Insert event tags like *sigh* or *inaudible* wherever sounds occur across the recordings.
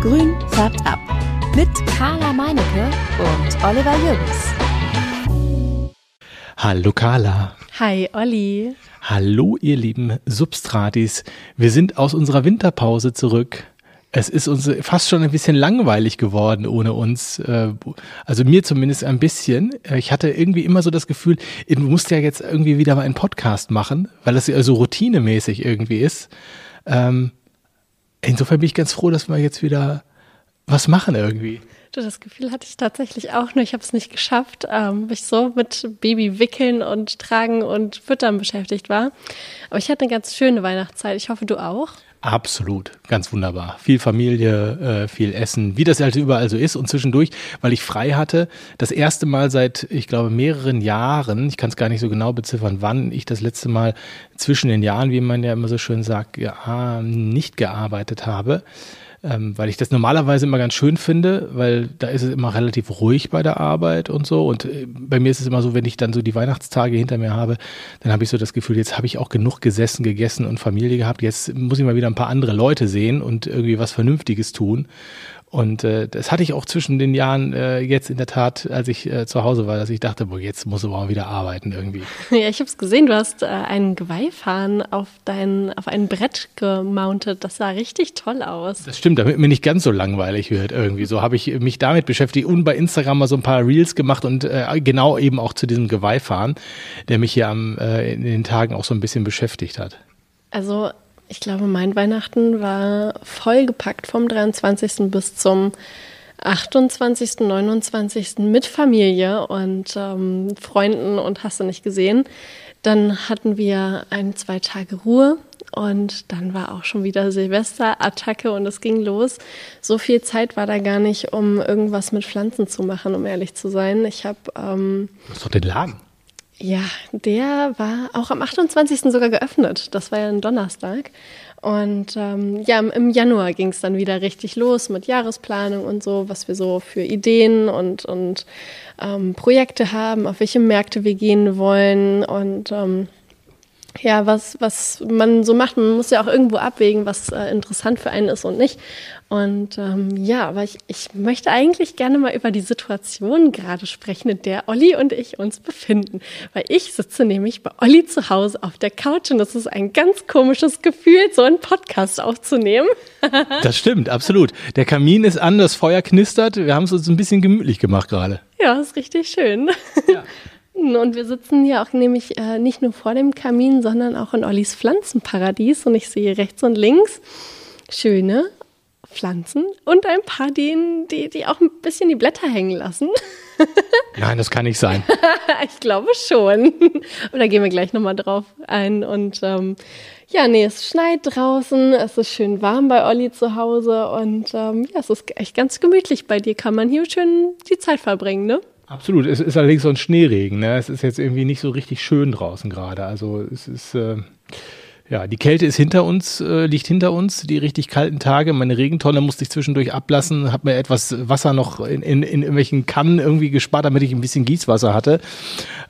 Grün färbt ab. Mit Carla Meinecke und Oliver Jürgens. Hallo Carla. Hi Olli. Hallo ihr lieben Substratis. Wir sind aus unserer Winterpause zurück. Es ist uns fast schon ein bisschen langweilig geworden ohne uns. Äh, also mir zumindest ein bisschen. Ich hatte irgendwie immer so das Gefühl, du musst ja jetzt irgendwie wieder mal einen Podcast machen, weil das ja so routinemäßig irgendwie ist. Ähm, insofern bin ich ganz froh, dass wir jetzt wieder was machen irgendwie. Das Gefühl hatte ich tatsächlich auch, nur ich habe es nicht geschafft, ähm, weil so mit Baby wickeln und tragen und füttern beschäftigt war. Aber ich hatte eine ganz schöne Weihnachtszeit. Ich hoffe, du auch. Absolut, ganz wunderbar. Viel Familie, äh, viel Essen, wie das halt überall so ist. Und zwischendurch, weil ich frei hatte, das erste Mal seit, ich glaube, mehreren Jahren, ich kann es gar nicht so genau beziffern, wann ich das letzte Mal zwischen den Jahren, wie man ja immer so schön sagt, ja, nicht gearbeitet habe ähm, weil ich das normalerweise immer ganz schön finde, weil da ist es immer relativ ruhig bei der Arbeit und so. Und äh, bei mir ist es immer so, wenn ich dann so die Weihnachtstage hinter mir habe, dann habe ich so das Gefühl, jetzt habe ich auch genug gesessen, gegessen und Familie gehabt. Jetzt muss ich mal wieder ein paar andere Leute sehen und irgendwie was Vernünftiges tun. Und äh, das hatte ich auch zwischen den Jahren äh, jetzt in der Tat, als ich äh, zu Hause war, dass ich dachte, boah, jetzt muss ich mal wieder arbeiten irgendwie. Ja, ich habe es gesehen, du hast äh, einen Geweihfahren auf dein, auf ein Brett gemountet. Das sah richtig toll aus. Das stimmt, damit mir nicht ganz so langweilig wird irgendwie. So habe ich mich damit beschäftigt und bei Instagram mal so ein paar Reels gemacht und äh, genau eben auch zu diesem Geweihfahren, der mich hier am, äh, in den Tagen auch so ein bisschen beschäftigt hat. Also ich glaube, mein Weihnachten war vollgepackt vom 23. bis zum 28., 29. mit Familie und ähm, Freunden und hast du nicht gesehen. Dann hatten wir ein, zwei Tage Ruhe und dann war auch schon wieder Silvester-Attacke und es ging los. So viel Zeit war da gar nicht, um irgendwas mit Pflanzen zu machen, um ehrlich zu sein. Ich habe. Ähm, du hast doch den Laden. Ja, der war auch am 28. sogar geöffnet. Das war ja ein Donnerstag. Und ähm, ja, im Januar ging es dann wieder richtig los mit Jahresplanung und so, was wir so für Ideen und, und ähm, Projekte haben, auf welche Märkte wir gehen wollen und ähm, ja, was, was man so macht. Man muss ja auch irgendwo abwägen, was äh, interessant für einen ist und nicht. Und ähm, ja, aber ich, ich möchte eigentlich gerne mal über die Situation gerade sprechen, in der Olli und ich uns befinden. Weil ich sitze nämlich bei Olli zu Hause auf der Couch und das ist ein ganz komisches Gefühl, so einen Podcast aufzunehmen. *laughs* das stimmt, absolut. Der Kamin ist an, das Feuer knistert. Wir haben es uns ein bisschen gemütlich gemacht gerade. Ja, ist richtig schön. Ja. *laughs* Und wir sitzen hier auch nämlich äh, nicht nur vor dem Kamin, sondern auch in Ollis Pflanzenparadies. Und ich sehe rechts und links schöne Pflanzen und ein paar, die, die, die auch ein bisschen die Blätter hängen lassen. *laughs* Nein, das kann nicht sein. *laughs* ich glaube schon. Oder gehen wir gleich nochmal drauf ein. Und ähm, ja, nee, es schneit draußen, es ist schön warm bei Olli zu Hause und ähm, ja, es ist echt ganz gemütlich bei dir. Kann man hier schön die Zeit verbringen, ne? Absolut. Es ist allerdings so ein Schneeregen. Ne? Es ist jetzt irgendwie nicht so richtig schön draußen gerade. Also es ist äh, ja die Kälte ist hinter uns, äh, liegt hinter uns. Die richtig kalten Tage. Meine Regentonne musste ich zwischendurch ablassen. Habe mir etwas Wasser noch in, in, in irgendwelchen Kannen irgendwie gespart, damit ich ein bisschen Gießwasser hatte.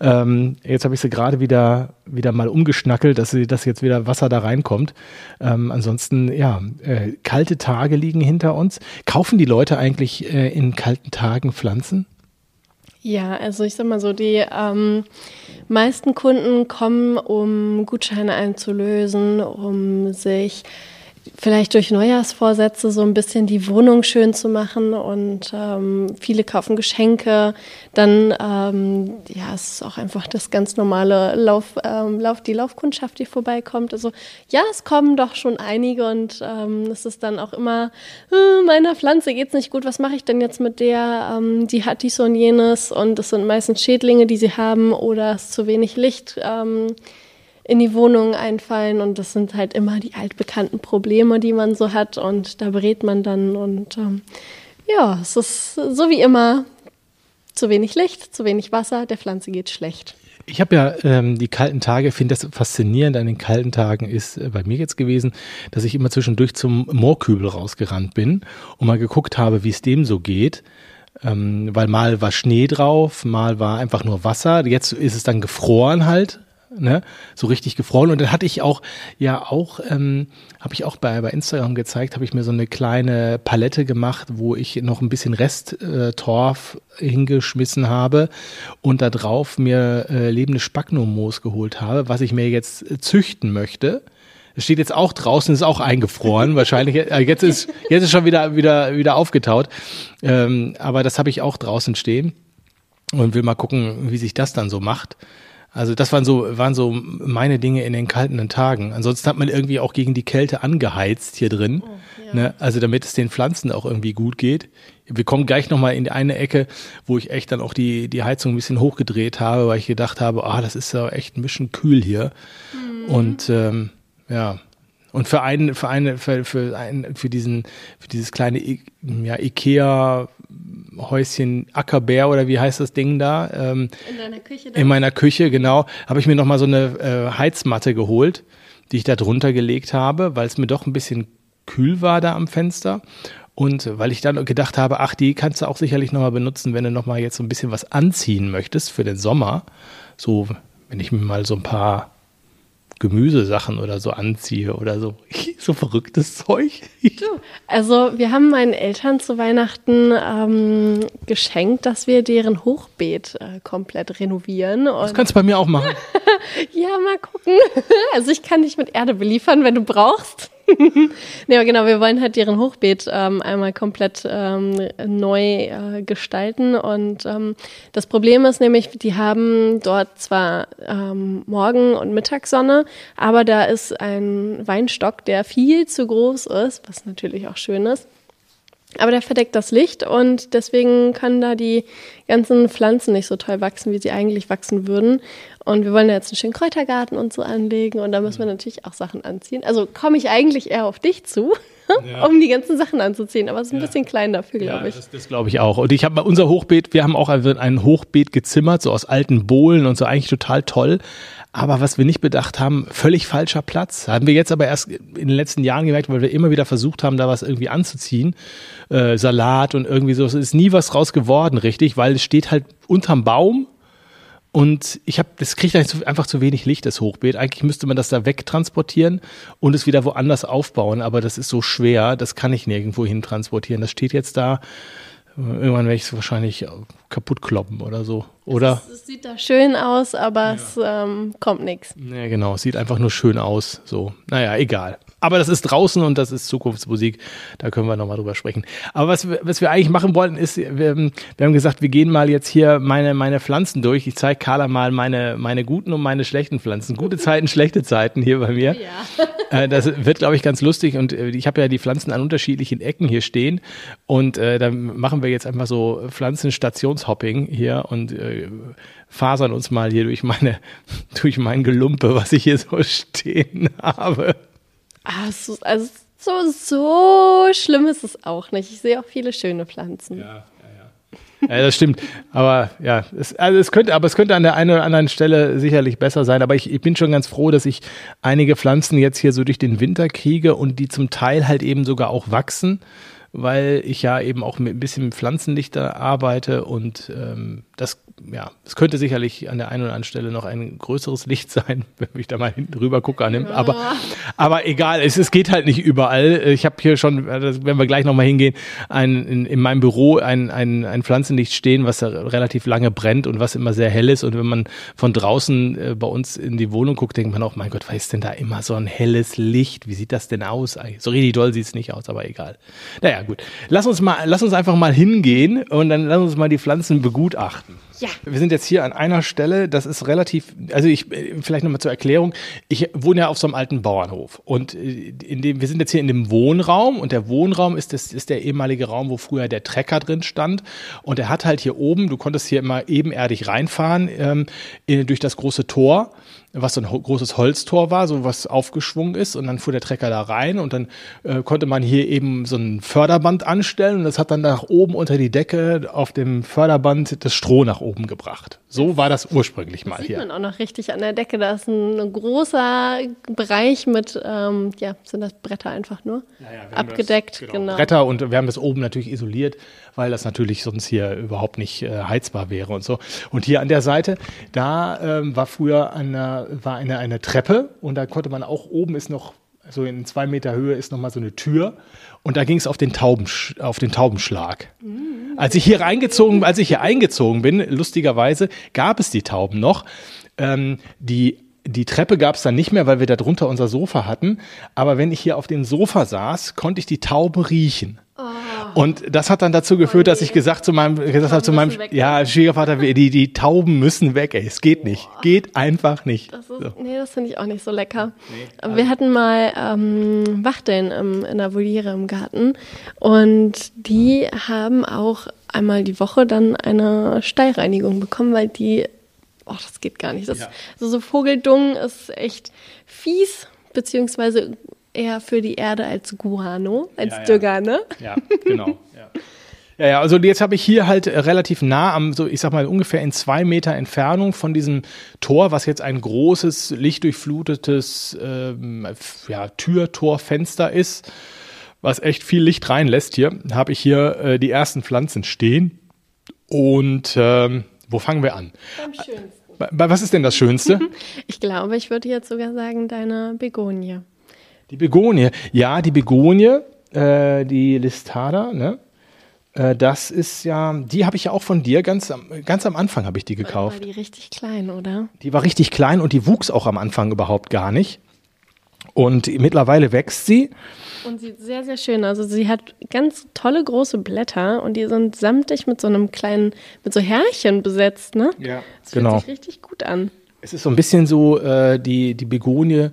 Ähm, jetzt habe ich sie gerade wieder wieder mal umgeschnackelt, dass sie, dass jetzt wieder Wasser da reinkommt. Ähm, ansonsten ja äh, kalte Tage liegen hinter uns. Kaufen die Leute eigentlich äh, in kalten Tagen Pflanzen? Ja, also ich sag mal so, die ähm, meisten Kunden kommen, um Gutscheine einzulösen, um sich vielleicht durch Neujahrsvorsätze so ein bisschen die Wohnung schön zu machen und ähm, viele kaufen Geschenke. Dann ähm, ja, es ist auch einfach das ganz normale Lauf, ähm, Lauf, die Laufkundschaft, die vorbeikommt. Also ja, es kommen doch schon einige und ähm, es ist dann auch immer, äh, meiner Pflanze geht's nicht gut, was mache ich denn jetzt mit der? Ähm, die hat dies und jenes und es sind meistens Schädlinge, die sie haben oder es ist zu wenig Licht. In die Wohnung einfallen und das sind halt immer die altbekannten Probleme, die man so hat und da berät man dann und ähm, ja, es ist so wie immer zu wenig Licht, zu wenig Wasser, der Pflanze geht schlecht. Ich habe ja ähm, die kalten Tage, finde das faszinierend an den kalten Tagen ist äh, bei mir jetzt gewesen, dass ich immer zwischendurch zum Moorkübel rausgerannt bin und mal geguckt habe, wie es dem so geht. Ähm, weil mal war Schnee drauf, mal war einfach nur Wasser. Jetzt ist es dann gefroren halt ne? So richtig gefroren. Und dann hatte ich auch, ja auch, ähm, habe ich auch bei, bei Instagram gezeigt, habe ich mir so eine kleine Palette gemacht, wo ich noch ein bisschen Resttorf äh, hingeschmissen habe und da drauf mir äh, lebende Spagnummoos geholt habe, was ich mir jetzt züchten möchte. Es steht jetzt auch draußen, ist auch eingefroren. Wahrscheinlich, äh, jetzt ist, jetzt ist schon wieder, wieder, wieder aufgetaut. Ähm, aber das habe ich auch draußen stehen und will mal gucken, wie sich das dann so macht. Also das waren so, waren so meine Dinge in den kalten Tagen. Ansonsten hat man irgendwie auch gegen die Kälte angeheizt hier drin. Oh, ja. ne? Also damit es den Pflanzen auch irgendwie gut geht. Wir kommen gleich nochmal in die eine Ecke, wo ich echt dann auch die, die Heizung ein bisschen hochgedreht habe, weil ich gedacht habe, ah, das ist ja echt ein bisschen kühl hier. Mhm. Und ähm, ja, und für einen, für eine, für, für, einen, für diesen, für dieses kleine ja, Ikea Häuschen Ackerbär oder wie heißt das Ding da? Ähm, in deiner Küche. In meiner Küche, genau. Habe ich mir nochmal so eine äh, Heizmatte geholt, die ich da drunter gelegt habe, weil es mir doch ein bisschen kühl war da am Fenster. Und weil ich dann gedacht habe, ach, die kannst du auch sicherlich nochmal benutzen, wenn du nochmal jetzt so ein bisschen was anziehen möchtest für den Sommer. So, wenn ich mir mal so ein paar Gemüsesachen oder so anziehe oder so. *laughs* So verrücktes Zeug. Also wir haben meinen Eltern zu Weihnachten ähm, geschenkt, dass wir deren Hochbeet äh, komplett renovieren. Das kannst du bei mir auch machen. *laughs* ja, mal gucken. *laughs* Also ich kann dich mit Erde beliefern, wenn du brauchst. *laughs* nee, genau, wir wollen halt deren Hochbeet ähm, einmal komplett ähm, neu äh, gestalten. Und ähm, das Problem ist nämlich, die haben dort zwar ähm, Morgen- und Mittagssonne, aber da ist ein Weinstock, der viel zu groß ist, was natürlich auch schön ist. Aber der verdeckt das Licht und deswegen können da die ganzen Pflanzen nicht so toll wachsen, wie sie eigentlich wachsen würden. Und wir wollen da jetzt einen schönen Kräutergarten und so anlegen und da müssen wir natürlich auch Sachen anziehen. Also komme ich eigentlich eher auf dich zu, *laughs* ja. um die ganzen Sachen anzuziehen, aber es ist ein ja. bisschen klein dafür, glaube ja, ich. Das, das glaube ich auch. Und ich habe unser Hochbeet, wir haben auch ein Hochbeet gezimmert, so aus alten Bohlen und so eigentlich total toll. Aber was wir nicht bedacht haben, völlig falscher Platz. Haben wir jetzt aber erst in den letzten Jahren gemerkt, weil wir immer wieder versucht haben, da was irgendwie anzuziehen. Äh, Salat und irgendwie so. Es ist nie was raus geworden, richtig, weil es steht halt unterm Baum. Und ich habe, das kriegt einfach zu wenig Licht, das Hochbeet. Eigentlich müsste man das da wegtransportieren und es wieder woanders aufbauen, aber das ist so schwer, das kann ich nirgendwo hin transportieren. Das steht jetzt da Irgendwann werde ich es wahrscheinlich kaputt kloppen oder so. Oder? Es, sieht da schön aus, aber ja. es ähm, kommt nichts. Ja, genau. Es sieht einfach nur schön aus. So. Naja, egal. Aber das ist draußen und das ist Zukunftsmusik. Da können wir nochmal drüber sprechen. Aber was, wir, was wir eigentlich machen wollten, ist, wir, wir, haben gesagt, wir gehen mal jetzt hier meine, meine Pflanzen durch. Ich zeige Carla mal meine, meine guten und meine schlechten Pflanzen. Gute *laughs* Zeiten, schlechte Zeiten hier bei mir. Ja. *laughs* Äh, das wird, glaube ich, ganz lustig. Und äh, ich habe ja die Pflanzen an unterschiedlichen Ecken hier stehen. Und äh, dann machen wir jetzt einfach so Pflanzenstationshopping hier und äh, fasern uns mal hier durch meine, *laughs* durch mein Gelumpe, was ich hier so stehen habe. Also, also so, so schlimm ist es auch nicht. Ich sehe auch viele schöne Pflanzen. Ja, ja, ja. ja das stimmt. Aber ja, es, also es könnte, aber es könnte an der einen oder anderen Stelle sicherlich besser sein. Aber ich, ich bin schon ganz froh, dass ich einige Pflanzen jetzt hier so durch den Winter kriege und die zum Teil halt eben sogar auch wachsen weil ich ja eben auch mit ein bisschen Pflanzenlichter arbeite und ähm, das ja, es könnte sicherlich an der einen oder anderen Stelle noch ein größeres Licht *laughs* sein, wenn ich da mal hinten rüber gucke an dem. Ja. Aber, aber egal, es, es geht halt nicht überall. Ich habe hier schon, wenn wir gleich nochmal hingehen, ein, in, in meinem Büro ein, ein, ein Pflanzenlicht stehen, was relativ lange brennt und was immer sehr hell ist. Und wenn man von draußen äh, bei uns in die Wohnung guckt, denkt man auch, mein Gott, was ist denn da immer so ein helles Licht? Wie sieht das denn aus? So richtig doll sieht es nicht aus, aber egal. Naja, gut. Lass uns mal, lass uns einfach mal hingehen und dann lass uns mal die Pflanzen begutachten. Ja. Wir sind jetzt hier an einer Stelle, das ist relativ, also ich, vielleicht nochmal zur Erklärung. Ich wohne ja auf so einem alten Bauernhof und äh, in dem, wir sind jetzt hier in dem Wohnraum und der Wohnraum ist, das, ist der ehemalige Raum, wo früher der Trecker drin stand und er hat halt hier oben, du konntest hier immer ebenerdig reinfahren ähm, durch das große Tor was so ein großes Holztor war, so was aufgeschwungen ist und dann fuhr der Trecker da rein und dann äh, konnte man hier eben so ein Förderband anstellen und das hat dann nach oben unter die Decke auf dem Förderband das Stroh nach oben gebracht. So war das ursprünglich mal das hier. Sieht man auch noch richtig an der Decke, da ist ein, ein großer Bereich mit, ähm, ja, sind das Bretter einfach nur ja, ja, abgedeckt. Das, genau. genau. Bretter und wir haben das oben natürlich isoliert, weil das natürlich sonst hier überhaupt nicht äh, heizbar wäre und so. Und hier an der Seite, da ähm, war früher da war eine, eine Treppe und da konnte man auch oben ist noch so in zwei Meter Höhe ist noch mal so eine Tür und da ging es auf den Tauben auf den Taubenschlag. Mhm. Als ich hier reingezogen, als ich hier eingezogen bin, lustigerweise gab es die Tauben noch. Ähm, die die Treppe gab es dann nicht mehr, weil wir da drunter unser Sofa hatten. Aber wenn ich hier auf dem Sofa saß, konnte ich die Tauben riechen. Und das hat dann dazu geführt, dass ich gesagt zu meinem, gesagt habe zu meinem, weg, ja, Schwiegervater, die, die Tauben müssen weg, ey. Es geht nicht. Geht einfach nicht. Das ist, so. Nee, das finde ich auch nicht so lecker. Nee, wir hatten mal ähm, Wachteln im, in der Voliere im Garten und die haben auch einmal die Woche dann eine Stallreinigung bekommen, weil die oh, das geht gar nicht. Das, ja. also so Vogeldung ist echt fies, beziehungsweise eher für die Erde als Guano, als ja, Dünger, ne? Ja, genau. Ja. Ja, ja, also jetzt habe ich hier halt relativ nah am, so ich sag mal ungefähr in zwei Meter Entfernung von diesem Tor, was jetzt ein großes, lichtdurchflutetes ähm, ja, Tür, Tor, Fenster ist, was echt viel Licht reinlässt hier, habe ich hier äh, die ersten Pflanzen stehen. Und ähm, wo fangen wir an? Am schönsten. Was ist denn das Schönste? *laughs* Ich glaube, ich würde jetzt sogar sagen, deine Begonie. Die Begonie, ja, die Begonie, äh, die Listada, ne? Äh, das ist ja, die habe ich ja auch von dir ganz, ganz am Anfang habe ich die gekauft. War die richtig klein, oder? Die war richtig klein und die wuchs auch am Anfang überhaupt gar nicht. Und mittlerweile wächst sie. Und sieht sehr, sehr schön. Also sie hat ganz tolle große Blätter und die sind samtig mit so einem kleinen, mit so Härchen besetzt, ne? Ja, das genau. Fühlt sich richtig gut an. Es ist so ein bisschen so äh, die, die Begonie,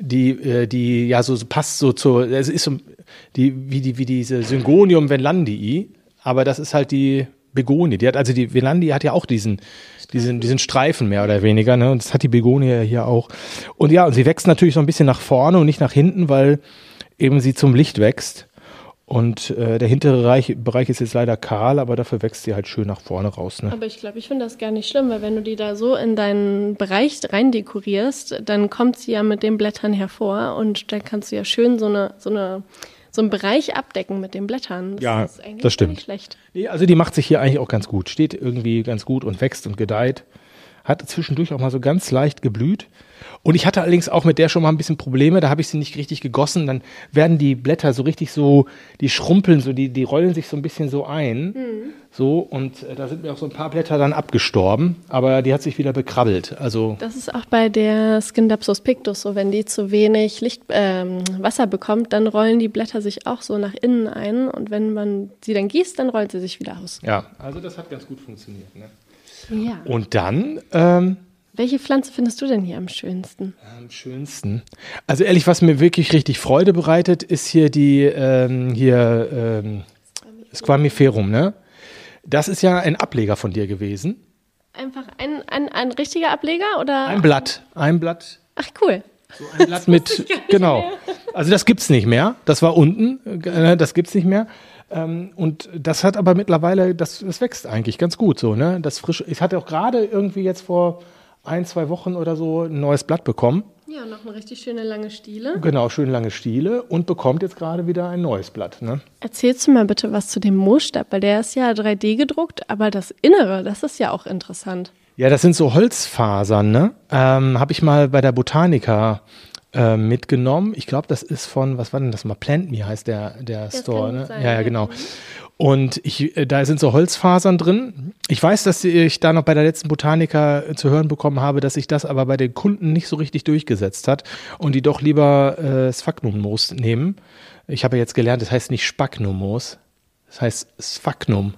die, äh, die ja so passt so zur, es ist so die, wie, die, wie diese Syngonium venlandii, aber das ist halt die Begonie. Die hat, also die Velandi hat ja auch diesen, diesen, diesen Streifen mehr oder weniger, ne? Und das hat die Begonie hier auch. Und ja, und sie wächst natürlich so ein bisschen nach vorne und nicht nach hinten, weil eben sie zum Licht wächst. Und äh, der hintere Bereich, Bereich ist jetzt leider kahl, aber dafür wächst sie halt schön nach vorne raus. Ne? Aber ich glaube, ich finde das gar nicht schlimm, weil wenn du die da so in deinen Bereich rein dekorierst, dann kommt sie ja mit den Blättern hervor und dann kannst du ja schön so eine, so eine so einen Bereich abdecken mit den Blättern. Das ja, das stimmt. Nicht schlecht. Nee, also die macht sich hier eigentlich auch ganz gut. Steht irgendwie ganz gut und wächst und gedeiht. Hat zwischendurch auch mal so ganz leicht geblüht. Und ich hatte allerdings auch mit der schon mal ein bisschen Probleme, da habe ich sie nicht richtig gegossen, dann werden die Blätter so richtig so, die schrumpeln so, die, die rollen sich so ein bisschen so ein. Mhm. So, und äh, da sind mir auch so ein paar Blätter dann abgestorben, aber die hat sich wieder bekrabbelt. Also das ist auch bei der Scindapsus pictus so, wenn die zu wenig Licht, ähm, Wasser bekommt, dann rollen die Blätter sich auch so nach innen ein und wenn man sie dann gießt, dann rollt sie sich wieder aus. Ja, also das hat ganz gut funktioniert. Ne? Ja. Und dann ähm, welche Pflanze findest du denn hier am schönsten? Am schönsten. Also ehrlich, was mir wirklich richtig Freude bereitet, ist hier die ähm, hier ähm, Squamiferum, ne? Das ist ja ein Ableger von dir gewesen. Einfach ein, ein, ein richtiger Ableger oder? Ein Blatt, ein Blatt. Ach cool. So ein Blatt *laughs* mit genau. Mehr. Also das gibt's nicht mehr. Das war unten, äh, das gibt's nicht mehr. Ähm, und das hat aber mittlerweile, das, das wächst eigentlich ganz gut so, ne? Das frisch. Ich hatte auch gerade irgendwie jetzt vor ein, zwei Wochen oder so ein neues Blatt bekommen. Ja, noch eine richtig schöne lange Stiele. Genau, schön lange Stiele und bekommt jetzt gerade wieder ein neues Blatt. Ne? Erzählst du mal bitte was zu dem Moosstab, weil der ist ja 3D gedruckt, aber das Innere, das ist ja auch interessant. Ja, das sind so Holzfasern, ne? Ähm, Habe ich mal bei der Botanica äh, mitgenommen. Ich glaube, das ist von, was war denn das mal? Plant Me heißt der, der das Store, ne? Sein, ja, ja, genau. Und ich, äh, da sind so Holzfasern drin. Ich weiß, dass ich da noch bei der letzten Botaniker zu hören bekommen habe, dass sich das aber bei den Kunden nicht so richtig durchgesetzt hat und die doch lieber äh, Sphagnum-Moos nehmen. Ich habe jetzt gelernt, das heißt nicht Spagnum-Moos, das heißt Sphagnum.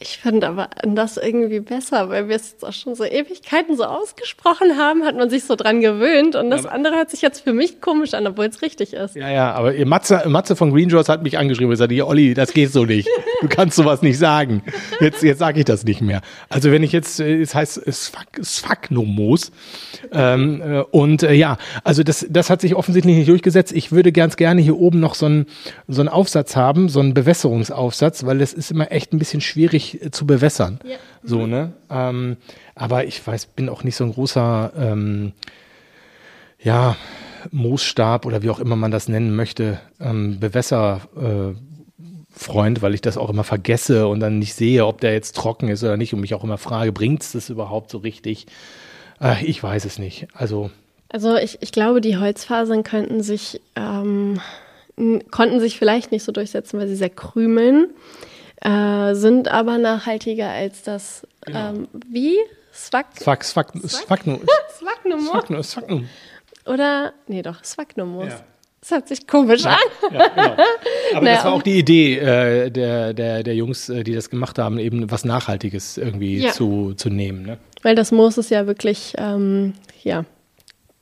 Ich finde aber das irgendwie besser, weil wir es jetzt auch schon so Ewigkeiten so ausgesprochen haben, hat man sich so dran gewöhnt und das aber andere hört sich jetzt für mich komisch an, obwohl es richtig ist. Ja, ja, aber Matze, Matze von Green Jaws hat mich angeschrieben und gesagt, ja, Olli, das geht so nicht. Du kannst sowas nicht sagen. Jetzt, jetzt sage ich das nicht mehr. Also wenn ich jetzt, äh, es heißt Sphagnumos ähm, äh, und äh, ja, also das, das hat sich offensichtlich nicht durchgesetzt. Ich würde ganz gerne hier oben noch so einen, so einen Aufsatz haben, so einen Bewässerungsaufsatz, weil das ist immer echt ein bisschen schwierig äh, zu bewässern. Ja. So, ne? Ähm, aber ich weiß, bin auch nicht so ein großer, ähm, ja, Moosstab oder wie auch immer man das nennen möchte, ähm, Bewässerfreund, äh, weil ich das auch immer vergesse und dann nicht sehe, ob der jetzt trocken ist oder nicht und mich auch immer frage, bringt es das überhaupt so richtig? Äh, ich weiß es nicht. Also. Also ich, ich glaube, die Holzfasern könnten sich, ähm, konnten sich vielleicht nicht so durchsetzen, weil sie sehr krümeln, äh, sind aber nachhaltiger als das, genau. ähm, wie? Swag? Swag, Swag, Swagnum. Swagnum. *laughs* Swagnum. Oder, nee doch, Swagnum. Ja. Das hört sich komisch ja, an. Ja, genau. Aber *laughs* naja, das war auch die Idee äh, der, der, der Jungs, äh, die das gemacht haben, eben was Nachhaltiges irgendwie ja. zu, zu nehmen. Ne? Weil das Moos ist ja wirklich ähm, ja,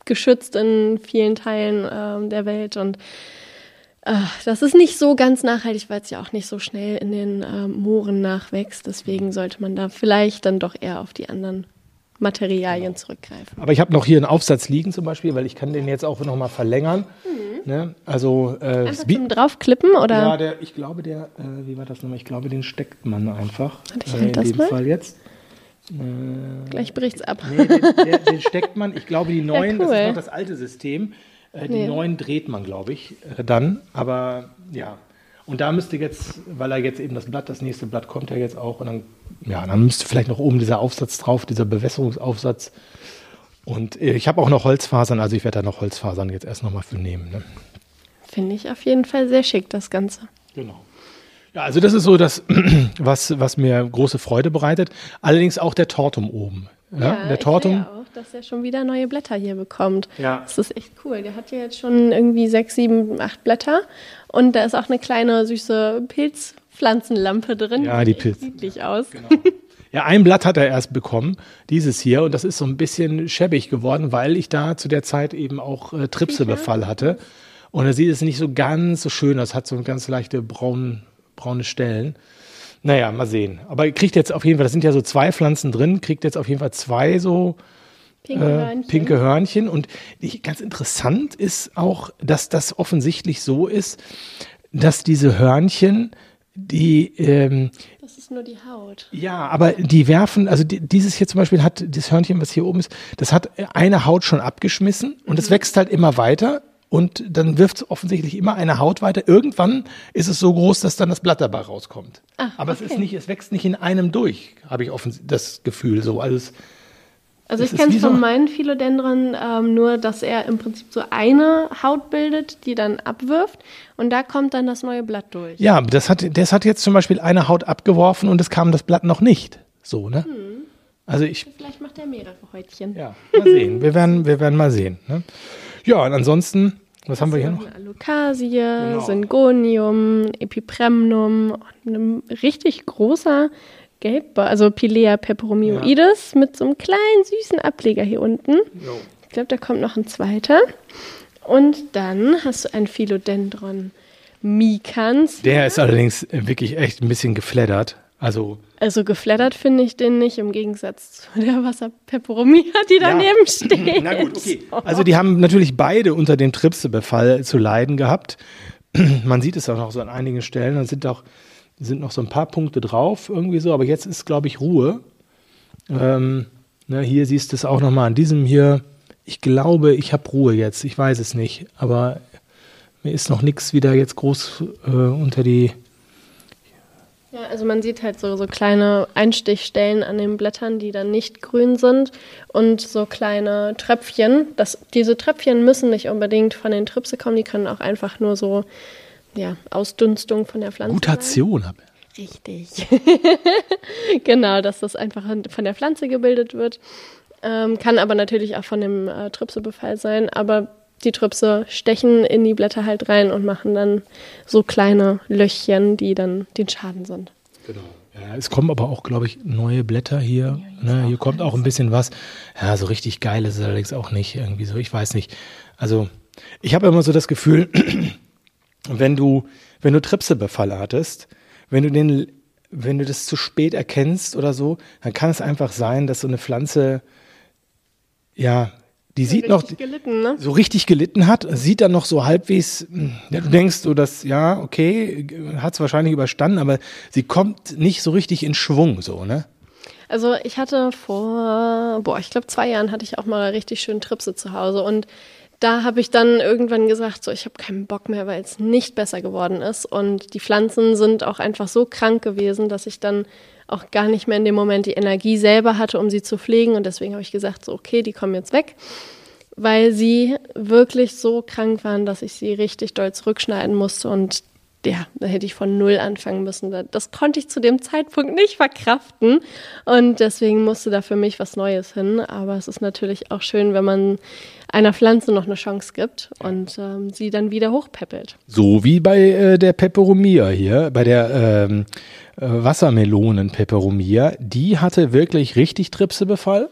geschützt in vielen Teilen ähm, der Welt und das ist nicht so ganz nachhaltig, weil es ja auch nicht so schnell in den äh, Mooren nachwächst. Deswegen sollte man da vielleicht dann doch eher auf die anderen Materialien genau. zurückgreifen. Aber ich habe noch hier einen Aufsatz liegen zum Beispiel, weil ich kann den jetzt auch noch mal verlängern. Mhm. Ne? Also äh, einfach zum draufklippen oder? Ja, der, ich glaube der, äh, wie war das nochmal? Ich glaube, den steckt man einfach. Ich äh, in das dem mal. Fall jetzt. Äh, Gleich bricht's ab. Nee, den, der, den, steckt man. Ich glaube, die *laughs* neuen, ja, cool. das ist noch das alte System. Äh, die nee. neuen dreht man, glaube ich, äh, dann. Aber ja. Und da müsste jetzt, weil er jetzt eben das Blatt, das nächste Blatt kommt ja jetzt auch, und dann, ja, dann müsste vielleicht noch oben dieser Aufsatz drauf, dieser Bewässerungsaufsatz. Und äh, ich habe auch noch Holzfasern, also ich werde da noch Holzfasern jetzt erst nochmal für nehmen. Ne? Finde ich auf jeden Fall sehr schick, das Ganze. Genau. Ja, also das ist so das, *clears throat* was, was mir große Freude bereitet. Allerdings auch der Tortum oben. Ja, ja der Tortum dass er schon wieder neue Blätter hier bekommt. Ja. Das ist echt cool. Der hat ja jetzt schon irgendwie sechs, sieben, acht Blätter. Und da ist auch eine kleine süße Pilzpflanzenlampe drin. Ja, die Pilz. Sieht niedlich aus. Genau. *laughs* Ja, ein Blatt hat er erst bekommen, dieses hier. Und das ist so ein bisschen schäbig geworden, weil ich da zu der Zeit eben auch äh, Tripsebefall hatte. Und da sieht es nicht so ganz so schön aus, hat so ganz leichte braun, braune Stellen. Naja, mal sehen. Aber er kriegt jetzt auf jeden Fall, das sind ja so zwei Pflanzen drin, kriegt jetzt auf jeden Fall zwei so Pinke äh, Hörnchen. Pinke Hörnchen. Und ganz interessant ist auch, dass das offensichtlich so ist, dass diese Hörnchen, die. Ähm, das ist nur die Haut. Ja, aber die werfen, also die, dieses hier zum Beispiel hat, das Hörnchen, was hier oben ist, das hat eine Haut schon abgeschmissen und es mhm. wächst halt immer weiter. Und dann wirft es offensichtlich immer eine Haut weiter. Irgendwann ist es so groß, dass dann das Blatt dabei rauskommt. Ach, Aber okay. es ist nicht, es wächst nicht in einem durch, habe ich offensichtlich das Gefühl. So, also es, also ich kenne von so meinen Philodendron ähm, nur, dass er im Prinzip so eine Haut bildet, die dann abwirft und da kommt dann das neue Blatt durch. Ja, das hat, das hat jetzt zum Beispiel eine Haut abgeworfen und es kam das Blatt noch nicht. So, ne? Hm. Also ich. Vielleicht macht er mehrere Häutchen. Ja, mal sehen. wir, werden, wir werden mal sehen. Ne? Ja, und ansonsten, was haben wir hier noch? Alocasie, genau. Syngonium, Epipremnum, ein richtig großer gelb, also Pilea peperomioides ja. mit so einem kleinen süßen Ableger hier unten. Jo. Ich glaube, da kommt noch ein zweiter. Und dann hast du ein Philodendron micans. Der ist allerdings wirklich echt ein bisschen gefleddert. Also, also gefleddert finde ich den nicht, im Gegensatz zu der Wasserpeperomia, die daneben ja. *laughs* steht. Na gut, okay. Also die haben natürlich beide unter dem Tripsebefall zu leiden gehabt. *clears throat* Man sieht es auch noch so an einigen Stellen. Da sind auch sind noch so ein paar Punkte drauf, irgendwie so, aber jetzt ist, glaube ich, Ruhe. Ähm, ne, hier siehst du es auch nochmal an diesem hier. Ich glaube, ich habe Ruhe jetzt. Ich weiß es nicht, aber mir ist noch nichts wieder jetzt groß äh, unter die. Ja, also man sieht halt so, so kleine Einstichstellen an den Blättern, die dann nicht grün sind und so kleine Tröpfchen. Das, diese Tröpfchen müssen nicht unbedingt von den Tripse kommen, die können auch einfach nur so ja, Ausdünstung von der Pflanze. Mutation. Sein. Richtig. *laughs* genau, dass das einfach von der Pflanze gebildet wird. Ähm, kann aber natürlich auch von dem äh, Trypsebefall sein. Aber die Trüpse stechen in die Blätter halt rein und machen dann so kleine Löchchen, die dann den Schaden sind. Genau. Ja, es kommen aber auch, glaube ich, neue Blätter hier. Ja, ne? Hier kommt auch ein bisschen was. Ja, so richtig geil ist es allerdings auch nicht. Irgendwie so, ich weiß nicht. Also, ich habe immer so das Gefühl, *clears throat* wenn du, wenn du Tripsebefall hattest, wenn du den, wenn du das zu spät erkennst oder so, dann kann es einfach sein, dass so eine Pflanze, ja, die ja, sieht noch gelitten, ne? so richtig gelitten hat, sieht dann noch so halbwegs, ja, du denkst so, dass ja, okay, hat es wahrscheinlich überstanden, aber sie kommt nicht so richtig in Schwung, so, ne? Also ich hatte vor, boah, ich glaube zwei Jahren hatte ich auch mal richtig schön Tripse zu Hause und da habe ich dann irgendwann gesagt, so ich habe keinen Bock mehr, weil es nicht besser geworden ist. Und die Pflanzen sind auch einfach so krank gewesen, dass ich dann auch gar nicht mehr in dem Moment die Energie selber hatte, um sie zu pflegen. Und deswegen habe ich gesagt, so okay, die kommen jetzt weg, weil sie wirklich so krank waren, dass ich sie richtig doll zurückschneiden musste. Und ja, da hätte ich von null anfangen müssen. Das konnte ich zu dem Zeitpunkt nicht verkraften. Und deswegen musste da für mich was Neues hin. Aber es ist natürlich auch schön, wenn man einer Pflanze noch eine Chance gibt und ähm, sie dann wieder hochpeppelt. So wie bei äh, der Peperomia hier, bei der ähm, äh, Wassermelonen-Peperomia. Die hatte wirklich richtig Tripsebefall.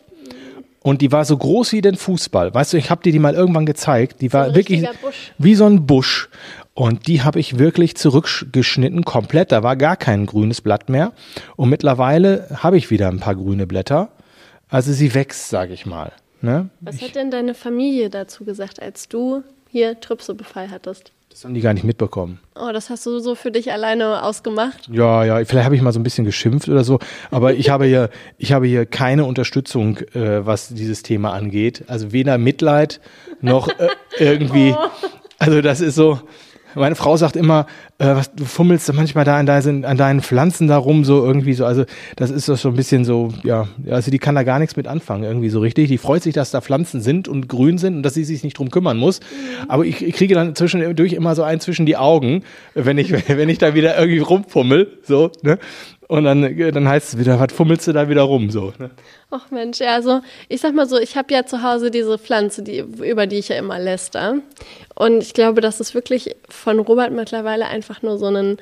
Und die war so groß wie den Fußball. Weißt du, ich habe dir die mal irgendwann gezeigt. Die war wirklich Busch. wie so ein Busch. Und die habe ich wirklich zurückgeschnitten, komplett. Da war gar kein grünes Blatt mehr. Und mittlerweile habe ich wieder ein paar grüne Blätter. Also sie wächst, sage ich mal. Ne? Was ich, hat denn deine Familie dazu gesagt, als du hier Trüpsebefall hattest? Das haben die gar nicht mitbekommen. Oh, das hast du so für dich alleine ausgemacht? Ja, ja, vielleicht habe ich mal so ein bisschen geschimpft oder so, aber ich habe hier, *laughs* ich habe hier keine Unterstützung, äh, was dieses Thema angeht. Also weder Mitleid noch äh, irgendwie. Oh. Also das ist so, meine Frau sagt immer, äh, was, du fummelst manchmal da an deinen, an deinen Pflanzen da rum, so irgendwie so. Also das ist doch so ein bisschen so, ja, also die kann da gar nichts mit anfangen, irgendwie so richtig. Die freut sich, dass da Pflanzen sind und grün sind und dass sie sich nicht drum kümmern muss. Mhm. Aber ich, ich kriege dann zwischendurch immer so einen zwischen die Augen, wenn ich, *laughs* wenn ich da wieder irgendwie rumfummel, so, ne? Und dann, dann heißt es wieder, was fummelst du da wieder rum? So, ne? Ach Mensch, ja, also ich sag mal so, ich habe ja zu Hause diese Pflanze, die, über die ich ja immer läster. Und ich glaube, das ist wirklich von Robert mittlerweile einfach nur so ein.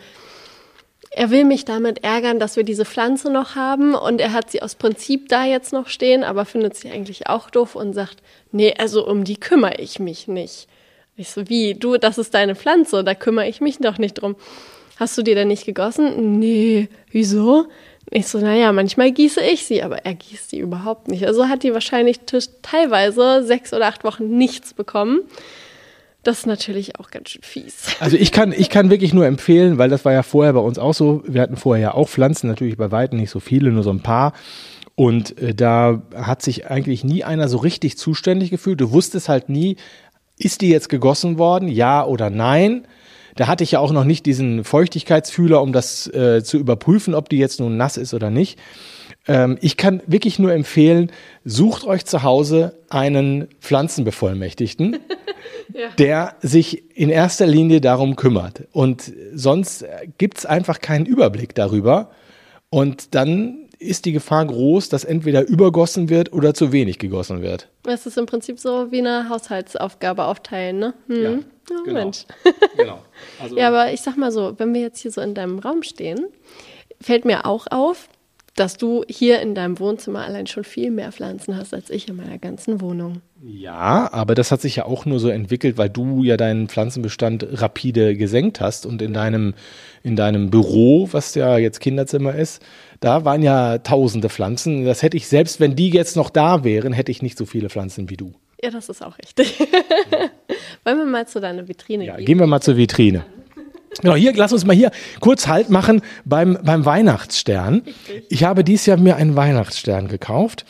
Er will mich damit ärgern, dass wir diese Pflanze noch haben und er hat sie aus Prinzip da jetzt noch stehen, aber findet sie eigentlich auch doof und sagt, nee, also um die kümmere ich mich nicht. Ich so, wie, du, das ist deine Pflanze, da kümmere ich mich doch nicht drum. Hast du dir denn nicht gegossen? Nee, wieso? Ich so, naja, manchmal gieße ich sie, aber er gießt sie überhaupt nicht. Also hat die wahrscheinlich teilweise sechs oder acht Wochen nichts bekommen. Das ist natürlich auch ganz schön fies. Also ich kann, ich kann wirklich nur empfehlen, weil das war ja vorher bei uns auch so. Wir hatten vorher ja auch Pflanzen, natürlich bei weitem nicht so viele, nur so ein paar. Und äh, da hat sich eigentlich nie einer so richtig zuständig gefühlt. Du wusstest halt nie, ist die jetzt gegossen worden, ja oder nein? Da hatte ich ja auch noch nicht diesen Feuchtigkeitsfühler, um das äh, zu überprüfen, ob die jetzt nun nass ist oder nicht. Ähm, ich kann wirklich nur empfehlen, sucht euch zu Hause einen Pflanzenbevollmächtigten, *laughs* ja. der sich in erster Linie darum kümmert. Und sonst gibt's einfach keinen Überblick darüber. Und dann ist die Gefahr groß, dass entweder übergossen wird oder zu wenig gegossen wird. Es ist im Prinzip so wie eine Haushaltsaufgabe aufteilen, ne? Hm. Ja, oh, genau. Mensch. *laughs* genau. *laughs* Also, ja, aber ich sag mal so, wenn wir jetzt hier so in deinem Raum stehen, fällt mir auch auf, dass du hier in deinem Wohnzimmer allein schon viel mehr Pflanzen hast als ich in meiner ganzen Wohnung. Ja, aber das hat sich ja auch nur so entwickelt, weil du ja deinen Pflanzenbestand rapide gesenkt hast und in deinem, in deinem Büro, was ja jetzt Kinderzimmer ist, da waren ja tausende Pflanzen. Das hätte ich, selbst wenn die jetzt noch da wären, hätte ich nicht so viele Pflanzen wie du. Ja, das ist auch richtig. *laughs* Wollen wir mal zu deiner Vitrine ja, gehen? Gehen wir mal zur Vitrine. Genau, hier, lass uns mal hier kurz Halt machen beim, beim Weihnachtsstern. Ich habe dieses Jahr mir einen Weihnachtsstern gekauft.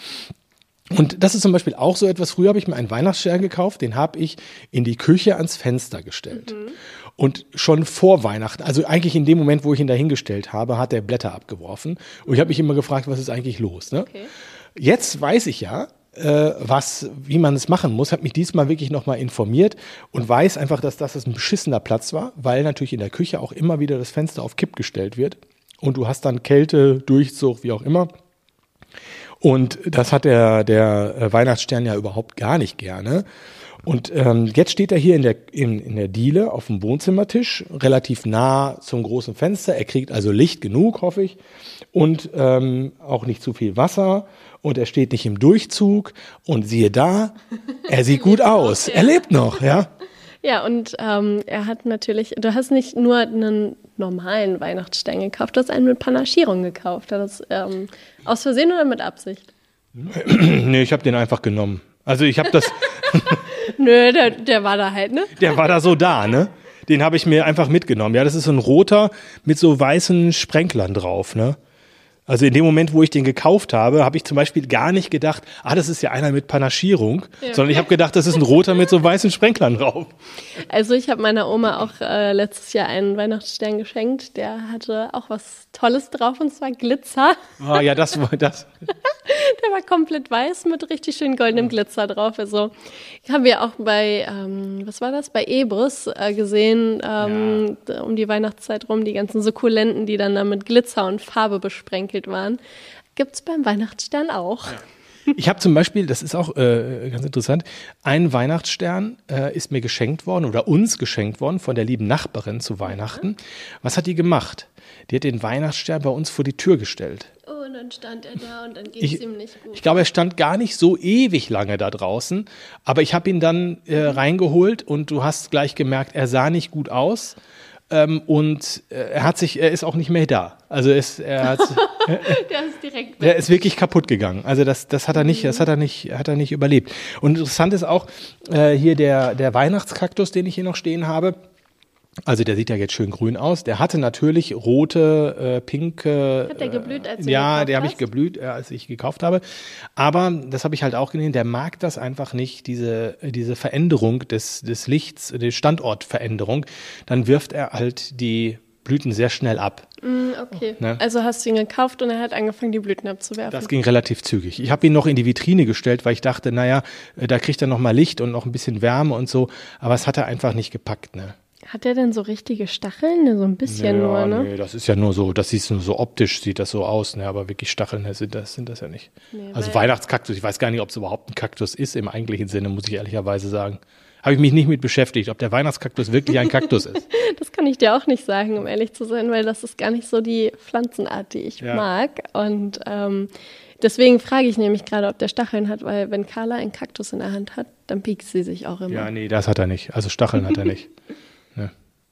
Und das ist zum Beispiel auch so etwas. Früher habe ich mir einen Weihnachtsstern gekauft, den habe ich in die Küche ans Fenster gestellt. Mhm. Und schon vor Weihnachten, also eigentlich in dem Moment, wo ich ihn da hingestellt habe, hat er Blätter abgeworfen. Und ich habe mich immer gefragt, was ist eigentlich los? Ne? Okay. Jetzt weiß ich ja, was, wie man es machen muss, habe mich diesmal wirklich nochmal informiert und weiß einfach, dass das ein beschissener Platz war, weil natürlich in der Küche auch immer wieder das Fenster auf Kipp gestellt wird und du hast dann Kälte, Durchzug, wie auch immer. Und das hat der, der äh, Weihnachtsstern ja überhaupt gar nicht gerne. Und ähm, jetzt steht er hier in der, in, in der Diele auf dem Wohnzimmertisch, relativ nah zum großen Fenster. Er kriegt also Licht genug, hoffe ich, und ähm, auch nicht zu viel Wasser. Und er steht nicht im Durchzug. Und siehe da, er sieht *laughs* gut aus. Er lebt noch, ja. Ja, und ähm, er hat natürlich, du hast nicht nur einen normalen Weihnachtsstern gekauft, du hast einen mit Panaschierung gekauft. Das ähm, aus Versehen oder mit Absicht? *clears throat* nee, ich habe den einfach genommen. Also ich habe das. *laughs* Nö, der, der war da halt, ne? Der war da so da, ne? Den habe ich mir einfach mitgenommen. Ja, das ist so ein roter mit so weißen Sprenklern drauf, ne? Also in dem Moment, wo ich den gekauft habe, habe ich zum Beispiel gar nicht gedacht, ah, das ist ja einer mit Panaschierung, ja. sondern ich habe gedacht, das ist ein roter mit so weißen Sprenklern drauf. Also ich habe meiner Oma auch äh, letztes Jahr einen Weihnachtsstern geschenkt. Der hatte auch was Tolles drauf und zwar Glitzer. Ah ja, das war *laughs* das. Der war komplett weiß mit richtig schön goldenem Glitzer drauf. Also haben wir auch bei, ähm, was war das, bei Ebris äh, gesehen, ähm, ja. um die Weihnachtszeit rum, die ganzen Sukkulenten, die dann da mit Glitzer und Farbe besprenkelt waren. Gibt es beim Weihnachtsstern auch. Ja. Ich habe zum Beispiel, das ist auch äh, ganz interessant, ein Weihnachtsstern äh, ist mir geschenkt worden oder uns geschenkt worden von der lieben Nachbarin zu Weihnachten. Was hat die gemacht? Die hat den Weihnachtsstern bei uns vor die Tür gestellt. Oh, und dann stand er da und dann ging es ihm nicht gut. Ich glaube, er stand gar nicht so ewig lange da draußen, aber ich habe ihn dann äh, reingeholt und du hast gleich gemerkt, er sah nicht gut aus. Ähm, und äh, er hat sich, er ist auch nicht mehr da. Also ist, er hat, *laughs* *laughs* der ist direkt. Der ist wirklich kaputt gegangen. Also das, das hat er nicht, das hat er nicht, hat er nicht überlebt. Und interessant ist auch äh, hier der der Weihnachtskaktus, den ich hier noch stehen habe. Also der sieht ja jetzt schön grün aus. Der hatte natürlich rote, äh, pinke. Hat der geblüht, als du Ja, der habe ich geblüht, äh, als ich gekauft habe. Aber das habe ich halt auch gesehen. Der mag das einfach nicht, diese diese Veränderung des des Lichts, die Standortveränderung. Dann wirft er halt die Blüten sehr schnell ab. Mm, okay. Ne? Also hast du ihn gekauft und er hat angefangen, die Blüten abzuwerfen. Das ging relativ zügig. Ich habe ihn noch in die Vitrine gestellt, weil ich dachte, naja, äh, da kriegt er noch mal Licht und noch ein bisschen Wärme und so. Aber es hat er einfach nicht gepackt. Ne? Hat er denn so richtige Stacheln? So ein bisschen ja, nur, ne? Nee, das ist ja nur so, das sieht nur so optisch, sieht das so aus, ne? aber wirklich Stacheln sind das, sind das ja nicht. Nee, also Weihnachtskaktus, ich weiß gar nicht, ob es überhaupt ein Kaktus ist im eigentlichen Sinne, muss ich ehrlicherweise sagen. Habe ich mich nicht mit beschäftigt, ob der Weihnachtskaktus wirklich ein Kaktus ist. *laughs* das kann ich dir auch nicht sagen, um ehrlich zu sein, weil das ist gar nicht so die Pflanzenart, die ich ja. mag. Und ähm, deswegen frage ich nämlich gerade, ob der Stacheln hat, weil wenn Carla einen Kaktus in der Hand hat, dann piekst sie sich auch immer. Ja, nee, das hat er nicht. Also Stacheln hat er *laughs* nicht.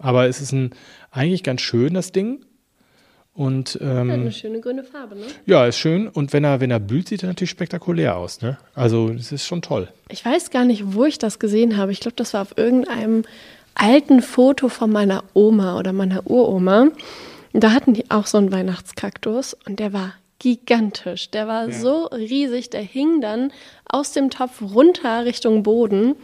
Aber es ist ein, eigentlich ganz schön, das Ding. Und, ähm, ja, eine schöne grüne Farbe, ne? Ja, ist schön. Und wenn er, wenn er blüht, sieht er natürlich spektakulär aus, ne? Also, es ist schon toll. Ich weiß gar nicht, wo ich das gesehen habe. Ich glaube, das war auf irgendeinem alten Foto von meiner Oma oder meiner Uroma. Da hatten die auch so einen Weihnachtskaktus und der war gigantisch. Der war ja. so riesig, der hing dann aus dem Topf runter Richtung Boden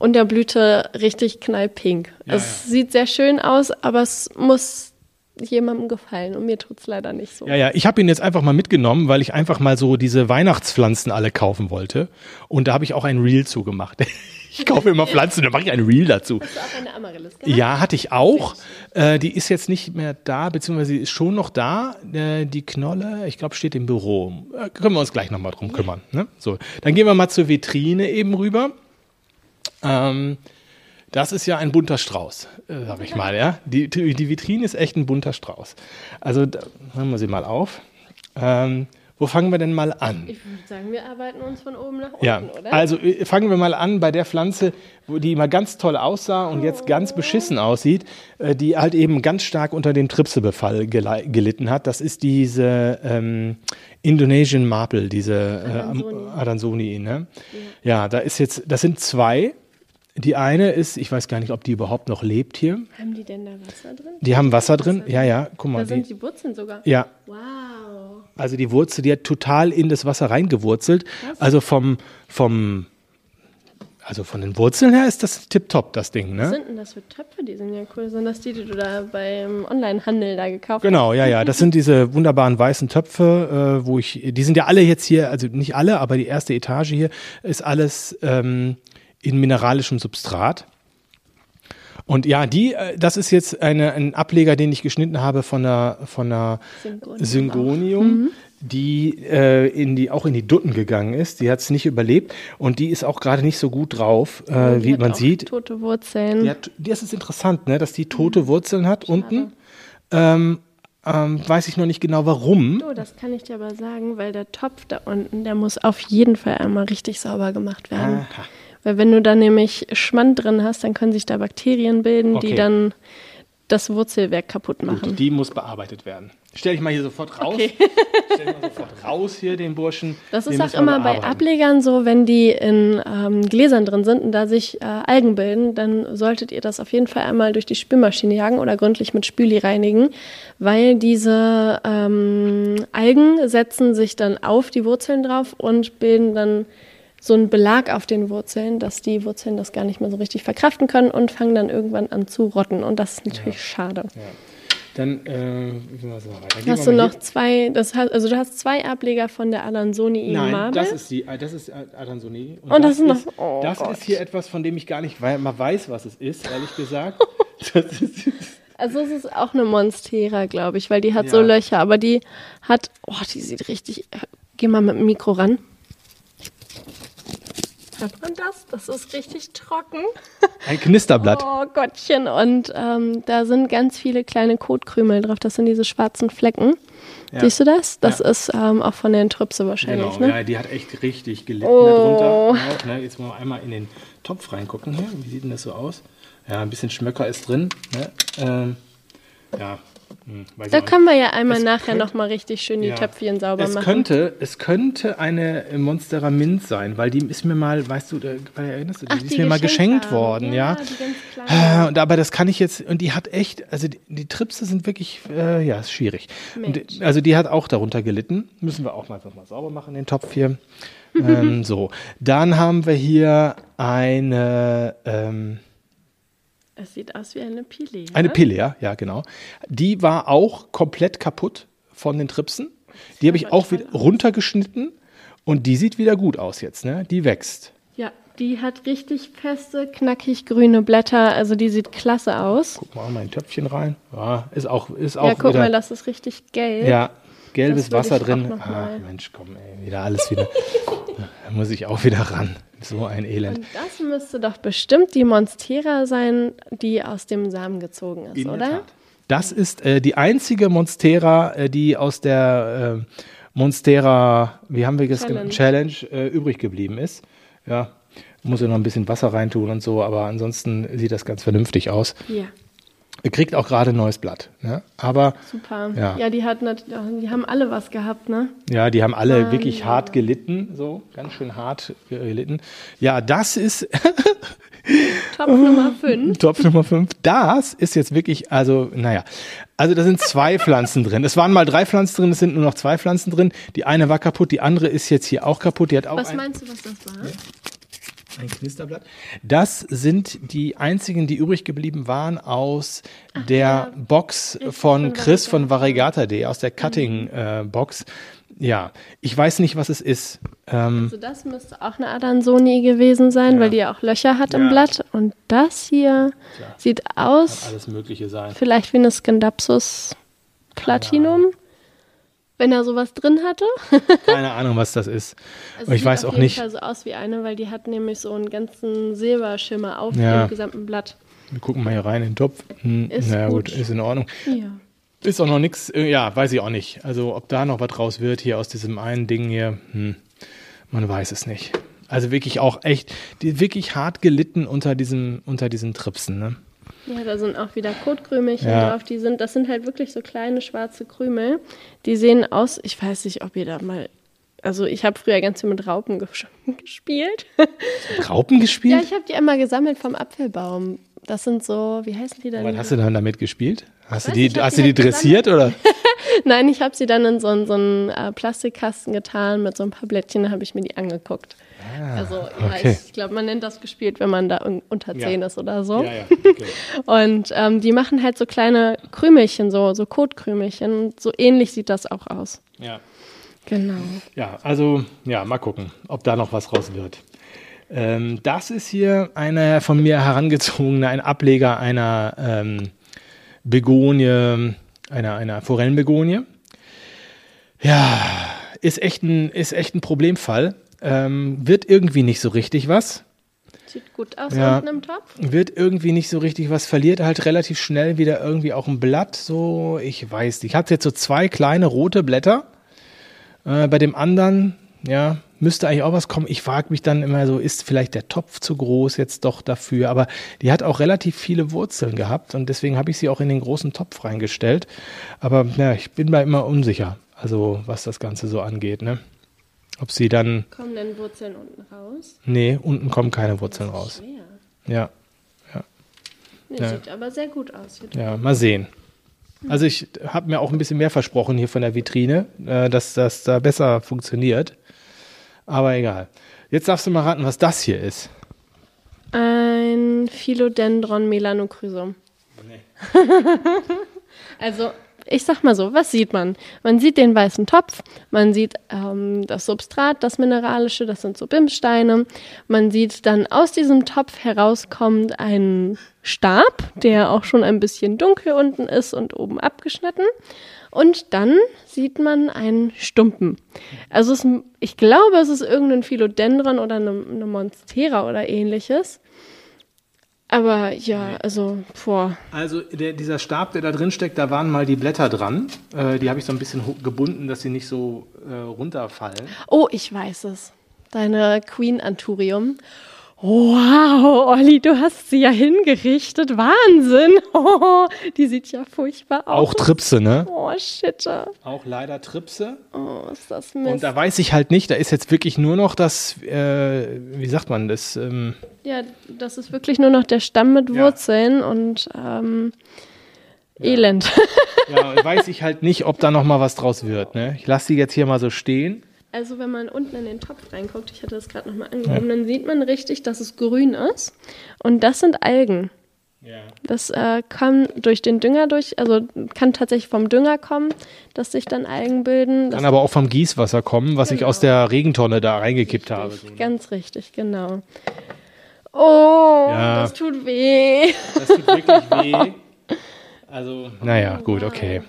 und der blühte richtig knallpink. Ja, es ja. sieht sehr schön aus, aber es muss jemandem gefallen und mir tut es leider nicht so. Ja, ja, ich habe ihn jetzt einfach mal mitgenommen, weil ich einfach mal so diese Weihnachtspflanzen alle kaufen wollte und da habe ich auch ein Reel zugemacht. *laughs* Ich kaufe immer Pflanzen, da mache ich ein Reel dazu. Hast du auch eine Amaryllis gehabt? Ja, hatte ich auch. Äh, die ist jetzt nicht mehr da, beziehungsweise ist schon noch da. Äh, die Knolle, ich glaube, steht im Büro. Äh, können wir uns gleich nochmal drum kümmern. Ne? So, dann gehen wir mal zur Vitrine eben rüber. Ähm, das ist ja ein bunter Strauß, äh, sag ich mal. Ja? Die, die Vitrine ist echt ein bunter Strauß. Also, da, machen wir sie mal auf. Ähm, wo fangen wir denn mal an? Ich würde sagen, wir arbeiten uns von oben nach unten, ja, oder? Also äh, fangen wir mal an bei der Pflanze, die immer ganz toll aussah und jetzt ganz beschissen aussieht, äh, die halt eben ganz stark unter dem Tripsebefall gelitten hat. Das ist diese ähm, Indonesian Maple, diese äh, Adansoni. Adansoni ne? ja. ja, da ist jetzt, das sind zwei die eine ist, ich weiß gar nicht, ob die überhaupt noch lebt hier. Haben die denn da Wasser drin? Die haben Wasser drin, ja, ja, guck mal. Da sind die Wurzeln sogar. Ja. Wow. Also die Wurzel, die hat total in das Wasser reingewurzelt. Was? Also vom, vom, also von den Wurzeln her ist das tipptopp, das Ding, ne? Was sind denn das für Töpfe? Die sind ja cool. Sind das die, die du da beim Onlinehandel da gekauft genau, hast? Genau, ja, ja. Das sind diese wunderbaren weißen Töpfe, äh, wo ich, die sind ja alle jetzt hier, also nicht alle, aber die erste Etage hier ist alles ähm, in mineralischem Substrat. Und ja, die, äh, das ist jetzt eine, ein Ableger, den ich geschnitten habe von der, von der Syngonium, Syngonium mhm. die, äh, in die auch in die Dutten gegangen ist. Die hat es nicht überlebt und die ist auch gerade nicht so gut drauf, äh, wie man sieht. Tote Wurzeln. Die hat, das ist interessant, ne, dass die tote mhm. Wurzeln hat Schade. unten. Ähm, ähm, weiß ich noch nicht genau warum. Oh, das kann ich dir aber sagen, weil der Topf da unten, der muss auf jeden Fall einmal richtig sauber gemacht werden. Aha. Weil wenn du da nämlich Schmand drin hast, dann können sich da Bakterien bilden, okay. die dann das Wurzelwerk kaputt machen. Gut, die muss bearbeitet werden. Stell dich mal hier sofort raus. Okay. *laughs* Stell dich mal sofort raus hier, den Burschen. Das Den ist auch immer bei. Ablegern so, wenn die in ähm, Gläsern drin sind und da sich äh, Algen bilden, dann solltet ihr das auf jeden Fall einmal durch die Spülmaschine jagen oder gründlich mit Spüli reinigen, weil diese ähm, Algen setzen sich dann auf die Wurzeln drauf und bilden dann so einen Belag auf den Wurzeln, dass die Wurzeln das gar nicht mehr so richtig verkraften können und fangen dann irgendwann an zu rotten. Und das ist natürlich schade. Dann, äh, so Hast du noch zwei, das hast, also du hast zwei Ableger von der Alansoni hier. Nein, Marble. das ist die, äh, das ist Adansoni. Und das ist noch- oh das Gott. ist hier etwas, von dem ich gar nicht wei- mal weiß, was es ist, ehrlich gesagt. *laughs* das ist, *laughs* Also es ist auch eine Monstera, glaube ich, weil die hat so Ja. Löcher, aber die hat, oh, die sieht richtig, geh mal mit dem Mikro ran. Hört man das? Das ist richtig trocken. ein Knisterblatt. Oh Gottchen. Und ähm, da sind ganz viele kleine Kotkrümel drauf. Das sind diese schwarzen Flecken. Ja. Siehst du das? Das Ja. ist ähm, auch von den Trüpse wahrscheinlich, Genau, ne? ja, die hat echt richtig gelitten Oh. darunter. Auch, ne? Jetzt wollen wir einmal in den Topf reingucken hier. Wie sieht denn das so aus? Ja, ein bisschen Schmöcker ist drin. Ne? Ähm, ja, hm, Da können wir ja einmal nachher könnte- nochmal richtig schön die Ja. Töpfchen sauber es machen. Könnte, es könnte eine Monstera Mint sein, weil die ist mir mal, weißt du, da, erinnerst du dich, Ach, die ist mir mal geschenkt worden, ja. die ganz kleine. Äh, Und aber das kann ich jetzt, und die hat echt, also die, die Tripse sind wirklich, äh, ja, ist schwierig. Und, die- also die hat auch darunter gelitten. Müssen wir auch mal einfach mal sauber machen, den Topf hier. *laughs* ähm, so, dann haben wir hier eine, ähm, Es sieht aus wie eine Pili. eine ne? Pille, ja, ja, genau. Die war auch komplett kaputt von den Tripsen. Die habe ich auch wieder runtergeschnitten und die sieht wieder gut aus jetzt, ne? Die wächst. Ja, die hat richtig feste, knackig grüne Blätter. Also die sieht klasse aus. Guck mal mal ein Töpfchen rein. Ja, ist auch, ist auch ja, guck wieder, mal, das ist richtig gelb. Ja, gelbes Wasser drin. Ah. Mensch, komm, ey, wieder alles wieder. *laughs* da muss ich auch wieder ran. So ein Elend. Und das müsste doch bestimmt die Monstera sein, die aus dem Samen gezogen ist, In der oder? Tat. Das ist äh, die einzige Monstera, äh, die aus der äh, Monstera, wie haben wir das genannt? Challenge äh, übrig geblieben ist. Ja, muss ja noch ein bisschen Wasser reintun und so, aber ansonsten sieht das ganz vernünftig aus. Ja, kriegt auch gerade ein neues Blatt. Ne? Aber super. Ja. Ja, die, hat nat- die haben alle was gehabt, ne? ja, die haben alle Wahnsinn. wirklich hart gelitten, so ganz schön hart gelitten. Ja, das ist Top Nummer 5. Topf Nummer 5. Das ist jetzt wirklich, also, naja. Also da sind zwei Pflanzen drin. Es waren mal drei Pflanzen drin, es sind nur noch zwei Pflanzen drin. Die eine war kaputt, die andere ist jetzt hier auch kaputt. Die hat auch Was ein, meinst du, was das war? Ein Knisterblatt. Das sind die einzigen, die übrig geblieben waren aus der Box von von Chris von Variegata.de, aus der Cutting-Box. ja, ich weiß nicht, was es ist. Ähm, Also das müsste auch eine Adansoni gewesen sein, Ja. weil die ja auch Löcher hat im Ja. Blatt. Und das hier sieht aus alles Mögliche sein. vielleicht wie eine Scindapsus Platinum, wenn er sowas drin hatte. *laughs* Keine Ahnung, was das ist. Es Aber ich sieht weiß auf auch jeden nicht. Fall so aus wie eine, weil die hat nämlich so einen ganzen Silberschimmer auf Ja. dem gesamten Blatt. Wir gucken mal hier rein in den Topf. Hm, Ist naja, gut. gut. ist in Ordnung. Ja. Ist auch noch nichts, ja, weiß ich auch nicht. Also, ob da noch was draus wird hier aus diesem einen Ding hier, hm, man weiß es nicht. Also wirklich auch echt, die wirklich hart gelitten unter diesem, unter diesen Tripsen, ne? Ja, da sind auch wieder Kotkrümelchen Ja. drauf. Die sind, das sind halt wirklich so kleine schwarze Krümel. Die sehen aus, ich weiß nicht, ob ihr da mal. Also ich habe früher ganz viel mit Raupen ges *laughs* gespielt. Raupen ja, gespielt? ich habe die immer gesammelt vom Apfelbaum. Das sind so, wie heißen die denn? Was hast du dann damit gespielt? Hast du die, nicht, hast du die halt dressiert oder? *laughs* Nein, ich habe sie dann in so, einen- so einen äh, Plastikkasten getan mit so ein paar Blättchen, da habe ich mir die angeguckt. Also ja, Ah, okay. ich, glaube, man nennt das gespielt, wenn man da un- unter Ja. 10 ist oder so. Ja, ja, okay. *laughs* Und ähm, die machen halt so kleine Krümelchen, so, so Kotkrümelchen. Und so ähnlich sieht das auch aus. ja. Genau. Ja, also, ja, mal gucken, ob da noch was raus wird. Ähm, das ist hier eine von mir herangezogene, ein Ableger einer ähm, Begonie, einer, einer Forellenbegonie. Ja, ist echt ein, ist echt ein Problemfall. Ähm, wird irgendwie nicht so richtig was. Sieht gut aus Ja. unten im Topf. Wird irgendwie nicht so richtig was, verliert halt relativ schnell wieder irgendwie auch ein Blatt. So, ich weiß nicht. Ich habe jetzt so zwei kleine rote Blätter. Äh, bei dem anderen ja, müsste eigentlich auch was kommen. Ich frage mich dann immer so, ist vielleicht der Topf zu groß jetzt doch dafür? Aber die hat auch relativ viele Wurzeln gehabt und deswegen habe ich sie auch in den großen Topf reingestellt. Aber ja, ich bin mir immer unsicher, also was das Ganze so angeht, ne? Ob sie dann. Kommen denn Wurzeln unten raus? Nee, unten kommen keine Wurzeln raus. Schwer. Ja, Nee, Ja. Sieht aber sehr gut aus. Ja, mal sehen. Also ich habe mir auch ein bisschen mehr versprochen hier von der Vitrine, äh, dass das da besser funktioniert. Aber egal. Jetzt darfst du mal raten, was das hier ist. Ein Philodendron melanochrysum. *laughs* also, ich sag mal so, was sieht man? Man sieht den weißen Topf, man sieht ähm, das Substrat, das mineralische, das sind so Bimssteine. Man sieht dann aus diesem Topf herauskommt ein Stab, der auch schon ein bisschen dunkel unten ist und oben abgeschnitten. Und dann sieht man einen Stumpen. Also es, ich glaube, es ist irgendein Philodendron oder eine, eine Monstera oder ähnliches. Aber ja, also, boah. Also der, dieser Stab, der da drin steckt, da waren mal die Blätter dran. Äh, die habe ich so ein bisschen gebunden, dass sie nicht so äh, runterfallen. Oh, ich weiß es. Deine Queen Anturium. Wow, Olli, du hast sie ja hingerichtet. Wahnsinn. *laughs* Oh, die sieht ja furchtbar aus. Auch Tripse, ne? Oh, shitter. Auch leider Tripse. Oh, ist das Und Mist. da weiß ich halt nicht, da ist jetzt wirklich nur noch das, äh, wie sagt man das? Ähm, Ja, das ist wirklich nur noch der Stamm mit Ja. Wurzeln und ähm, Elend. ja, weiß ich halt nicht, ob da noch mal was draus wird. Ne? Ich lasse sie jetzt hier mal so stehen. Also wenn man unten in den Topf reinguckt, ich hatte das gerade nochmal angehoben, dann sieht man richtig, dass es grün ist. Und das sind Algen. Ja. Das äh, kann durch den Dünger durch, also kann tatsächlich vom Dünger kommen, dass sich dann Algen bilden. Kann aber auch vom Gießwasser kommen, was ich Genau. aus der Regentonne da reingekippt habe. ist ganz richtig, genau. Oh, Ja. das tut weh. Das tut wirklich weh. *laughs* Also, naja, gut, okay.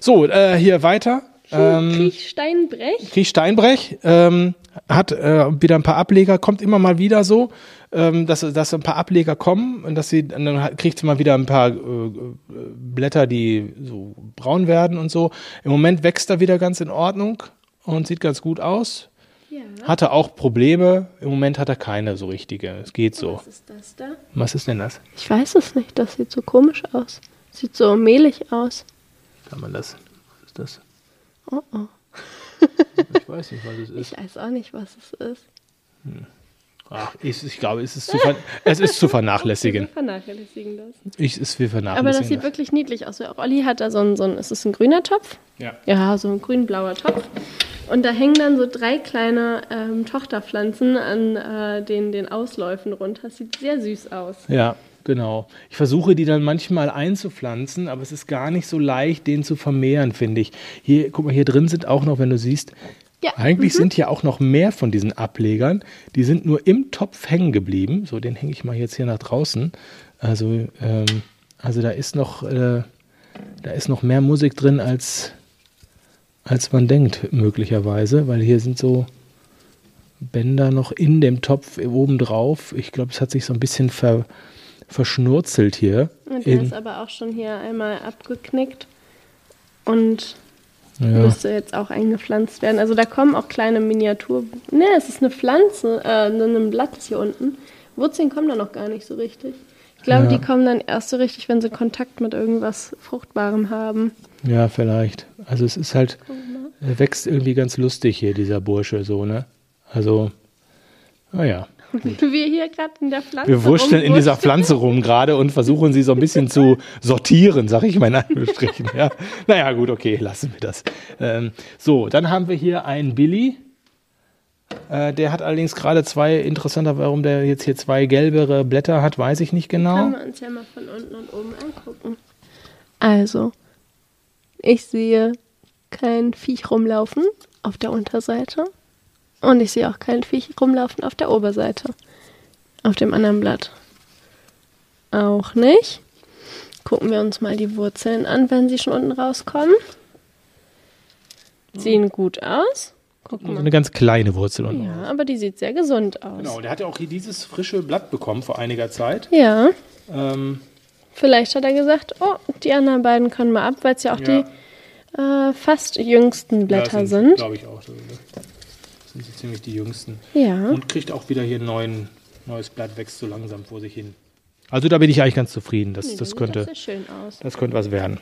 So, äh, hier weiter. Ähm, Kriechsteinbrech. Krieg Steinbrech ähm, hat äh, wieder ein paar Ableger, kommt immer mal wieder so, ähm, dass, dass ein paar Ableger kommen und dass sie, und dann kriegt sie mal wieder ein paar äh, äh, Blätter, die so braun werden und so. Im Moment wächst er wieder ganz in Ordnung und sieht ganz gut aus. Ja. Hatte auch Probleme, im Moment hat er keine so richtige. Es geht so. Was ist das da? Was ist denn das? Ich weiß es nicht, das sieht so komisch aus. Sieht so mehlig aus. Kann man das? Was ist das? Oh, oh. Ich weiß nicht, was es ist. Ich weiß auch nicht, was es ist. Ach, ich, ich glaube, es ist zu, ver es ist zu *laughs* Wir vernachlässigen. vernachlässigen das. Ich, wir vernachlässigen. Aber das sieht das. wirklich niedlich aus. Auch Olli hat da so ein, so ein, ist es ein grüner Topf? Ja. Ja, so ein grün-blauer Topf. Und da hängen dann so drei kleine ähm, Tochterpflanzen an äh, den, den Ausläufen runter. Das sieht sehr süß aus. Ja, genau. Ich versuche die dann manchmal einzupflanzen, aber es ist gar nicht so leicht, den zu vermehren, finde ich. Hier, guck mal, hier drin sind auch noch, wenn du siehst, Ja. eigentlich sind hier auch noch mehr von diesen Ablegern. Die sind nur im Topf hängen geblieben. So, den hänge ich mal jetzt hier nach draußen. Also, ähm, also da ist noch, äh, da ist noch mehr Musik drin als als man denkt, möglicherweise, weil hier sind so Bänder noch in dem Topf oben drauf. Ich glaube, es hat sich so ein bisschen ver, verschnurzelt hier. Und der ist aber auch schon hier einmal abgeknickt und ja. müsste jetzt auch eingepflanzt werden. Also da kommen auch kleine Miniatur... Ne, es ist eine Pflanze, äh, ein Blatt ist hier unten. Wurzeln kommen da noch gar nicht so richtig. Ich glaube, Ja. die kommen dann erst so richtig, wenn sie Kontakt mit irgendwas Fruchtbarem haben. ja, vielleicht. Also es ist halt, er wächst irgendwie ganz lustig hier, dieser Bursche, so, ne? Also, naja. *laughs* Wir hier gerade in der Pflanze. Wir wurschteln in dieser. Pflanze rum gerade und versuchen sie so ein bisschen zu sortieren, sag ich mal in Anführungsstrichen. Ja. Naja, gut, okay, lassen wir das. Ähm, so, dann haben wir hier einen Billy. Äh, der hat allerdings gerade zwei, interessanter, warum der jetzt hier zwei gelbere Blätter hat, weiß ich nicht genau. Können wir uns ja mal von unten und oben angucken. Also, ich sehe kein Viech rumlaufen auf der Unterseite. Und ich sehe auch kein Viech rumlaufen auf der Oberseite. Auf dem anderen Blatt. Auch nicht. Gucken wir uns mal die Wurzeln an, wenn sie schon unten rauskommen. Sehen gut aus. Guck So mal. eine ganz kleine Wurzel unten. Ja, aber die sieht sehr gesund aus. Genau, der hat ja auch hier dieses frische Blatt bekommen vor einiger Zeit. Ja. Ähm, Vielleicht hat er gesagt, oh, die anderen beiden können mal ab, weil es ja auch Ja. die äh, fast jüngsten Blätter sind. Glaube ich auch. So, ne? Das sind so ziemlich die jüngsten. Ja. Und kriegt auch wieder hier ein neuen, neues Blatt, wächst so langsam vor sich hin. Also da bin ich eigentlich ganz zufrieden. Das, Nee, das, könnte, aus. das könnte was werden.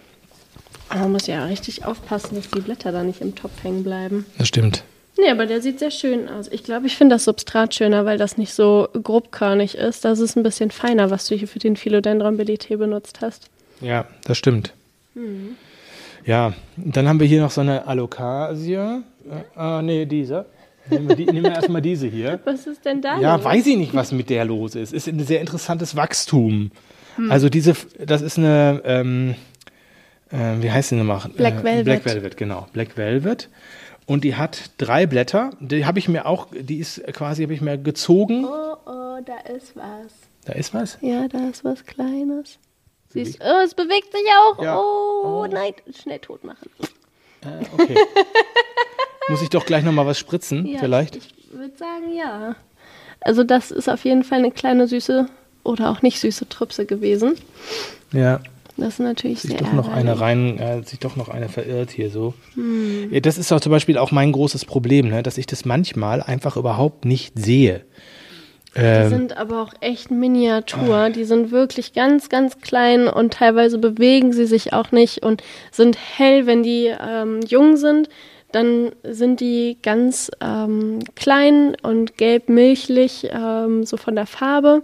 Aber man muss ja richtig aufpassen, dass die Blätter da nicht im Topf hängen bleiben. Das stimmt. Nee, aber der sieht sehr schön aus. Ich glaube, ich finde das Substrat schöner, weil das nicht so grobkörnig ist. Das ist ein bisschen feiner, was du hier für den Philodendron Belite benutzt hast. Ja, das stimmt. Ja, und dann haben wir hier noch so eine Alocasia. Äh, ah, nee, diese. Nehmen wir, die, nehmen wir erstmal diese hier. *laughs* Was ist denn da Ja, los? weiß ich nicht, was mit der los ist. Ist ein sehr interessantes Wachstum. Also diese, das ist eine, ähm, äh, wie heißt die nochmal? Black Äh, Velvet. Black Velvet, genau. Black Velvet. Und die hat drei Blätter. Die habe ich mir auch, die ist quasi, habe ich mir gezogen. Oh, oh, da ist was. Da ist was. Ja, da ist was Kleines. Siehst oh, es bewegt sich auch. Ja. Oh, nein, schnell tot machen. Äh, okay. *laughs* Muss ich doch gleich nochmal was spritzen, Ja, vielleicht? Ich würde sagen, ja. Also das ist auf jeden Fall eine kleine süße oder auch nicht süße Trüpse gewesen. Ja. Das ist natürlich sich sehr doch noch eine rein, äh, sich doch noch eine verirrt hier so. Hm. Ja, das ist doch zum Beispiel auch mein großes Problem, ne, dass ich das manchmal einfach überhaupt nicht sehe. Die Ähm, sind aber auch echt Miniatur. Die sind wirklich ganz, ganz klein und teilweise bewegen sie sich auch nicht und sind hell, wenn die ähm, jung sind. Dann sind die ganz ähm, klein und gelb-milchlich, ähm, so von der Farbe.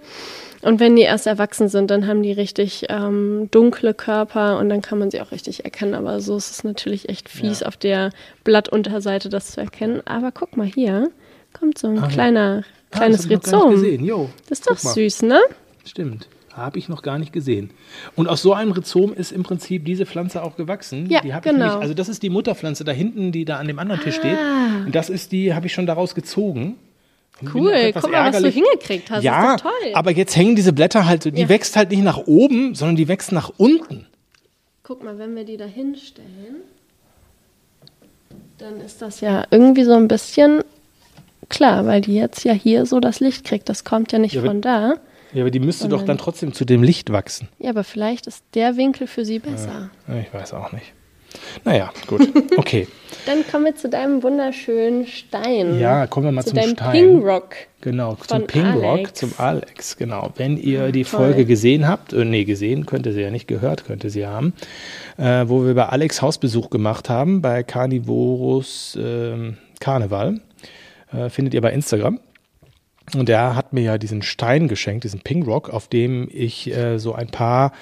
Und wenn die erst erwachsen sind, dann haben die richtig ähm, dunkle Körper und dann kann man sie auch richtig erkennen. Aber so ist es natürlich echt fies, Ja. auf der Blattunterseite das zu erkennen. Aber guck mal hier, kommt so ein Ah, ja. kleiner, ah, kleines das gar nicht Rhizom. gesehen. Jo, Das ist doch süß, ne? Stimmt. Habe ich noch gar nicht gesehen. Und aus so einem Rhizom ist im Prinzip diese Pflanze auch gewachsen. Ja, die genau. Ich nämlich, also das ist die Mutterpflanze da hinten, die da an dem anderen Tisch steht. Ah. Und das ist die, habe ich schon daraus gezogen. Cool, guck mal, was du ärgerlich. hingekriegt hast. Ja, ist doch toll. aber jetzt hängen diese Blätter halt, so- die Ja. wächst halt nicht nach oben, sondern die wächst nach unten. Guck mal, wenn wir die da hinstellen, dann ist das ja irgendwie so ein bisschen klar, weil die jetzt ja hier so das Licht kriegt. Das kommt ja nicht Ja, von da. Ja, aber die müsste doch dann trotzdem zu dem Licht wachsen. Ja, aber vielleicht ist der Winkel für sie besser. Ich weiß auch nicht. Naja, gut. *laughs* Okay. Dann kommen wir zu deinem wunderschönen Stein. Ja, kommen wir mal zu zum deinem Stein. Pingrock. Genau, Von zum Pingrock, Alex. zum Alex, genau. Wenn ihr die toll. Folge gesehen habt, äh, nee, gesehen, könnte sie ja nicht, gehört könnte sie haben, äh, wo wir bei Alex Hausbesuch gemacht haben, bei Carnivorus ähm, Karneval, äh, findet ihr bei Instagram. Und der hat mir ja diesen Stein geschenkt, diesen Pingrock, auf dem ich äh, so ein paar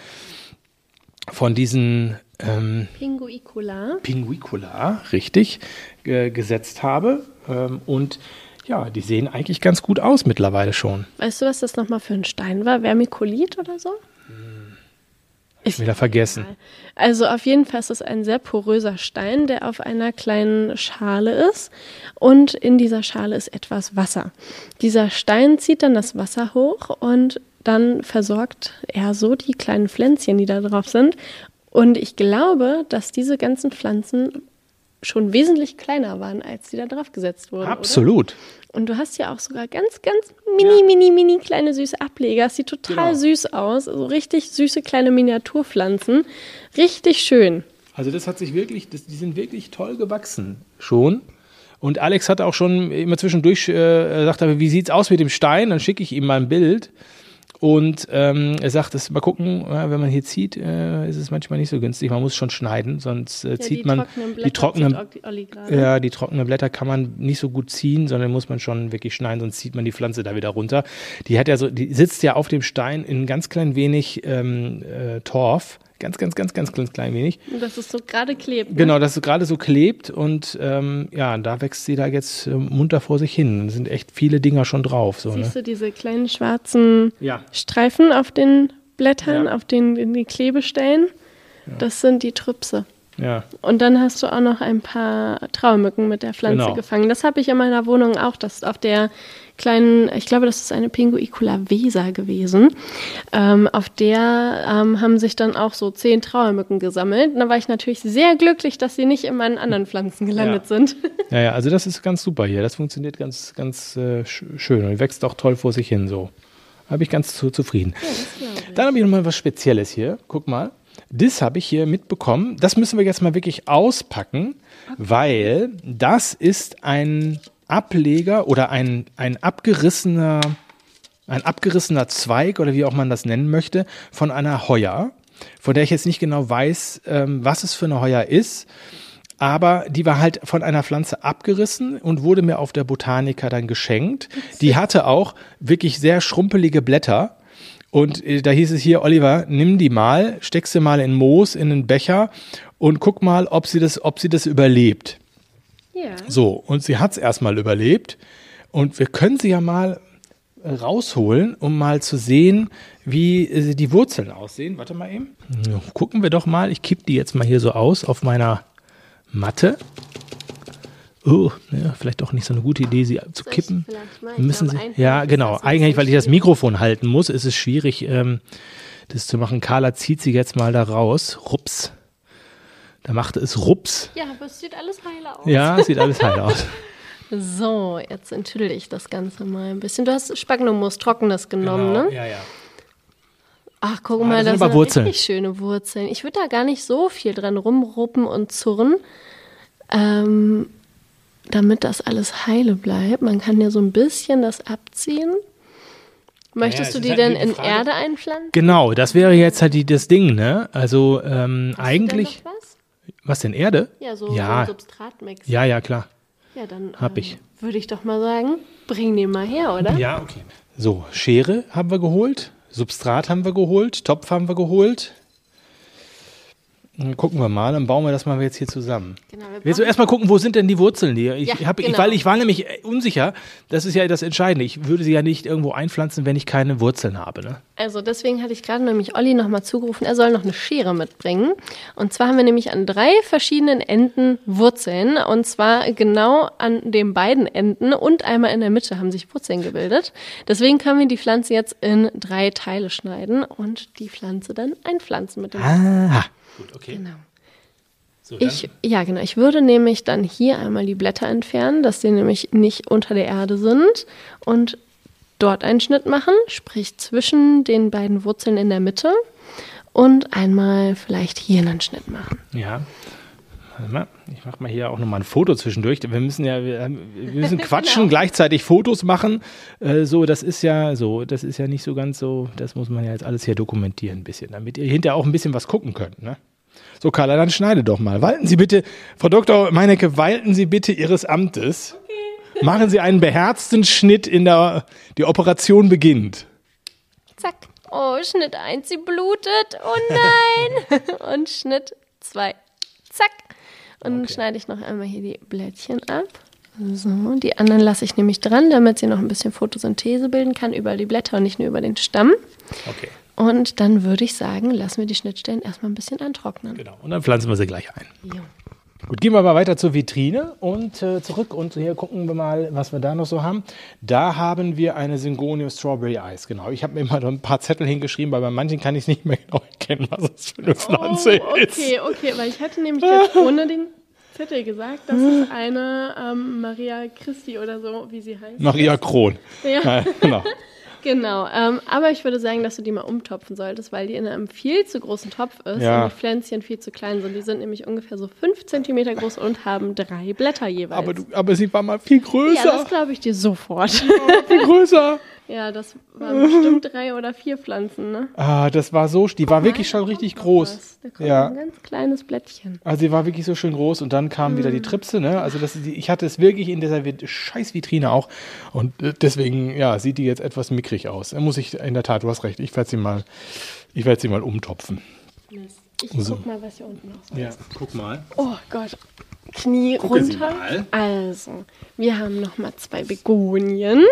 von diesen ähm, Pinguicula. Pinguicula, richtig, äh, gesetzt habe. Ähm, und ja, die sehen eigentlich ganz gut aus mittlerweile schon. Weißt du, was das nochmal für ein Stein war? Vermikulit oder so? Ist Wieder vergessen. Also auf jeden Fall ist es ein sehr poröser Stein, der auf einer kleinen Schale ist und in dieser Schale ist etwas Wasser. Dieser Stein zieht dann das Wasser hoch und dann versorgt er so die kleinen Pflänzchen, die da drauf sind. Und ich glaube, dass diese ganzen Pflanzen schon wesentlich kleiner waren, als die da drauf gesetzt wurden. Oder? Und du hast ja auch sogar ganz, ganz mini, mini, mini kleine süße Ableger. Es sieht total Genau. süß aus. Also richtig süße kleine Miniaturpflanzen. Richtig schön. Also das hat sich wirklich, das, die sind wirklich toll gewachsen schon. Und Alex hat auch schon immer zwischendurch äh, sagt er, wie sieht's aus mit dem Stein? Dann schicke ich ihm mal ein Bild. Und ähm, er sagt, das mal gucken, ja, wenn man hier zieht, äh, ist es manchmal nicht so günstig. Man muss schon schneiden, sonst äh, zieht man die trockenen, gerade. Ja, die trockenen Blätter kann man nicht so gut ziehen, sondern muss man schon wirklich schneiden, sonst zieht man die Pflanze da wieder runter. Die hat ja so, die sitzt ja auf dem Stein in ganz klein wenig ähm, äh, Torf. Ganz, ganz, ganz, ganz, ganz klein wenig. Und dass es so gerade klebt. Ne? Genau, dass es gerade so klebt und ähm, ja, da wächst sie da jetzt äh, munter vor sich hin. Da sind echt viele Dinger schon drauf. So, ne? Siehst du diese kleinen schwarzen Ja. Streifen auf den Blättern, Ja. auf den, in den Klebestellen? Das sind die Trüpse. Ja, Und dann hast du auch noch ein paar Trauermücken mit der Pflanze Genau. gefangen. Das habe ich in meiner Wohnung auch. Das auf der kleinen, ich glaube, das ist eine Pinguicula vesa gewesen. Ähm, auf der ähm, haben sich dann auch so zehn Trauermücken gesammelt. Und da war ich natürlich sehr glücklich, dass sie nicht in meinen anderen Pflanzen gelandet Ja. sind. *laughs* ja, ja, also das ist ganz super hier. Das funktioniert ganz, ganz äh, sch- schön und wächst auch toll vor sich hin so. Da bin ich ganz zu, zufrieden. Dann habe ich noch mal was Spezielles hier. Guck mal. Das habe ich hier mitbekommen. Das müssen wir jetzt mal wirklich auspacken, weil das ist ein Ableger oder ein, ein abgerissener, ein abgerissener Zweig oder wie auch man das nennen möchte, von einer Heuer, von der ich jetzt nicht genau weiß, ähm, was es für eine Heuer ist. Aber die war halt von einer Pflanze abgerissen und wurde mir auf der Botanica dann geschenkt. Die hatte auch wirklich sehr schrumpelige Blätter. Und äh, da hieß es hier, Oliver, nimm die mal, steck sie mal in Moos, in einen Becher und guck mal, ob sie das, ob sie das überlebt. Ja. So, und sie hat es erstmal überlebt. Und wir können sie ja mal rausholen, um mal zu sehen, wie äh, die Wurzeln aussehen. Warte mal eben. Gucken wir doch mal. Ich kipp die jetzt mal hier so aus auf meiner Matte. Oh, ja, vielleicht doch nicht so eine gute Idee, sie zu kippen. Müssen sie, ja, genau. Eigentlich, weil ich das Mikrofon halten muss, ist es schwierig, ähm, das zu machen. Carla zieht sie jetzt mal da raus. Rups. Da machte es Rups. Ja, aber es sieht alles heil aus. Ja, es sieht alles heil aus. *laughs* So, jetzt enttüdel ich das Ganze mal ein bisschen. Du hast Spagnumus trockenes genommen, ne? Genau, Ja, ja. Ach, guck Ah, mal, das das sind Wurzeln. richtig schöne Wurzeln. Ich würde da gar nicht so viel dran rumruppen und zurren, ähm, damit das alles heile bleibt. Man kann ja so ein bisschen das abziehen. Möchtest es du die halt denn in Frage- Erde einpflanzen? Genau, das wäre jetzt halt die, das Ding, ne? Also ähm, eigentlich. Da noch was? Was denn, Erde? Ja, so, Ja. so ein Substratmix. Ja, ja, klar. Ja, dann Hab ähm, ich. würde ich doch mal sagen, bring den mal her, oder? Ja, okay. So, Schere haben wir geholt, Substrat haben wir geholt, Topf haben wir geholt. Dann gucken wir mal, dann bauen wir das mal jetzt hier zusammen. Genau, wir Willst du erstmal gucken, wo sind denn die Wurzeln hier? Ich, Ja, hab, ich, genau. weil ich war nämlich äh, unsicher, das ist ja das Entscheidende. Ich würde sie ja nicht irgendwo einpflanzen, wenn ich keine Wurzeln habe. Ne? Also deswegen hatte ich gerade nämlich Olli nochmal zugerufen, er soll noch eine Schere mitbringen. Und zwar haben wir nämlich an drei verschiedenen Enden Wurzeln. Und zwar genau an den beiden Enden und einmal in der Mitte haben sich Wurzeln gebildet. Deswegen können wir die Pflanze jetzt in drei Teile schneiden und die Pflanze dann einpflanzen mit dem Ah, gut, okay. Genau. So, Ich, ja, genau. Ich würde nämlich dann hier einmal die Blätter entfernen, dass die nämlich nicht unter der Erde sind und dort einen Schnitt machen, sprich zwischen den beiden Wurzeln in der Mitte und einmal vielleicht hier einen Schnitt machen. Ja. Ich mache mal hier auch nochmal ein Foto zwischendurch. Wir müssen ja, wir, wir müssen *laughs* quatschen, Genau. gleichzeitig Fotos machen. Äh, so, das ist ja so, das ist ja nicht so ganz so, das muss man ja jetzt alles hier dokumentieren ein bisschen, damit ihr hinterher auch ein bisschen was gucken könnt. Ne? So, Carla, dann schneide doch mal. Walten Sie bitte, Frau Dr. Meinecke, walten Sie bitte Ihres Amtes. Machen Sie einen beherzten Schnitt in der, die Operation beginnt. Zack. Oh, Schnitt 1, sie blutet. Oh nein. *laughs* und Schnitt 2. Und dann Okay. schneide ich noch einmal hier die Blättchen ab. So, die anderen lasse ich nämlich dran, damit sie noch ein bisschen Photosynthese bilden kann über die Blätter und nicht nur über den Stamm. Okay, Und dann würde ich sagen, lassen wir die Schnittstellen erstmal ein bisschen antrocknen. genau. Und dann pflanzen wir sie gleich ein. Jo. Gut, gehen wir mal weiter zur Vitrine und äh, zurück und hier gucken wir mal, was wir da noch so haben. Da haben wir eine Syngonium Strawberry Ice, genau. Ich habe mir mal ein paar Zettel hingeschrieben, weil bei manchen kann ich es nicht mehr *laughs* genau erkennen, was das für eine Pflanze oh, ist. okay, okay, weil ich hätte nämlich jetzt *laughs* ohne den Zettel gesagt, das ist eine ähm, Maria Christi oder so, wie sie heißt. Maria Kron. Ja. Ja, genau. *laughs* Genau, ähm, aber ich würde sagen, dass du die mal umtopfen solltest, weil die in einem viel zu großen Topf ist Ja. und die Pflänzchen viel zu klein sind. Die sind nämlich ungefähr so fünf Zentimeter groß und haben drei Blätter jeweils. Aber, du, aber sie war mal viel ja, das größer. glaube ich dir sofort. viel größer. *laughs* ja, das waren bestimmt *laughs* drei oder vier Pflanzen, ne? Ah, das war so, die war wirklich schon richtig groß. Da kommt Ja. ein ganz kleines Blättchen. Also sie war wirklich so schön groß und dann kam wieder die Mhm. Tripse, ne? Also das, ist die- ich hatte es wirklich in dieser scheiß Vitrine auch und äh, deswegen, ja, sieht die jetzt etwas mickrig aus. Da muss ich, in der Tat, du hast recht, ich werde sie mal, ich werde sie mal umtopfen. Mist. Ich So. guck mal, was hier unten noch so Ja, guck mal. Oh Gott. Knie Gucken Sie runter. Also, wir haben noch mal zwei Begonien.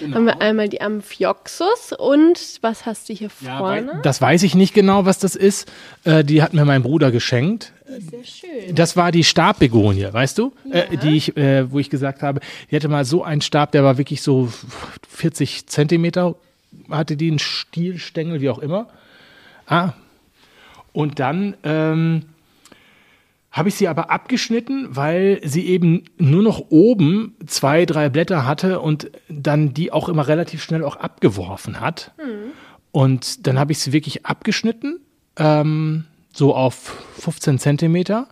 Genau. Haben wir einmal die Amphioxus und was hast du hier Ja, vorne? das weiß ich nicht genau, was das ist. Äh, die hat mir mein Bruder geschenkt. Sehr schön. Das war die Stabbegonie, weißt du? Äh, die ich, äh, wo ich gesagt habe, die hatte mal so einen Stab, der war wirklich so 40 Zentimeter, hatte die einen Stielstängel, wie auch immer. Ah. Und dann ähm, habe ich sie aber abgeschnitten, weil sie eben nur noch oben zwei, drei Blätter hatte und dann die auch immer relativ schnell auch abgeworfen hat. Und dann habe ich sie wirklich abgeschnitten, ähm, so auf 15 Zentimeter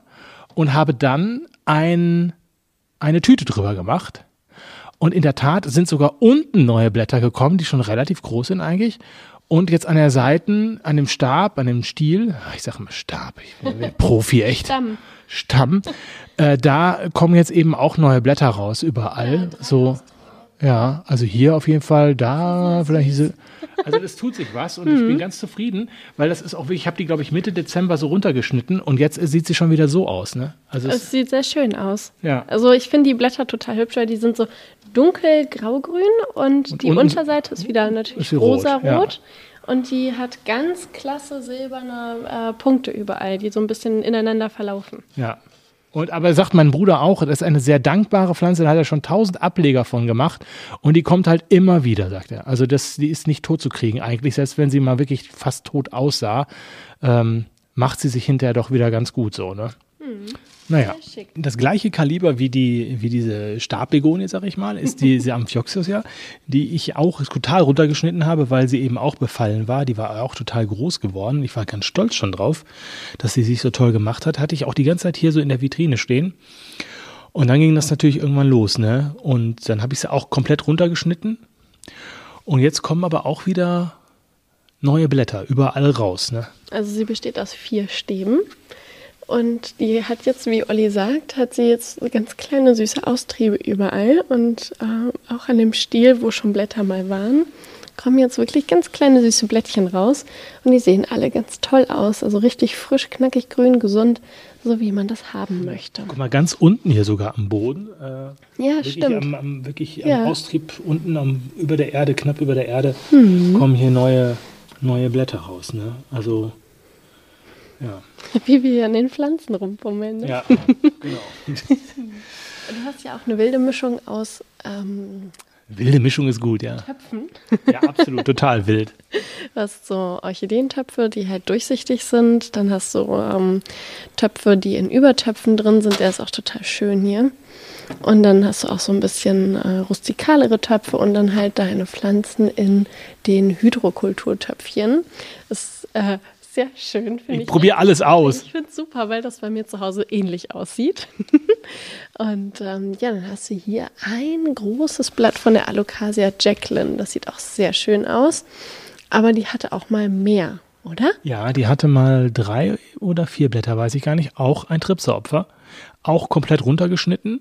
und habe dann ein, eine Tüte drüber gemacht Und in der Tat sind sogar unten neue Blätter gekommen, die schon relativ groß sind eigentlich. Und jetzt an der Seiten, an dem Stab, an dem Stiel, ah, ich sage immer Stab, ich bin *laughs* Profi, echt. Stamm. Stamm. Äh, da kommen jetzt eben auch neue Blätter raus, überall. so, ja, also hier auf jeden Fall, da vielleicht diese. Also das tut sich was und ich bin ganz zufrieden, weil das ist auch ich habe die, glaube ich, Mitte Dezember so runtergeschnitten und jetzt sieht sie schon wieder so aus, ne? Also es, Es sieht sehr schön aus. Ja. Also ich finde die Blätter total hübsch, weil die sind so dunkel graugrün und, Und die unten Unterseite ist wieder natürlich rosa-rot. Und die hat ganz klasse silberne äh, Punkte überall, die so ein bisschen ineinander verlaufen. Ja. Und aber sagt mein Bruder auch, das ist eine sehr dankbare Pflanze, da hat er schon tausend Ableger von gemacht und die kommt halt immer wieder, sagt er. Also das, die ist nicht tot zu kriegen eigentlich, selbst wenn sie mal wirklich fast tot aussah, ähm, macht sie sich hinterher doch wieder ganz gut so, ne? Naja, das gleiche Kaliber wie die, wie diese Stabbegonie, sag ich mal, ist *laughs* diese Amphioxus die ich auch total runtergeschnitten habe, weil sie eben auch befallen war. Die war auch total groß geworden. Ich war ganz stolz schon drauf, dass sie sich so toll gemacht hat. Hatte ich auch die ganze Zeit hier so in der Vitrine stehen. Und dann ging das natürlich irgendwann los, ne? Und dann habe ich sie auch komplett runtergeschnitten. Und jetzt kommen aber auch wieder neue Blätter überall raus, ne? Also sie besteht aus vier Stäben. Und die hat jetzt, wie Olli sagt, hat sie jetzt ganz kleine süße Austriebe überall. Und äh, auch an dem Stiel, wo schon Blätter mal waren, kommen jetzt wirklich ganz kleine süße Blättchen raus. Und die sehen alle ganz toll aus. Also richtig frisch, knackig, grün, gesund, so wie man das haben möchte. Guck mal, ganz unten hier sogar am Boden. Äh, Ja, wirklich stimmt. Am, am, wirklich Ja. am Austrieb unten am, über der Erde, knapp über der Erde, Mhm. kommen hier neue, neue Blätter raus. Ne? Also, ja. *laughs* Wie wir an den Pflanzen rumpummeln. Ne? Ja, *laughs* genau. Du hast ja auch eine wilde Mischung aus ähm, Wilde Mischung ist gut, ja. Töpfen. Ja, absolut, total wild. Du hast so Orchideentöpfe, die halt durchsichtig sind. Dann hast du ähm, Töpfe, die in Übertöpfen drin sind. Der ist auch total schön hier. Und dann hast du auch so ein bisschen äh, rustikalere Töpfe und dann halt deine Pflanzen in den Hydrokulturtöpfchen. Das ist äh, sehr schön, finde ich. Ich probiere alles aus. Ich finde es super, weil das bei mir zu Hause ähnlich aussieht. *laughs* Und ähm, ja, dann hast du hier ein großes Blatt von der Alocasia Jacqueline. Das sieht auch sehr schön aus. Aber die hatte auch mal mehr, oder? Ja, die hatte mal drei oder vier Blätter, weiß ich gar nicht. Auch ein Tripseopfer. Auch komplett runtergeschnitten.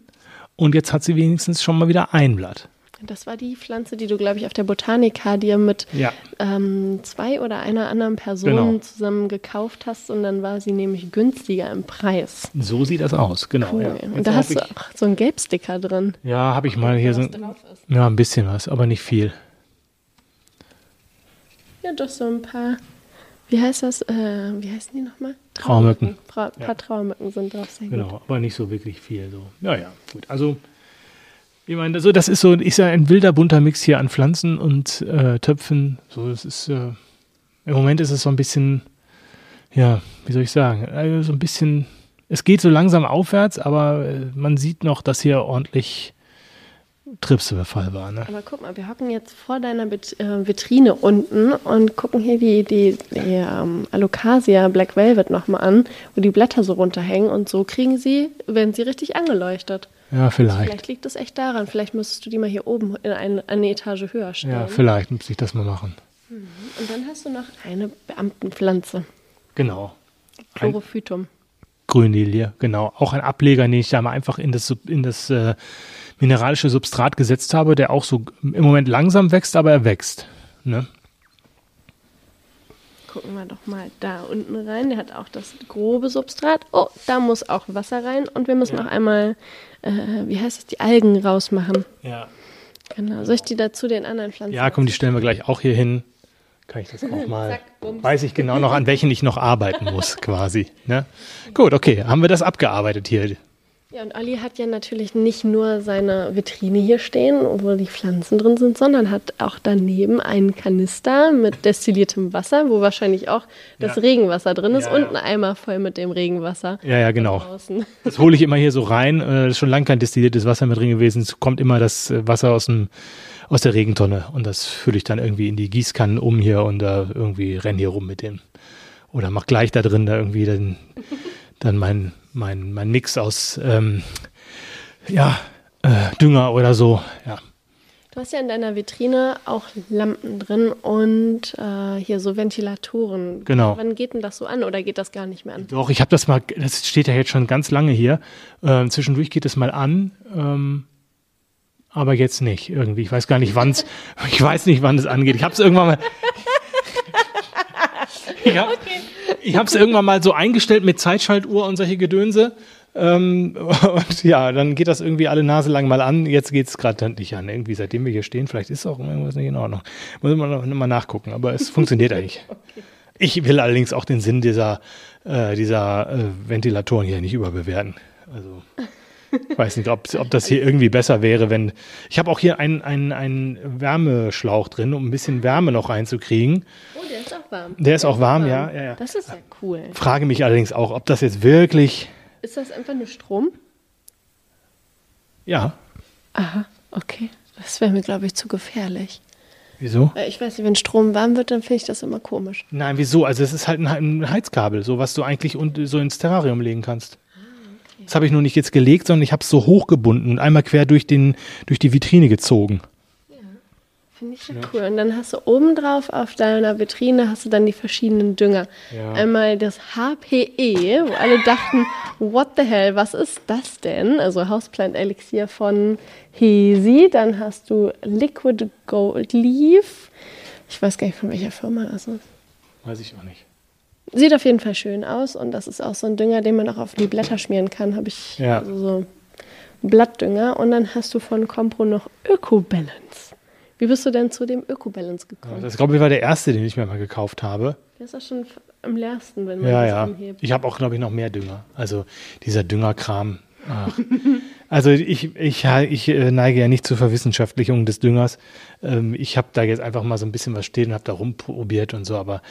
Und jetzt hat sie wenigstens schon mal wieder ein Blatt. Das war die Pflanze, die du, glaube ich, auf der Botanica dir mit Ja. ähm, zwei oder einer anderen Person Genau. zusammen gekauft hast. Und dann war sie nämlich günstiger im Preis. So sieht das aus, genau. Cool. Ja. Und da hast du auch so einen Gelbsticker drin. Ja, habe ich mal hier so. ist. Ja, ein bisschen was, aber nicht viel. Ja, doch so ein paar. Wie heißt das? Äh, wie heißen die nochmal? Traumücken. Tra paar Traumücken sind drauf. Sehr gut. Genau, aber nicht so wirklich viel. So. Ja, ja, gut. Also, ich meine, also das ist so, ich sage, ein wilder bunter Mix hier an Pflanzen und äh, Töpfen. So, es ist, äh, im Moment ist es so ein bisschen, ja, wie soll ich sagen, also so ein bisschen, es geht so langsam aufwärts, aber äh, man sieht noch, dass hier ordentlich Tripsebefall war. Ne? Aber guck mal, wir hocken jetzt vor deiner äh, Vitrine unten und gucken hier die, die, die ähm, Alocasia Black Velvet nochmal an, wo die Blätter so runterhängen und so kriegen sie, werden sie richtig angeleuchtet. Ja, vielleicht. Vielleicht liegt es echt daran. Vielleicht müsstest du die mal hier oben in eine, eine Etage höher stellen. Ja, vielleicht muss ich das mal machen. und dann hast du noch eine Beamtenpflanze, Genau. Chlorophytum. Grünlilie, genau. Auch ein Ableger, den ich da mal einfach in das, in das äh, mineralische Substrat gesetzt habe, der auch so im Moment langsam wächst, aber er wächst. Ne? Gucken wir doch mal da unten rein. Der hat auch das grobe Substrat. Oh, da muss auch Wasser rein. Und wir müssen Ja. noch einmal, äh, wie heißt es, die Algen rausmachen. Ja. Genau. Soll ich die dazu den anderen Pflanzen? ja, komm, die stellen wir gleich auch hier hin. Kann ich das auch *laughs* mal. Zack. Weiß ich genau noch, an welchen ich noch arbeiten muss, quasi. Ne? Gut, okay, haben wir das abgearbeitet hier. Ja, und Olli hat ja natürlich nicht nur seine Vitrine hier stehen, wo die Pflanzen drin sind, sondern hat auch daneben einen Kanister mit destilliertem Wasser, wo wahrscheinlich auch das Ja. Regenwasser drin ist Ja, und ja. ein Eimer voll mit dem Regenwasser. Ja, ja, genau. Draußen. *laughs* Das hole ich immer hier so rein. Äh, Das ist schon lange kein destilliertes Wasser mehr drin gewesen. Es kommt immer das äh, Wasser aus, dem, aus der Regentonne und das fülle ich dann irgendwie in die Gießkannen um hier und da irgendwie renn hier rum mit dem. Oder mach gleich da drin da irgendwie dann, dann mein, mein, mein Mix aus, ähm, ja, äh, Dünger oder so. Ja. Du hast ja in deiner Vitrine auch Lampen drin und äh, hier so Ventilatoren. Genau. Wann geht denn das so an oder geht das gar nicht mehr an? Doch, ich habe das mal, das steht ja jetzt schon ganz lange hier. Ähm, zwischendurch geht es mal an, ähm, aber jetzt nicht irgendwie. Ich weiß gar nicht, wann es, *laughs* ich weiß nicht, wann es angeht. Ich habe es irgendwann mal. *laughs* ich habe es irgendwann mal so eingestellt mit Zeitschaltuhr und solche Gedönse. Ähm, *laughs* und ja, dann geht das irgendwie alle Nase lang mal an. Jetzt geht es gerade nicht an. Irgendwie, seitdem wir hier stehen, vielleicht ist auch irgendwas nicht in Ordnung. Muss man noch mal nachgucken, aber es funktioniert eigentlich. *laughs* Okay. Ich will allerdings auch den Sinn dieser, äh, dieser äh, Ventilatoren hier nicht überbewerten. Also *laughs* ich weiß nicht, ob, ob das hier irgendwie besser wäre, wenn. Ich habe auch hier einen, einen, einen Wärmeschlauch drin, um ein bisschen Wärme noch reinzukriegen. Oh, der ist auch warm. Der ist auch warm, ja, ja, ja. Das ist ja cool. Frage mich allerdings auch, ob das jetzt wirklich. Ist das einfach nur Strom? Ja. Aha, okay. Das wäre mir, glaube ich, zu gefährlich. Wieso? Äh, Ich weiß nicht, wenn Strom warm wird, dann finde ich das immer komisch. Nein, wieso? Also es ist halt ein, ein Heizkabel, so was du eigentlich und, so ins Terrarium legen kannst. Das habe ich nur nicht jetzt gelegt, sondern ich habe es so hochgebunden und einmal quer durch, den, durch die Vitrine gezogen. Finde ich ja, cool. Und dann hast du obendrauf auf deiner Vitrine hast du dann die verschiedenen Dünger. Ja. Einmal das HPE, wo alle dachten, what the hell, was ist das denn? Also Houseplant Elixier von Hesi. Dann hast du Liquid Gold Leaf. Ich weiß gar nicht, von welcher Firma das ist. Weiß ich auch nicht. Sieht auf jeden Fall schön aus und das ist auch so ein Dünger, den man auch auf die Blätter schmieren kann. Habe ich Ja. also so Blattdünger. Und dann hast du von Compro noch Öko Balance. Wie bist du denn zu dem Öko Balance gekommen? Das glaube ich war der erste, den ich mir mal gekauft habe. Der ist auch schon am leersten, wenn man Ja, das ja. anhebt. Ich habe auch, glaube ich, noch mehr Dünger. Also dieser Düngerkram. *laughs* Also ich, ich, ich äh, neige ja nicht zur Verwissenschaftlichung des Düngers. Ähm, Ich habe da jetzt einfach mal so ein bisschen was stehen und habe da rumprobiert und so, aber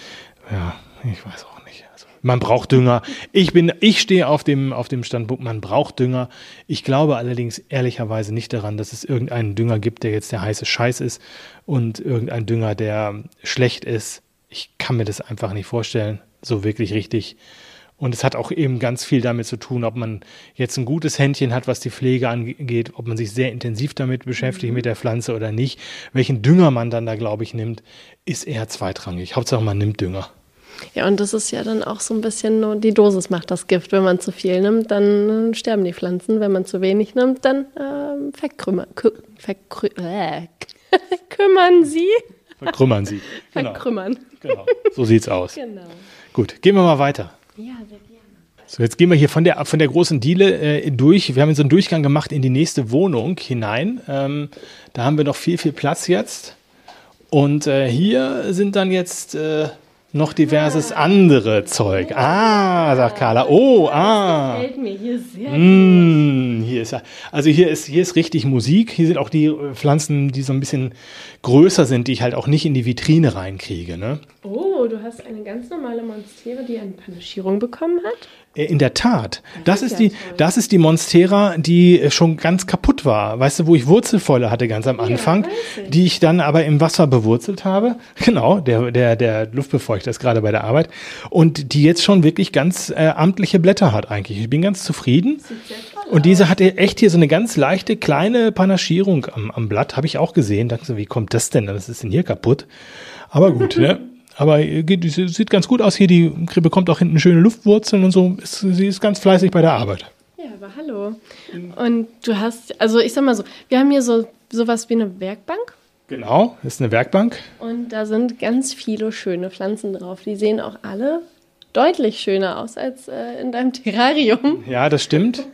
ja, ich weiß auch nicht. Also, man braucht Dünger. Ich bin, ich stehe auf dem, auf dem Standpunkt, man braucht Dünger. Ich glaube allerdings ehrlicherweise nicht daran, dass es irgendeinen Dünger gibt, der jetzt der heiße Scheiß ist und irgendein Dünger, der schlecht ist. Ich kann mir das einfach nicht vorstellen, so wirklich richtig. Und es hat auch eben ganz viel damit zu tun, ob man jetzt ein gutes Händchen hat, was die Pflege angeht, ob man sich sehr intensiv damit beschäftigt mit der Pflanze oder nicht. Welchen Dünger man dann da, glaube ich, nimmt, ist eher zweitrangig. Hauptsache man nimmt Dünger. Ja, und das ist ja dann auch so ein bisschen nur die Dosis macht das Gift. Wenn man zu viel nimmt, dann äh, sterben die Pflanzen. Wenn man zu wenig nimmt, dann verkrümmern, kü verkrü äh, *laughs* kümmern sie. Verkrümmern sie. *laughs* Genau. Verkrümmern. genau. So sieht's aus. Genau. Gut, gehen wir mal weiter. Ja, sehr gerne. So, jetzt gehen wir hier von der, von der großen Diele äh, durch. Wir haben so einen Durchgang gemacht in die nächste Wohnung hinein. Ähm, da haben wir noch viel, viel Platz jetzt. Und äh, hier sind dann jetzt äh, noch diverses andere Zeug. Ah, sagt Carla. Oh, ah. Gefällt mir hier sehr. Mm, hier ist also hier ist, hier ist richtig Musik. Hier sind auch die äh, Pflanzen, die so ein bisschen größer sind, die ich halt auch nicht in die Vitrine reinkriege. Ne? Oh, du hast eine ganz normale Monstera, die eine Panaschierung bekommen hat. Äh, In der Tat. Das ist ist, ja die, toll. das ist die Monstera, die äh, schon ganz kaputt war. Weißt du, wo ich Wurzelfäule hatte ganz am Anfang, weiß ich. die ich dann aber im Wasser bewurzelt habe. *laughs* Genau, der, der, der Luftbefeuchter ist gerade bei der Arbeit. Und die jetzt schon wirklich ganz äh, amtliche Blätter hat eigentlich. Ich bin ganz zufrieden. Und diese hatte echt hier so eine ganz leichte kleine Panaschierung am, am Blatt, habe ich auch gesehen. Dachte so, wie kommt das denn? Was ist denn hier kaputt? Aber gut, ne? *laughs* Aber äh, geht, sie sieht ganz gut aus hier. Die bekommt auch hinten schöne Luftwurzeln und so. Ist, sie ist ganz fleißig bei der Arbeit. Ja, aber hallo. Und du hast, also ich sag mal so, wir haben hier so sowas wie eine Werkbank. Genau, ist eine Werkbank. Und da sind ganz viele schöne Pflanzen drauf. Die sehen auch alle deutlich schöner aus als äh, in deinem *laughs* Terrarium. Ja, das stimmt.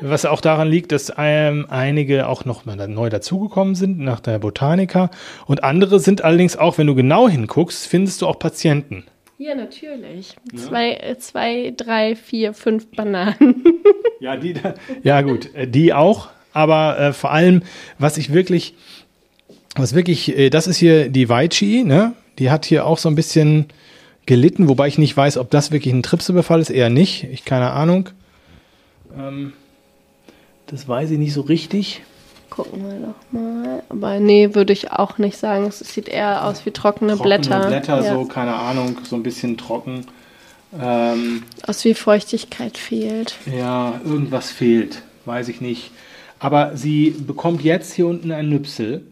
Was auch daran liegt, dass ähm, einige auch noch mal neu dazugekommen sind nach der Botanica. Und andere sind allerdings auch, wenn du genau hinguckst, findest du auch Patienten. Ja, natürlich. Zwei, äh, zwei, drei, vier, fünf Bananen. *laughs* Ja, die, da- ja gut, äh, die auch. Aber äh, vor allem, was ich wirklich, was wirklich, äh, das ist hier die Weichi, ne? Die hat hier auch so ein bisschen gelitten, wobei ich nicht weiß, ob das wirklich ein Tripsebefall ist, eher nicht. Ich keine Ahnung. Ähm, das weiß ich nicht so richtig. Gucken wir doch mal. Aber nee, würde ich auch nicht sagen. Es sieht eher aus wie trockene, Trockene Blätter. Blätter, ja. so, keine Ahnung, so ein bisschen trocken. Ähm, Aus wie Feuchtigkeit fehlt. ja, irgendwas fehlt, weiß ich nicht. Aber sie bekommt jetzt hier unten ein Nüpsel.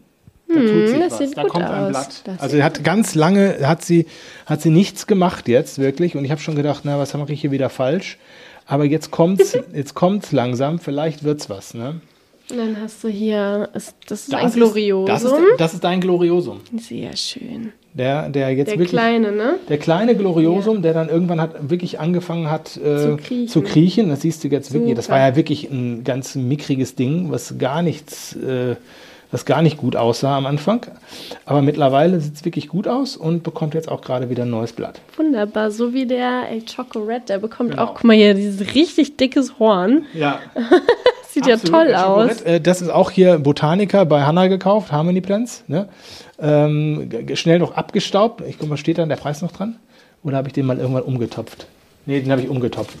Da tut sich Hm, das was. sieht da gut kommt ein aus. Blatt. Das also hat ganz lange hat sie hat sie nichts gemacht jetzt wirklich und ich habe schon gedacht, na was mache ich hier wieder falsch? Aber jetzt kommt's *laughs* jetzt kommt's langsam. Vielleicht wird's was. Ne? Dann hast du hier, ist, das ist Das ein ist- Gloriosum. Das ist, das ist dein Gloriosum. Sehr schön. Der, der jetzt Der wirklich. kleine, ne? Der kleine Gloriosum, der dann irgendwann hat wirklich angefangen hat äh, Zu kriechen. zu kriechen. Das siehst du jetzt wirklich. Das Super. war ja wirklich ein ganz mickriges Ding, was gar nichts, äh, was gar nicht gut aussah am Anfang. Aber mittlerweile sieht es wirklich gut aus und bekommt jetzt auch gerade wieder ein neues Blatt. Wunderbar. So wie der El Choco Red, der bekommt Genau. auch, guck mal hier, dieses richtig dickes Horn. Ja, *laughs* Sieht ja absolut. toll Der aus. Äh, Das ist auch hier Botaniker bei Hanna gekauft, Harmony Plants. Ne? Ähm, schnell noch abgestaubt. Ich guck mal, steht da der Preis noch dran? Oder habe ich den mal irgendwann umgetopft? Nee, den habe ich umgetopft.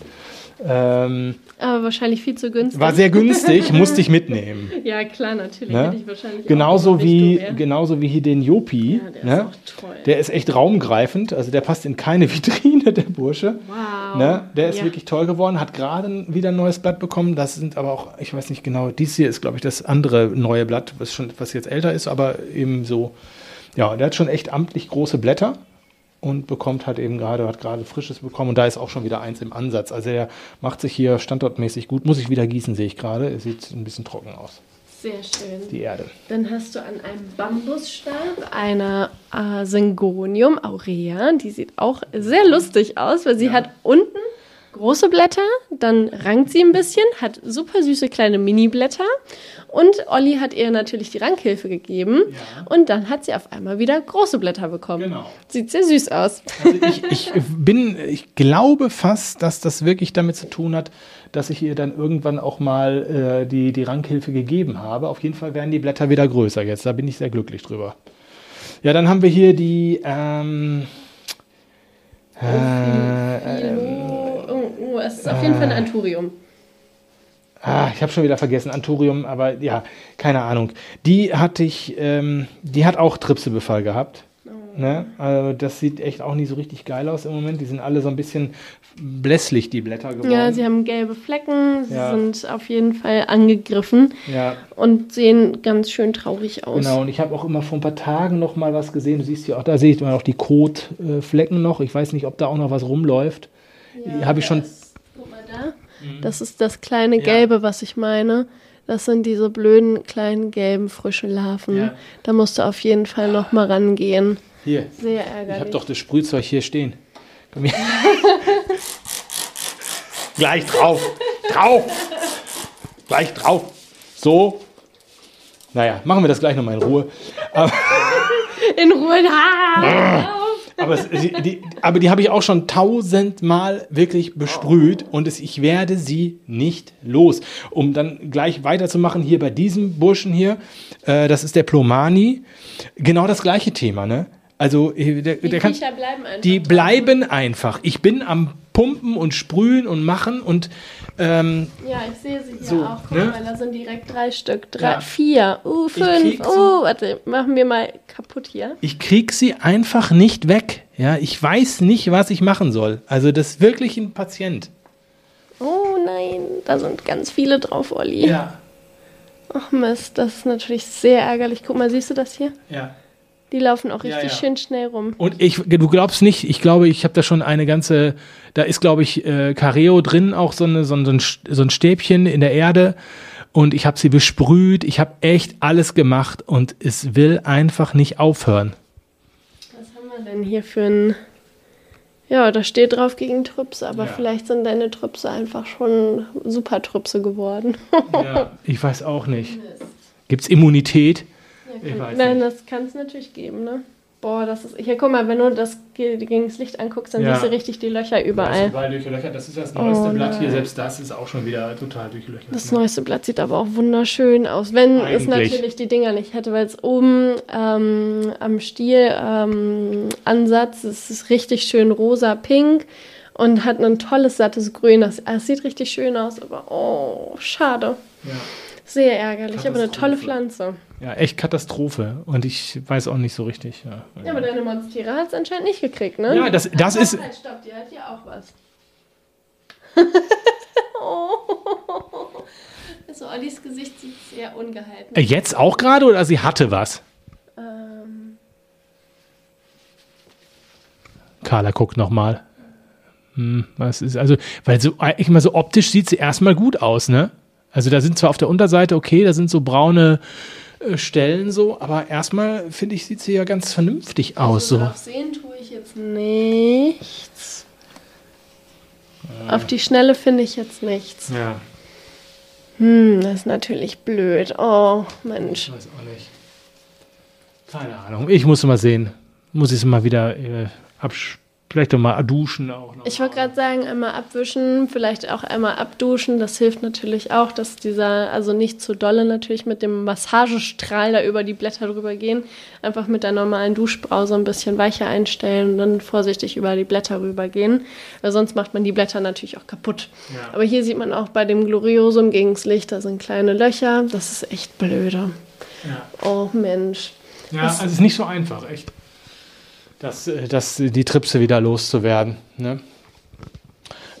Ähm, Aber wahrscheinlich viel zu günstig. war sehr günstig, musste ich mitnehmen. *laughs* ja, klar, natürlich. Ne? Ich wahrscheinlich Genauso wie, genauso wie hier den Jopi. Ja, der ne? ist auch toll. Der ist echt raumgreifend. Also der passt in keine *laughs* Vitrine, der Bursche. Wow. Ne? Der ist Ja. wirklich toll geworden, hat gerade wieder ein neues Blatt bekommen. Das sind aber auch, ich weiß nicht genau, dies hier ist, glaube ich, das andere neue Blatt, was schon, was jetzt älter ist, aber eben so, ja, der hat schon echt amtlich große Blätter und bekommt halt eben gerade, hat gerade frisches bekommen und da ist auch schon wieder eins im Ansatz. Also er macht sich hier standortmäßig gut. Muss ich wieder gießen, sehe ich gerade. Es sieht ein bisschen trocken aus, Sehr schön. die Erde. Dann hast du an einem Bambusstab eine äh, Syngonium aurea. Die sieht auch sehr lustig aus, weil sie Ja. hat unten große Blätter, dann rankt sie ein bisschen, hat super süße kleine Mini-Blätter und Olli hat ihr natürlich die Rankhilfe gegeben Ja. und dann hat sie auf einmal wieder große Blätter bekommen. Genau. Sieht sehr süß aus. Also ich, ich bin, ich glaube fast, dass das wirklich damit zu tun hat, dass ich ihr dann irgendwann auch mal äh, die, die Rankhilfe gegeben habe. Auf jeden Fall werden die Blätter wieder größer jetzt. Da bin ich sehr glücklich drüber. Ja, dann haben wir hier die. Ähm, äh, ähm, Oh, oh, oh, es ist auf jeden Fall ein Anturium. Ah, ich habe schon wieder vergessen, Anturium, aber ja, keine Ahnung. Die hatte ich, ähm, die hat auch Tripsebefall gehabt. Ne? Also das sieht echt auch nicht so richtig geil aus im Moment. Die sind alle so ein bisschen blässlich, die Blätter geworden. Ja, sie haben gelbe Flecken, sie Ja. sind auf jeden Fall angegriffen ja, und sehen ganz schön traurig aus. genau. Und ich habe auch immer vor ein paar Tagen noch mal was gesehen. Du siehst ja auch, da sehe ich immer noch die Kotflecken noch. Ich weiß nicht, ob da auch noch was rumläuft. Ja, habe ich schon. Da. Das ist das kleine Ja. Gelbe, was ich meine. Das sind diese blöden, kleinen, gelben, frischen Larven. Ja. Da musst du auf jeden Fall noch mal rangehen. Hier, Sehr ich ärgerlich. habe doch das Sprühzeug hier stehen. Komm her. *laughs* Gleich drauf. Drauf. Gleich drauf. So. Naja, machen wir das gleich nochmal in Ruhe. In Ruhe. *laughs* Aber, es, die, die, aber die habe ich auch schon tausendmal wirklich besprüht und es, ich werde sie nicht los. Um dann gleich weiterzumachen hier bei diesem Burschen hier, äh, das ist der Plomani. Genau das gleiche Thema, ne? Also, äh, der, Die der kann, bleiben einfach. die bleiben einfach. Ich bin am Pumpen und Sprühen und Machen und ähm, Ja, ich sehe sie hier So, auch. Guck ne? da sind direkt drei Stück. Drei, Ja. Vier. Uh, fünf. Oh, warte. Machen wir mal kaputt hier. ich krieg sie einfach nicht weg. Ja, ich weiß nicht, was ich machen soll. Also das ist wirklich ein Patient. Oh nein, da sind ganz viele drauf, Olli. Ja, Ach Mist, das ist natürlich sehr ärgerlich. Guck mal, siehst du das hier? ja. Die laufen auch Ja, richtig ja. schön schnell rum. Und ich, du glaubst nicht, ich glaube, ich habe da schon eine ganze, da ist, glaube ich, äh, Careo drin, auch so, eine, so, ein- so, ein, Stäbchen in der Erde. Und ich habe sie besprüht, ich habe echt alles gemacht und es will einfach nicht aufhören. Was haben wir denn hier für ein... Ja, da steht drauf gegen Trüpse, aber Ja. vielleicht sind deine Trüpse einfach schon super Trüpse geworden. Ja, ich weiß auch nicht. Gibt's Immunität? Ich weiß Nein, nicht. das kann es natürlich geben, ne? Boah, das ist. Hier, guck mal, wenn du das ge- gegen das Licht anguckst, dann Ja. siehst du richtig die Löcher Das ist überall. überall durchlöchert. Das ist das neueste Oh, Blatt hier. Selbst das ist auch schon wieder total durchlöchert. Das neueste Blatt sieht aber auch wunderschön aus. Wenn es Eigentlich. natürlich die Dinger nicht hätte, weil es oben ähm, am Stielansatz ähm, Ansatz, es ist richtig schön rosa-pink und hat ein tolles, sattes Grün. Das, es sieht richtig schön aus, aber oh, schade. Ja. Sehr ärgerlich, aber eine tolle. Pflanze. Ja, echt Katastrophe. Und ich weiß auch nicht so richtig. Ja, Ja, aber deine Monstera hat es anscheinend nicht gekriegt, ne? Ja, das, das Ach, ist. Halt, stopp, die hat hier auch was. *laughs* oh. Zu Ollis Gesicht sieht sehr ungehalten. Äh, Jetzt auch gerade oder sie hatte was? Ähm, Carla guckt nochmal. Hm, was ist, also, weil so, eigentlich mal so optisch sieht sie erstmal gut aus, ne? Also da sind zwar auf der Unterseite, okay, da sind so braune äh, Stellen so, aber erstmal finde ich, sieht sie ja ganz vernünftig aus. so So. sehen tue ich jetzt nichts. Auf die Schnelle finde ich jetzt nichts. Ja, Hm, das ist natürlich blöd. Oh, Mensch. weiß auch nicht. Keine Ahnung, ich muss mal sehen. Muss ich es mal wieder äh, absch vielleicht doch mal duschen auch noch. Ich wollte gerade sagen, einmal abwischen, vielleicht auch einmal abduschen. Das hilft natürlich auch, dass dieser, also nicht zu dolle natürlich mit dem Massagestrahl da über die Blätter drüber gehen. Einfach mit der normalen Duschbrause ein bisschen weicher einstellen und dann vorsichtig über die Blätter rübergehen. Weil sonst macht man die Blätter natürlich auch kaputt. Ja. Aber hier sieht man auch bei dem Gloriosum gegen das Licht, da sind kleine Löcher. Das ist echt blöde. Ja. Oh Mensch. Ja, also es ist nicht so einfach, echt. Das, äh, das, die Tripse wieder loszuwerden. Ne?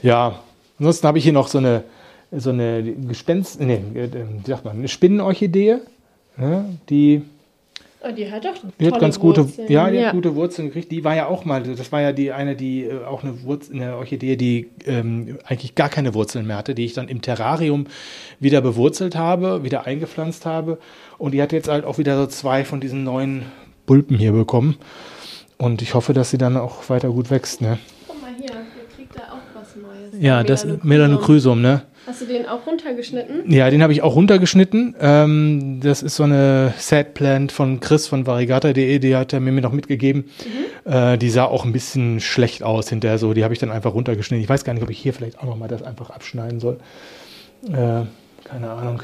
Ja, ansonsten habe ich hier noch so eine, so eine Gespenst, nee, äh, wie sagt man, eine Spinnenorchidee. Ne? Die, Oh, die hat doch die hat tolle ganz gute, Wurzeln. ja, die hat gute Wurzeln gekriegt. Die war ja auch mal, das war ja die eine, die äh, auch eine, Wurzel, eine Orchidee, die ähm, eigentlich gar keine Wurzeln mehr hatte, die ich dann im Terrarium wieder bewurzelt habe, wieder eingepflanzt habe. Und die hat jetzt halt auch wieder so zwei von diesen neuen Bulpen hier bekommen. Und ich hoffe, dass sie dann auch weiter gut wächst. Ne? Guck mal hier, der kriegt da auch was Neues. Ja, das Melanochrysum. Ne? Hast du den auch runtergeschnitten? Ja, den habe ich auch runtergeschnitten. Ähm, das ist so eine Sad Plant von Chris von variegata.de, die hat er mir noch mitgegeben. Äh, die sah auch ein bisschen schlecht aus hinterher so. Die habe ich dann einfach runtergeschnitten. Ich weiß gar nicht, ob ich hier vielleicht auch noch mal das einfach abschneiden soll. Äh, keine Ahnung.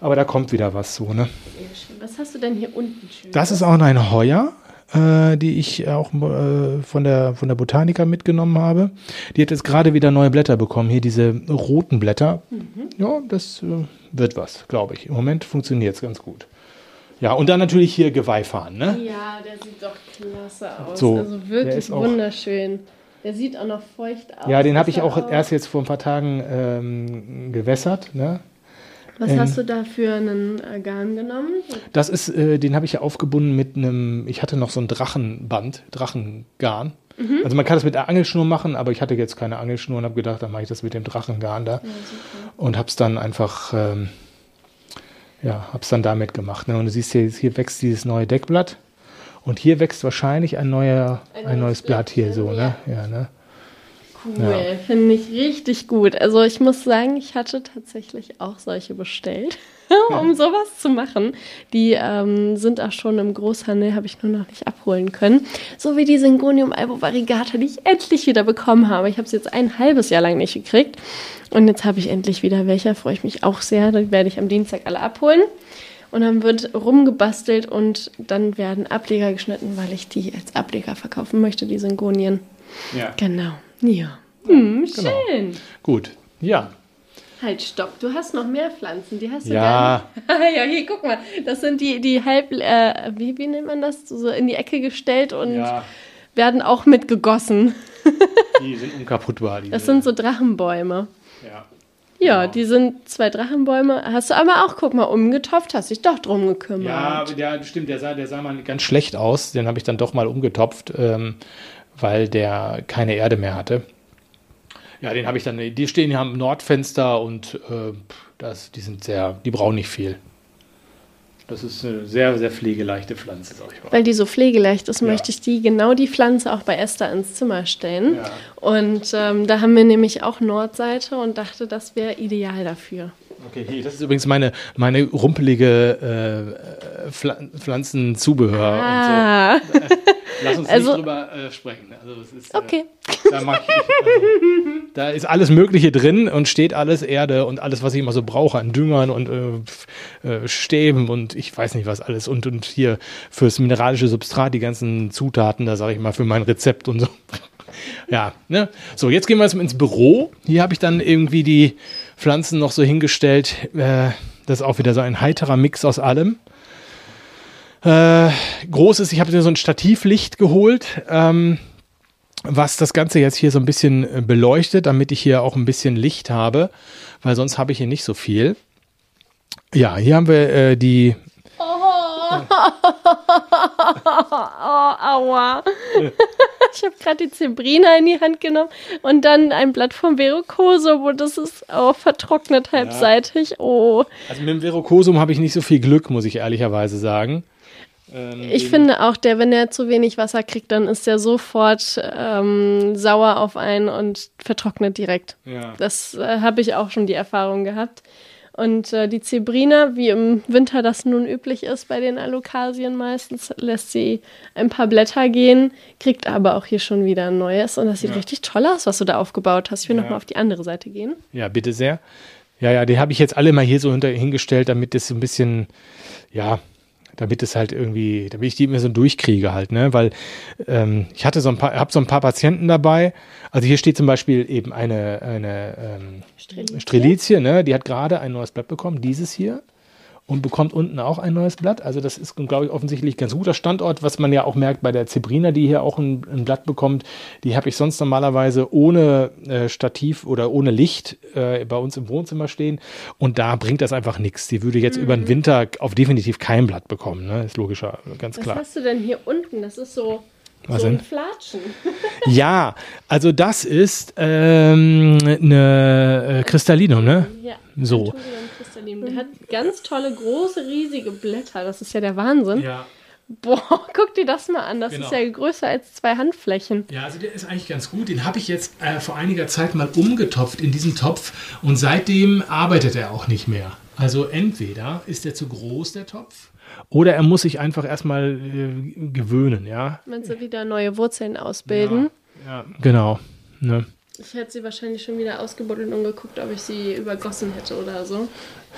Aber da kommt wieder was so, ne? Sehr schön. Was hast du denn hier unten schön? Das ist auch eine Heuer, äh, die ich auch äh, von, der, von der Botanica mitgenommen habe. Die hat jetzt gerade wieder neue Blätter bekommen. Hier diese roten Blätter. Ja, das äh, wird was, glaube ich. Im Moment funktioniert es ganz gut. Ja, und dann natürlich hier Geweihfahren, ne? Ja, der sieht doch klasse aus. So, also wirklich auch- wunderschön. Der sieht auch noch feucht aus. Ja, den habe ich er auch erst jetzt vor ein paar Tagen ähm, gewässert, ne? Was ähm, hast du da für einen Garn genommen? Das ist, äh, den habe ich ja aufgebunden mit einem, ich hatte noch so ein Drachenband, Drachengarn. Also man kann das mit der Angelschnur machen, aber ich hatte jetzt keine Angelschnur und habe gedacht, dann mache ich das mit dem Drachengarn da. Und habe es dann einfach, ähm, ja, habe es dann damit gemacht. Ne? Und du siehst hier, hier wächst dieses neue Deckblatt. Und hier wächst wahrscheinlich ein, neuer, Ein ein, neues neues Blatt hier so, ne? Ja, ne? Cool, finde ich richtig gut. Also ich muss sagen, ich hatte tatsächlich auch solche bestellt, *laughs* um sowas zu machen. Die ähm, sind auch schon im Großhandel, habe ich nur noch nicht abholen können. So wie die Syngonium albo variegata, die ich endlich wieder bekommen habe. Ich habe sie jetzt ein halbes Jahr lang nicht gekriegt. Und jetzt habe ich endlich wieder welche, freue ich mich auch sehr. Die werde ich am Dienstag alle abholen. Und dann wird rumgebastelt und dann werden Ableger geschnitten, weil ich die als Ableger verkaufen möchte, die Syngonien. Ja. Genau. Ja. Hm, Genau. schön. Gut. Ja. Halt, stopp. Du hast noch mehr Pflanzen. Die hast du Ja. gar nicht. *laughs* ja, hier, guck mal. Das sind die, die halb, äh, wie, wie nennt man das? So in die Ecke gestellt und Ja, werden auch mitgegossen. *laughs* die sind unkaputtbar. Diese, Das sind so Drachenbäume. ja. Ja, Genau. die sind zwei Drachenbäume. Hast du aber auch, guck mal, umgetopft, hast dich doch drum gekümmert. Ja, der, stimmt, der sah, der sah mal ganz schlecht aus. Den habe ich dann doch mal umgetopft, ähm, weil der keine Erde mehr hatte. Ja, den habe ich dann, die stehen hier am Nordfenster und äh, das, die sind sehr, die brauchen nicht viel. Das ist eine sehr, sehr pflegeleichte Pflanze, sag ich mal. Weil die so pflegeleicht ist, Ja. möchte ich die, genau die Pflanze auch bei Esther ins Zimmer stellen. Ja. Und ähm, da haben wir nämlich auch Nordseite und dachte, das wäre ideal dafür. Okay, hier, das ist übrigens meine, meine rumpelige äh, Pfla- Pflanzenzubehör und Ah, so. *laughs* Lass uns Also- nicht drüber äh, sprechen. Also, es ist, äh, okay. Da, mach ich, also, da ist alles Mögliche drin und steht alles Erde und alles, was ich immer so brauche an Düngern und äh, äh, Stäben und ich weiß nicht was alles. Und, und hier fürs mineralische Substrat die ganzen Zutaten, da sage ich mal für mein Rezept und so. *laughs* Ja, ne? So, jetzt gehen wir jetzt mal ins Büro. Hier habe ich dann irgendwie die Pflanzen noch so hingestellt. Äh, das ist auch wieder so ein heiterer Mix aus allem. Äh, großes, ich habe mir so ein Stativlicht geholt. Ähm, was das Ganze jetzt hier so ein bisschen äh, beleuchtet, damit ich hier auch ein bisschen Licht habe, weil sonst habe ich hier nicht so viel. Ja, hier haben wir äh, die. Oh, aua. *laughs* Ich habe gerade die Zebrina in die Hand genommen und dann ein Blatt vom Verocosum und das ist auch vertrocknet halbseitig. Oh. Also mit dem Verocosum habe ich nicht so viel Glück, muss ich ehrlicherweise sagen. Ähm, ich finde auch, der, wenn er zu wenig Wasser kriegt, dann ist er sofort ähm, sauer auf einen und vertrocknet direkt. Ja. Das äh, habe ich auch schon die Erfahrung gehabt. Und äh, die Zebrina, wie im Winter das nun üblich ist bei den Alokasien meistens, lässt sie ein paar Blätter gehen, kriegt aber auch hier schon wieder ein neues. Und das sieht ja. richtig toll aus, was du da aufgebaut hast. Ich will ja. nochmal auf die andere Seite gehen. Ja, bitte sehr. Ja, ja, die habe ich jetzt alle mal hier so hinter, hingestellt, damit das so ein bisschen, ja, damit es halt irgendwie, damit ich die immer so durchkriege halt, ne? Weil ähm, ich hatte so ein paar, habe so ein paar Patienten dabei. Also hier steht zum Beispiel eben eine, eine ähm, Strelizie. Ne? Die hat gerade ein neues Blatt bekommen, dieses hier und bekommt unten auch ein neues Blatt. Also das ist, glaube ich, offensichtlich ganz guter Standort, was man ja auch merkt bei der Zebrina, die hier auch ein, ein Blatt bekommt. Die habe ich sonst normalerweise ohne äh, Stativ oder ohne Licht äh, bei uns im Wohnzimmer stehen. Und da bringt das einfach nichts. Die würde jetzt mhm. über den Winter auf definitiv kein Blatt bekommen. Ne? Ist logischer, ganz klar. Was hast du denn hier unten? Das ist so was so denn? Flatschen. *laughs* *laughs* ja, also das ist ähm, eine äh, Kristallinum, ne? Ja. So. Der hat ganz tolle, große, riesige Blätter. Das ist ja der Wahnsinn. Ja. Boah, *laughs* guck dir das mal an. Das genau. ist ja größer als zwei Handflächen. Ja, also der ist eigentlich ganz gut. Den habe ich jetzt äh, vor einiger Zeit mal umgetopft in diesen Topf und seitdem arbeitet er auch nicht mehr. Also entweder ist er zu groß, der Topf, oder er muss sich einfach erstmal äh, gewöhnen, ja. Meinst du wieder neue Wurzeln ausbilden? Ja, ja genau. Ne? Ich hätte sie wahrscheinlich schon wieder ausgebuddelt und geguckt, ob ich sie übergossen hätte oder so.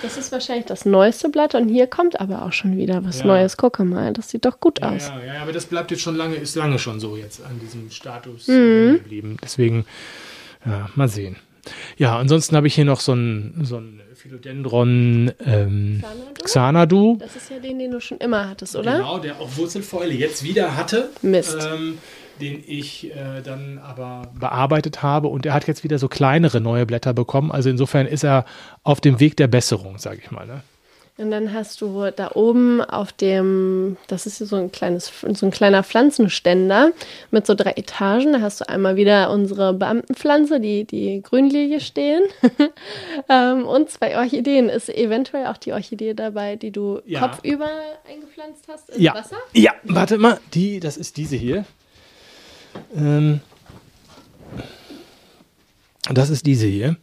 Das ist wahrscheinlich das neueste Blatt und hier kommt aber auch schon wieder was ja. Neues. Gucke mal, das sieht doch gut ja, aus. Ja, ja, aber das bleibt jetzt schon lange, ist lange schon so jetzt an diesem Status mhm. geblieben. Deswegen, ja, mal sehen. Ja, ansonsten habe ich hier noch so ein, so ein Philodendron ähm, Xanadu? Xanadu. Das ist ja den, den du schon immer hattest, oder? Genau, der auch Wurzelfäule jetzt wieder hatte. Mist. Ähm, den ich äh, dann aber bearbeitet habe und er hat jetzt wieder so kleinere neue Blätter bekommen. Also insofern ist er auf dem Weg der Besserung, sage ich mal. Ne? Und dann hast du da oben auf dem, das ist so ein kleines, so ein kleiner Pflanzenständer mit so drei Etagen. Da hast du einmal wieder unsere Beamtenpflanze, die, die Grünlilie stehen. *laughs* ähm, und zwei Orchideen. Ist eventuell auch die Orchidee dabei, die du ja. kopfüber eingepflanzt hast ins ja. Wasser? Ja, warte mal, die, das ist diese hier. Ähm, das ist diese hier.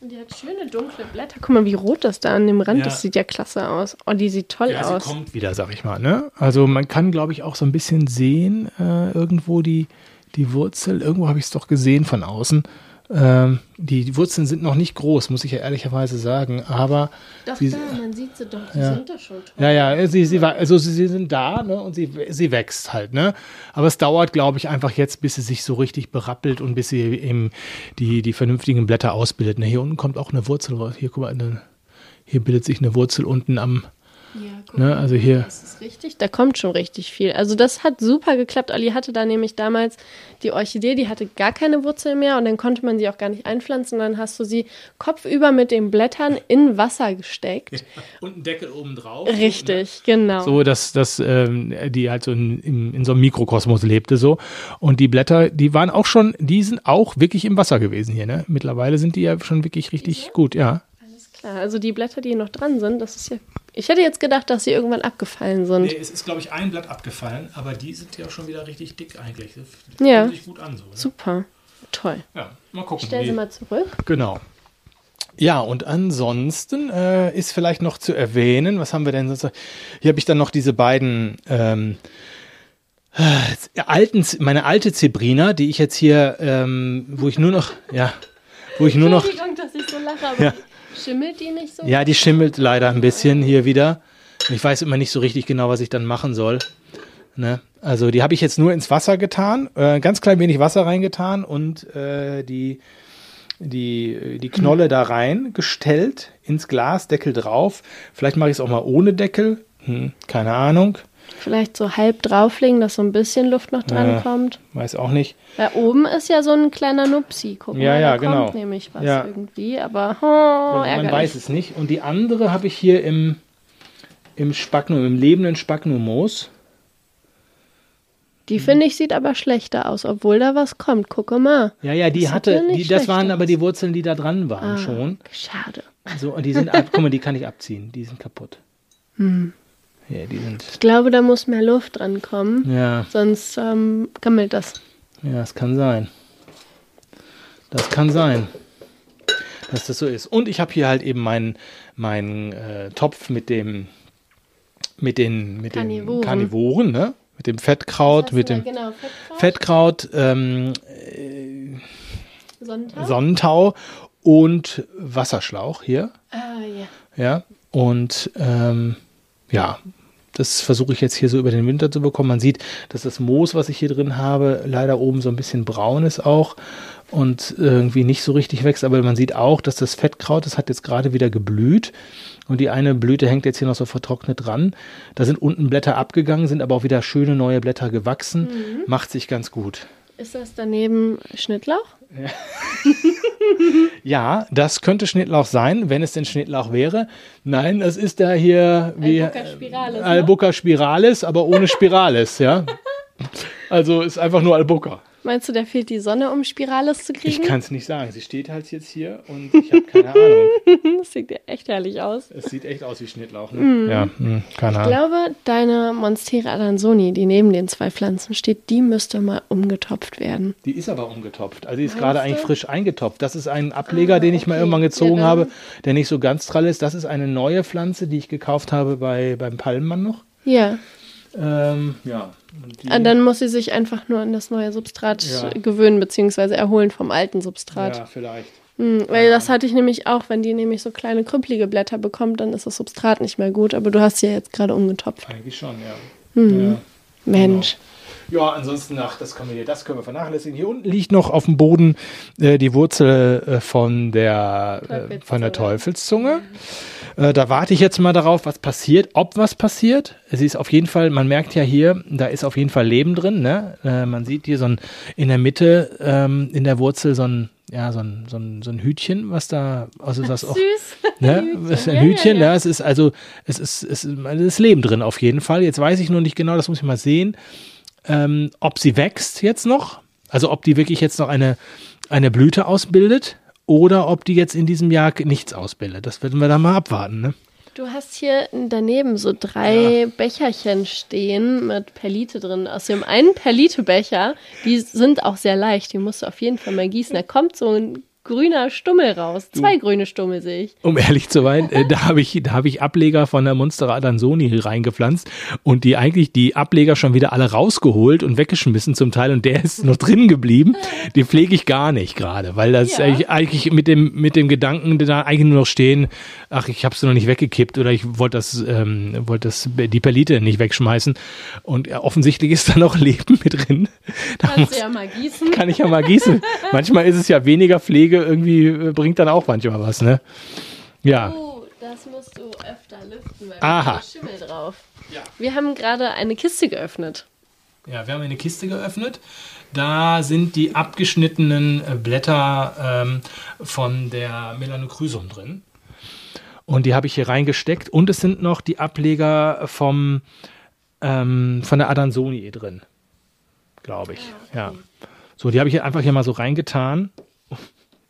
Und die hat schöne dunkle Blätter. Guck mal, wie rot das da an dem Rand ja. ist. Sieht ja klasse aus. Oh, die sieht toll ja, aus. Sie kommt wieder, sag ich mal. Ne? Also man kann, glaube ich, auch so ein bisschen sehen, äh, irgendwo die, die Wurzel. Irgendwo habe ich es doch gesehen von außen. Ähm, die, Wurzeln sind noch nicht groß, muss ich ja ehrlicherweise sagen, aber. Doch, wie, da, man sieht sie doch, die ja. sind da schon toll. Ja, ja, sie, sie, also sie sind da ne, und sie, sie wächst halt. Ne? Aber es dauert, glaube ich, einfach jetzt, bis sie sich so richtig berappelt und bis sie eben die, die vernünftigen Blätter ausbildet. Ne, hier unten kommt auch eine Wurzel raus. Hier, guck mal, eine, hier bildet sich eine Wurzel unten am, ja, guck ne, also hier. Das ist richtig, da kommt schon richtig viel. Also das hat super geklappt. Olli hatte da nämlich damals die Orchidee, die hatte gar keine Wurzel mehr und dann konnte man sie auch gar nicht einpflanzen. Dann hast du sie kopfüber mit den Blättern in Wasser gesteckt. Ja, und einen Deckel oben drauf. Richtig, ne? genau. So, dass, dass ähm, die halt so in, in, in so einem Mikrokosmos lebte so. Und die Blätter, die waren auch schon, die sind auch wirklich im Wasser gewesen hier. Ne? Mittlerweile sind die ja schon wirklich richtig gut, ja. Klar. Also die Blätter, die noch dran sind, das ist ja ich hätte jetzt gedacht, dass sie irgendwann abgefallen sind. Nee, es ist, glaube ich, ein Blatt abgefallen, aber die sind ja schon wieder richtig dick eigentlich. Das ja. Fühlt sich gut an so. Ne? Super. Toll. Ja, mal gucken. Ich stell sie mal zurück. Genau. Ja, und ansonsten äh, ist vielleicht noch zu erwähnen, was haben wir denn sonst? Hier habe ich dann noch diese beiden ähm, äh, alten, meine alte Zebrina, die ich jetzt hier, ähm, wo ich nur noch, ja, wo ich nur noch. Entschuldigung, dass ich so lache, aber ja. Schimmelt die nicht so? Ja, die schimmelt leider ein bisschen hier wieder. Ich weiß immer nicht so richtig genau, was ich dann machen soll. Ne? Also die habe ich jetzt nur ins Wasser getan, äh, ganz klein wenig Wasser reingetan und äh, die, die, die Knolle da reingestellt ins Glas, Deckel drauf. Vielleicht mache ich es auch mal ohne Deckel, hm, keine Ahnung. Vielleicht so halb drauflegen, dass so ein bisschen Luft noch dran Ja. kommt. Weiß auch nicht. Da oben ist ja so ein kleiner Nupsi. Guck Ja, mal, ja, da genau. kommt nämlich was Ja. irgendwie. Aber oh, Man ärgerlich. weiß es nicht. Und die andere habe ich hier im, im Spagnum, im lebenden Spagnummoos. Die finde ich sieht aber schlechter aus, obwohl da was kommt. Gucke mal. Ja, ja, die Das hatte, die, das waren aber aus. die Wurzeln, die da dran waren Ah, schon. Schade. So, und die sind ab, guck mal, die kann ich abziehen. Die sind kaputt. Hm. Ja, die sind. Ich glaube, da muss mehr Luft dran kommen. Ja, Sonst ähm, gammelt das. ja, das kann sein. Das kann sein, dass das so ist. Und ich habe hier halt eben meinen meinen äh, Topf mit dem mit den mit Karnivoren. den Karnivoren, ne? Mit dem Fettkraut, mit dem genau, Fettkraut, ähm, Sonntag. Sonnentau und Wasserschlauch hier. ah, ja. Ja, und ähm, ja, das versuche ich jetzt hier so über den Winter zu bekommen. Man sieht, dass das Moos, was ich hier drin habe, leider oben so ein bisschen braun ist auch und irgendwie nicht so richtig wächst. Aber man sieht auch, dass das Fettkraut, das hat jetzt gerade wieder geblüht. Und die eine Blüte hängt jetzt hier noch so vertrocknet dran. Da sind unten Blätter abgegangen, sind aber auch wieder schöne neue Blätter gewachsen. Macht sich ganz gut. Ist das daneben Schnittlauch? *laughs* Ja, das könnte Schnittlauch sein, wenn es denn Schnittlauch wäre. Nein, das ist da hier wie Albuca spiralis, ne? Albuca spiralis, aber ohne Spiralis, ja. *laughs* Also ist einfach nur Albuca. Meinst du, da fehlt die Sonne, um Spirales zu Ich kriegen? kann es nicht sagen. Sie steht halt jetzt hier und ich habe keine *laughs* Ahnung. Das sieht ja echt herrlich aus. Es sieht echt aus wie Schnittlauch. Ne? Mhm. Ja, hm, keine Ich Ahnung. glaube, deine Monstera adansoni, die neben den zwei Pflanzen steht, die müsste mal umgetopft werden. Die ist aber umgetopft. Also die ist gerade eigentlich frisch eingetopft. Das ist ein Ableger, Ah, den ich mal okay. irgendwann gezogen Ja, habe, der nicht so ganz trall ist. Das ist eine neue Pflanze, die ich gekauft habe bei, beim Palmmann noch. Ja, Ähm, ja. Und Ah, dann muss sie sich einfach nur an das neue Substrat Ja. gewöhnen, beziehungsweise erholen vom alten Substrat. ja, vielleicht. Hm, weil das hatte ich nämlich auch, wenn die nämlich so kleine krüppelige Blätter bekommt, dann ist das Substrat nicht mehr gut. Aber du hast sie ja jetzt gerade umgetopft. Eigentlich schon, ja. Mhm. ja. Mensch. Ja, ansonsten, ach, das können wir, das können wir vernachlässigen. Hier unten liegt noch auf dem Boden äh, die Wurzel äh, von der, äh, von der Teufelszunge. Äh, da warte ich jetzt mal darauf, was passiert, ob was passiert. Sie ist auf jeden Fall, man merkt ja hier, da ist auf jeden Fall Leben drin. Ne? Äh, man sieht hier so ein, in der Mitte, ähm, in der Wurzel so ein, ja, so ein, so ein, so ein Hütchen, was da, also das auch Süß. *laughs* Ne? Hütchen. Es ist ein Hütchen, ja, ja, ja. es ist also, es ist, es ist, es ist Leben drin auf jeden Fall. Jetzt weiß ich nur nicht genau, das muss ich mal sehen, ähm, ob sie wächst jetzt noch, also ob die wirklich jetzt noch eine, eine Blüte ausbildet oder ob die jetzt in diesem Jahr nichts ausbildet. Das werden wir dann mal abwarten. Ne? Du hast hier daneben so drei Becherchen stehen mit Perlite drin. Aus dem einen Perlitebecher, die sind auch sehr leicht, die musst du auf jeden Fall mal gießen. Da kommt so ein grüner Stummel raus. Zwei grüne Stummel sehe ich. Um ehrlich zu sein, äh, da habe ich, da habe ich Ableger von der Monstera Adansoni reingepflanzt und die eigentlich die Ableger schon wieder alle rausgeholt und weggeschmissen zum Teil und der ist noch drin geblieben. Die pflege ich gar nicht gerade, weil das Ja. eigentlich, mit dem, mit dem Gedanken da eigentlich nur noch stehen, ach, ich habe es noch nicht weggekippt oder ich wollte das, ähm, wollte das, die Perlite nicht wegschmeißen und ja, offensichtlich ist da noch Leben mit drin. Da Kannst muss, du ja mal gießen. kann ich ja mal gießen. Manchmal ist es ja weniger Pflege, irgendwie äh, bringt dann auch manchmal was, ne? Ja. Oh, das musst du öfter lüften, weil Aha. da ist Schimmel drauf. Ja. Wir haben gerade eine Kiste geöffnet. Ja, wir haben eine Kiste geöffnet. Da sind die abgeschnittenen äh, Blätter ähm, von der Melanochrysum drin. Und die habe ich hier reingesteckt. Und es sind noch die Ableger vom, ähm, von der Adansoni drin. Glaube ich. Ja. So, die habe ich hier einfach hier mal so reingetan.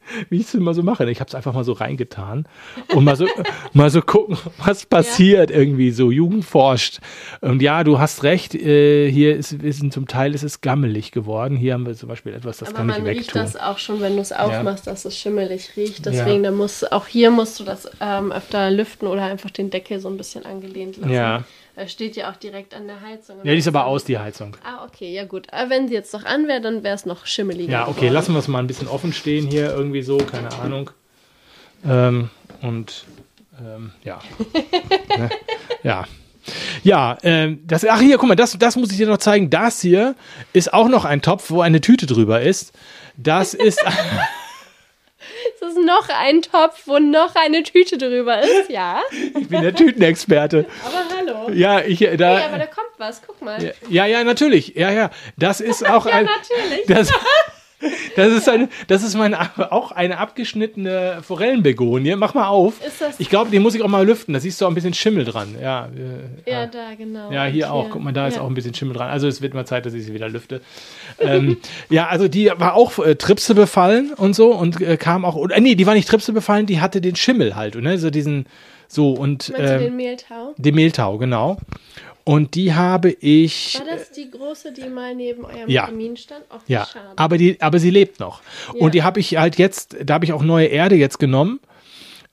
*laughs* Wie ich es immer so mache. Ich habe es einfach mal so reingetan und mal so, *laughs* mal so gucken, was passiert irgendwie so. Jugend forscht. Und ja, du hast recht. Äh, hier ist, ist zum Teil ist es gammelig geworden. Hier haben wir zum Beispiel etwas, das Aber kann ich man riecht wegtun. das auch schon, wenn du es aufmachst, dass es schimmelig riecht. Ja. Deswegen, da musst, auch hier musst du das ähm, öfter lüften oder einfach den Deckel so ein bisschen angelehnt lassen. Ja. Da steht ja auch direkt an der Heizung. Ja, die ist aber aus, die Heizung. Ah, okay, ja gut. Aber wenn sie jetzt noch an wäre, dann wäre es noch schimmeliger. Ja, okay, geworden. lassen wir es mal ein bisschen offen stehen hier, irgendwie so, keine Ahnung. Ähm, und ähm, ja. *laughs* ne? Ja. Ja, ähm, das, ach hier, guck mal, das, das muss ich dir noch zeigen. Das hier ist auch noch ein Topf, wo eine Tüte drüber ist. Das ist, *laughs* Das ist noch ein Topf, wo noch eine Tüte drüber ist, ja. ich bin der Tütenexperte. Aber hallo. Ja, ich, äh, Nee, aber da, da kommt was, guck mal. Ja, ja, ja, natürlich. Ja, ja. Das ist *laughs* auch Ja, ein. natürlich. Das, *laughs* das ist eine, das ist meine, auch eine abgeschnittene Forellenbegonie. Mach mal auf. Ist das- ich glaube, die muss ich auch mal lüften. Da siehst du auch ein bisschen Schimmel dran. Ja, äh, Ja, da, genau. ja, Und hier auch. Guck mal, da ist ja. auch ein bisschen Schimmel dran. Also es wird mal Zeit, dass ich sie wieder lüfte. ähm, *laughs* ja, also die war auch äh, Tripse befallen und so und äh, kam auch. Oder, nee, die war nicht Tripse befallen, die hatte den Schimmel halt. Ne? So diesen. So und. Meinst ähm, den Mehltau? den Mehltau, genau. Und die habe ich. War das die große, die mal neben eurem Ja. Kamin stand? Wie Ja, schade. aber, die, aber sie lebt noch. Ja. Und die habe ich halt jetzt, da habe ich auch neue Erde jetzt genommen.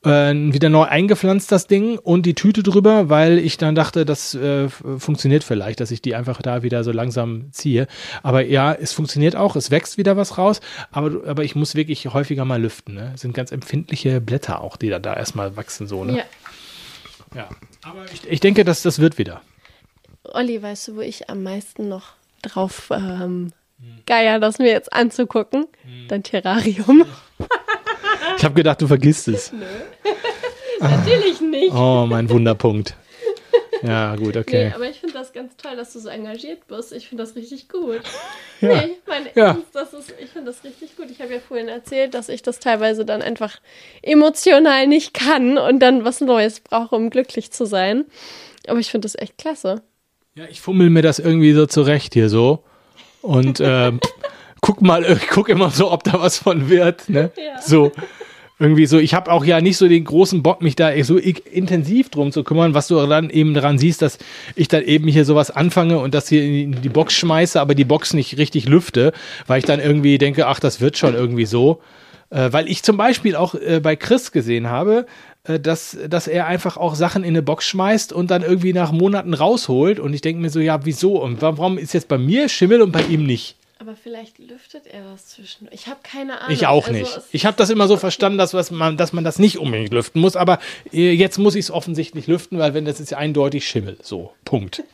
Äh, wieder neu eingepflanzt, das Ding, und die Tüte drüber, weil ich dann dachte, das äh, funktioniert vielleicht, dass ich die einfach da wieder so langsam ziehe. Aber ja, es funktioniert auch, es wächst wieder was raus, aber, aber ich muss wirklich häufiger mal lüften. Ne? Es sind ganz empfindliche Blätter auch, die da, da erstmal wachsen. So, ne? ja. ja. Aber ich, ich denke, dass das wird wieder. Olli, weißt du, wo ich am meisten noch drauf ähm, geier, das mir jetzt anzugucken? Dein Terrarium. *laughs* Ich habe gedacht, du vergisst es. *laughs* Natürlich nicht. Oh, mein Wunderpunkt. Ja, gut, okay. Nee, aber ich finde das ganz toll, dass du so engagiert bist. Ich finde das richtig gut. *laughs* Ja. Nee, ich meine, Ja. ernst, das ist, ich finde das richtig gut. Ich habe ja vorhin erzählt, dass ich das teilweise dann einfach emotional nicht kann und dann was Neues brauche, um glücklich zu sein. Aber ich finde das echt klasse. Ja, ich fummel mir das irgendwie so zurecht hier so. Und *laughs* ähm, guck mal, ich guck immer so, ob da was von wird. Ne? Ja. So. Irgendwie so, ich habe auch ja nicht so den großen Bock, mich da so intensiv drum zu kümmern, was du dann eben daran siehst, dass ich dann eben hier sowas anfange und das hier in die Box schmeiße, aber die Box nicht richtig lüfte, weil ich dann irgendwie denke, ach, das wird schon irgendwie so. Äh, weil ich zum Beispiel auch äh, bei Chris gesehen habe, äh, dass, dass er einfach auch Sachen in eine Box schmeißt und dann irgendwie nach Monaten rausholt. Und ich denke mir so, ja, wieso? Und warum ist jetzt bei mir Schimmel und bei ihm nicht? Aber vielleicht lüftet er das zwischen. Ich habe keine Ahnung. Ich auch Also nicht. es- Ich habe das immer so verstanden, dass, was man, dass man das nicht unbedingt lüften muss. Aber äh, jetzt muss ich es offensichtlich lüften, weil wenn das ist ja eindeutig Schimmel. So, Punkt. *laughs*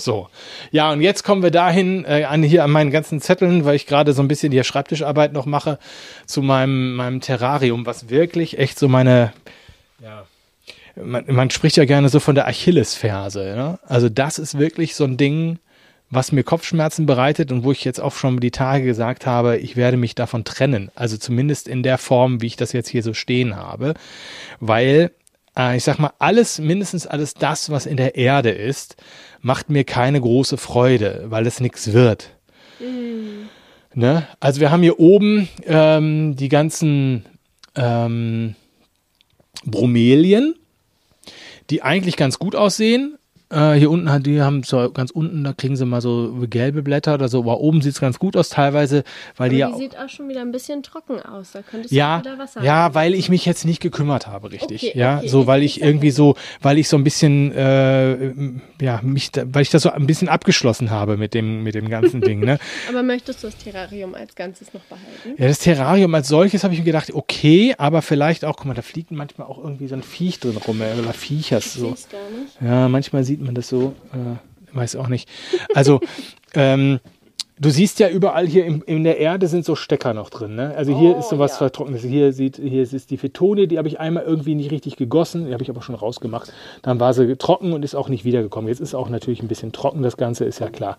So. Ja, und jetzt kommen wir dahin, äh, an hier an meinen ganzen Zetteln, weil ich gerade so ein bisschen die Schreibtischarbeit noch mache, zu meinem, meinem Terrarium, was wirklich echt so meine, ja, man, man spricht ja gerne so von der Achillesferse. Ne? Also das ist wirklich so ein Ding, was mir Kopfschmerzen bereitet und wo ich jetzt auch schon die Tage gesagt habe, ich werde mich davon trennen. Also zumindest in der Form, wie ich das jetzt hier so stehen habe. Weil, äh, ich sag mal, alles, mindestens alles das, was in der Erde ist, macht mir keine große Freude, weil es nichts wird. Ne? Also wir haben hier oben ähm, die ganzen ähm, Bromelien, die eigentlich ganz gut aussehen. Äh, hier unten hat die haben so ganz unten, da kriegen sie mal so gelbe Blätter oder so, aber oben sieht es ganz gut aus teilweise, weil Aber die die ja sieht auch schon wieder ein bisschen trocken aus. Da könntest ja, du wieder Wasser ja, rein. weil ich mich jetzt nicht gekümmert habe, richtig. Okay, ja, okay, so weil ich- irgendwie so, weil ich so ein bisschen, äh, ja, mich, weil ich das so ein bisschen abgeschlossen habe mit dem, mit dem ganzen Ding, ne? *laughs* Aber möchtest du das Terrarium als Ganzes noch behalten? Ja, das Terrarium als solches habe ich mir gedacht, okay, aber vielleicht auch, guck mal, da fliegt manchmal auch irgendwie so ein Viech drin rum, äh, oder Viechers so. Gar nicht. Ja, manchmal sieht man das so, äh, weiß auch nicht. Also, ähm, du siehst ja überall hier im, in der Erde sind so Stecker noch drin. Ne? Also hier Oh, ist sowas ja. vertrocknetes. Hier sieht, hier ist die Fetonie, die habe ich einmal irgendwie nicht richtig gegossen, die habe ich aber schon rausgemacht. Dann war sie trocken und ist auch nicht wiedergekommen. Jetzt ist auch natürlich ein bisschen trocken, das Ganze ist ja klar.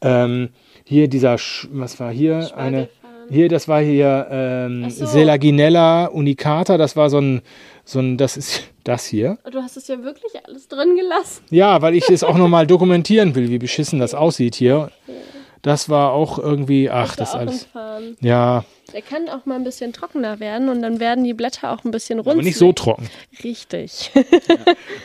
Ähm, hier dieser, was war hier? Eine, hier, das war hier ähm, so. Selaginella unicata, das war so ein, so ein, das ist das hier. Oh, Du hast es ja wirklich alles drin gelassen. Ja, weil ich es auch nochmal dokumentieren will, wie beschissen das aussieht hier. Das war auch irgendwie, ach, das auch alles. Ja, Der kann auch mal ein bisschen trockener werden und dann werden die Blätter auch ein bisschen rund. aber nicht so trocken. Richtig. *laughs*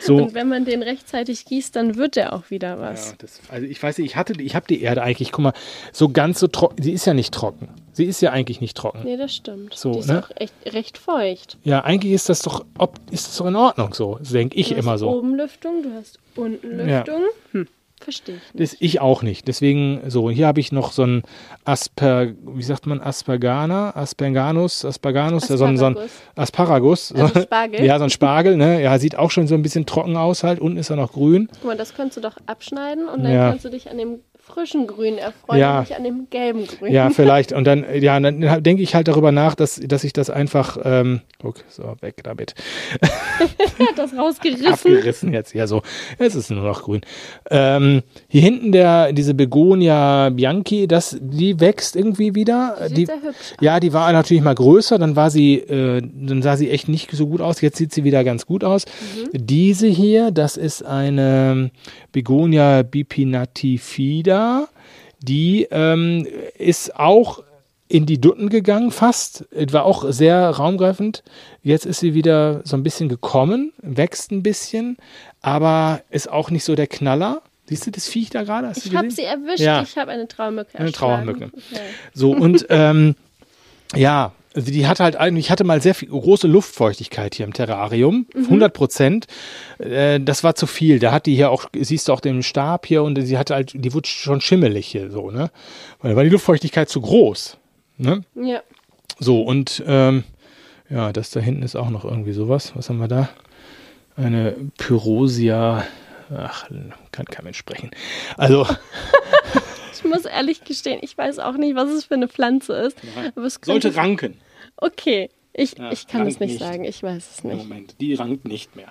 So. Und wenn man den rechtzeitig gießt, dann wird der auch wieder was. Ja, das, also ich weiß nicht, ich hatte, ich habe die Erde eigentlich, guck mal, so ganz so trocken. Sie ist ja nicht trocken. Sie ist ja eigentlich nicht trocken. Nee, das stimmt. So, die ist ne? auch echt recht feucht. Ja, eigentlich ist das doch, ob, ist das doch in Ordnung so, denke ich Du immer hast so. oben Lüftung, du hast unten Ja. Lüftung. Hm, verstehe ich nicht. Das ich auch nicht. Deswegen so, hier habe ich noch so ein Asper, wie sagt man, Aspergana, Asperganus, Asperganus, so ein, so ein Asparagus. Also *laughs* Spargel? Ja, so ein Spargel, ne? Ja, sieht auch schon so ein bisschen trocken aus halt. Unten ist er noch grün. Guck mal, das kannst du doch abschneiden und dann Ja. kannst du dich an dem frischen Grün erfreuen, Ja. nicht an dem gelben Grün. Ja, *laughs* vielleicht. Und dann, ja, dann denke ich halt darüber nach, dass, dass ich das einfach, ähm, guck, so, weg damit. hat das rausgerissen. Abgerissen jetzt, ja so. Jetzt ist nur noch grün. Ähm, hier hinten der, diese Begonia Bianchi, das, die wächst irgendwie wieder. Sieht Die, sehr hübsch ja, die war natürlich mal größer, dann war sie, äh, dann sah sie echt nicht so gut aus. Jetzt sieht sie wieder ganz gut aus. Diese hier, das ist eine Begonia bipinatifida. Die ähm, ist auch in die Dutten gegangen, fast. War auch sehr raumgreifend. Jetzt ist sie wieder so ein bisschen gekommen, wächst ein bisschen, aber ist auch nicht so der Knaller. Siehst du das Viech da gerade? Ich habe sie erwischt. Ja. Ich habe eine Trauermücke Eine. Trauermücke. Okay. So, und ähm, ja, also die hat halt eigentlich, ich hatte mal sehr viel große Luftfeuchtigkeit hier im Terrarium, 100 Prozent. Äh, das war zu viel. Da hat die hier auch, siehst du auch den Stab hier und sie hatte halt, die wurde schon schimmelig hier so, ne? Weil da war die Luftfeuchtigkeit zu groß. Ne? Ja. So, und ähm, ja, das da hinten ist auch noch irgendwie sowas. Was haben wir da? Eine Pyrosia. Ach, kann kein Mensch sprechen. Also, *laughs* Ich muss ehrlich gestehen, ich weiß auch nicht, was es für eine Pflanze ist. Aber es könnte, sollte ranken. Okay, ich, Ja, ich kann es nicht, nicht. sagen. Ich weiß es nicht. Moment, die rankt nicht mehr.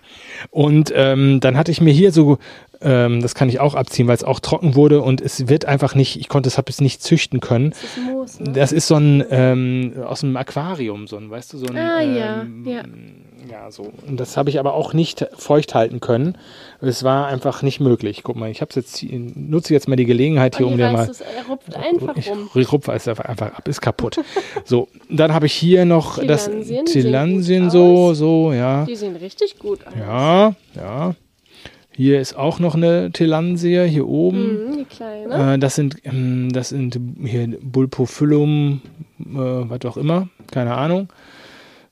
Und ähm, dann hatte ich mir hier so, ähm, das kann ich auch abziehen, weil es auch trocken wurde und es wird einfach nicht, ich konnte es, habe es nicht züchten können. Das ist Moos, ne? Das ist so ein ähm, aus einem Aquarium, so ein, weißt du, so ein Ah, ja, ähm, ja. Ja, so. Und das habe ich aber auch nicht feucht halten können. Es war einfach nicht möglich. Guck mal, ich habe jetzt nutze jetzt mal die Gelegenheit hier, um dir mal es, er rupft einfach ich rum. rupfe es einfach, ab, ist kaputt. *laughs* so, dann habe ich hier noch das Tilansien, die sehen Tilansien so, aus. so, ja. Die sehen richtig gut aus. Ja, ja. Hier ist auch noch eine Tilansie, hier oben. Mhm, die kleine. Äh, das sind, ähm, das sind hier Bulbophyllum, äh, was auch immer, keine Ahnung.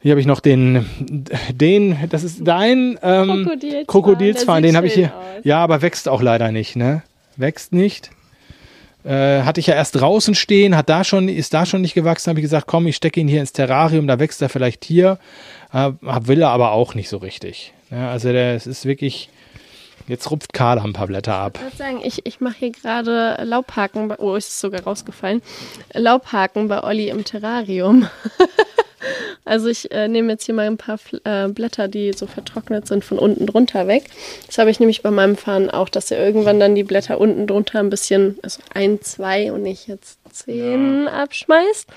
Hier habe ich noch den, den, das ist dein ähm, Krokodilzahn, den habe ich hier. aus. Ja, aber wächst auch leider nicht, ne? Wächst nicht. Äh, hatte ich ja erst draußen stehen, hat da schon, ist da schon nicht gewachsen, habe ich gesagt, komm, ich stecke ihn hier ins Terrarium, da wächst er vielleicht hier. Äh, will er aber auch nicht so richtig. Ja, also der, es ist wirklich, jetzt rupft Karl ein paar Blätter ab. Ich würde sagen, ich, ich mache hier gerade Laubhaken, bei, oh, ist es sogar rausgefallen. Laubhaken bei Olli im Terrarium. *laughs* also ich äh, nehme jetzt hier mal ein paar äh, Blätter, die so vertrocknet sind, von unten drunter weg. Das habe ich nämlich bei meinem Fahren auch, dass er irgendwann dann die Blätter unten drunter ein bisschen, also ein, zwei und nicht jetzt zehn abschmeißt.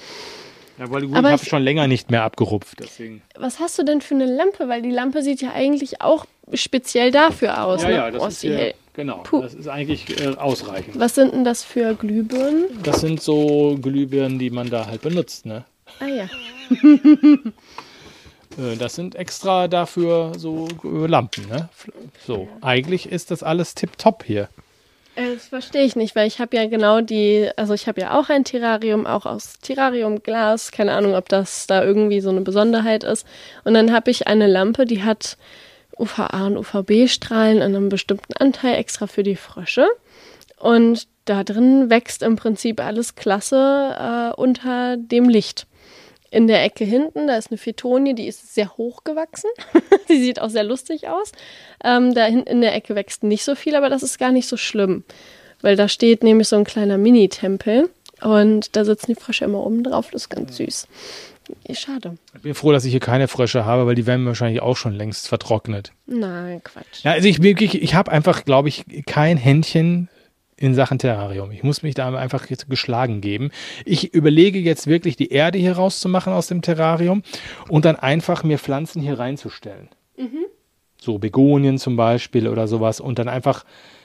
Ja, weil gut, Aber ich habe schon länger nicht mehr abgerupft, deswegen. Was hast du denn für eine Lampe? Weil die Lampe sieht ja eigentlich auch speziell dafür aus. Ja, ne? ja, das Oh, ist hier, hell. genau, Puh. das ist eigentlich äh, ausreichend. Was sind denn das für Glühbirnen? Das sind so Glühbirnen, die man da halt benutzt, ne? Ah ja. *laughs* Äh, Das sind extra dafür so Lampen, ne? So, eigentlich ist das alles tipptopp hier. Das verstehe ich nicht, weil ich habe ja genau die, also ich habe ja auch ein Terrarium, auch aus Terrariumglas. Keine Ahnung, ob das da irgendwie so eine Besonderheit ist. Und dann habe ich eine Lampe, die hat UVA und UVB-Strahlen an einem bestimmten Anteil extra für die Frösche. Und da drin wächst im Prinzip alles klasse äh, unter dem Licht. In der Ecke hinten, da ist eine Fetonie, die ist sehr hoch gewachsen. *laughs* die sieht auch sehr lustig aus. Ähm, da hinten in der Ecke wächst nicht so viel, aber das ist gar nicht so schlimm. Weil da steht nämlich so ein kleiner Mini-Tempel und da sitzen die Frösche immer oben drauf. Das ist ganz süß. Schade. Ich bin froh, dass ich hier keine Frösche habe, weil die wären wahrscheinlich auch schon längst vertrocknet. Nein, Quatsch. Ja, also ich wirklich, ich habe einfach, glaube ich, kein Händchen in Sachen Terrarium. Ich muss mich da einfach jetzt geschlagen geben. Ich überlege jetzt wirklich, die Erde hier rauszumachen aus dem Terrarium und dann einfach mir Pflanzen hier reinzustellen. So Begonien zum Beispiel oder sowas und dann einfach,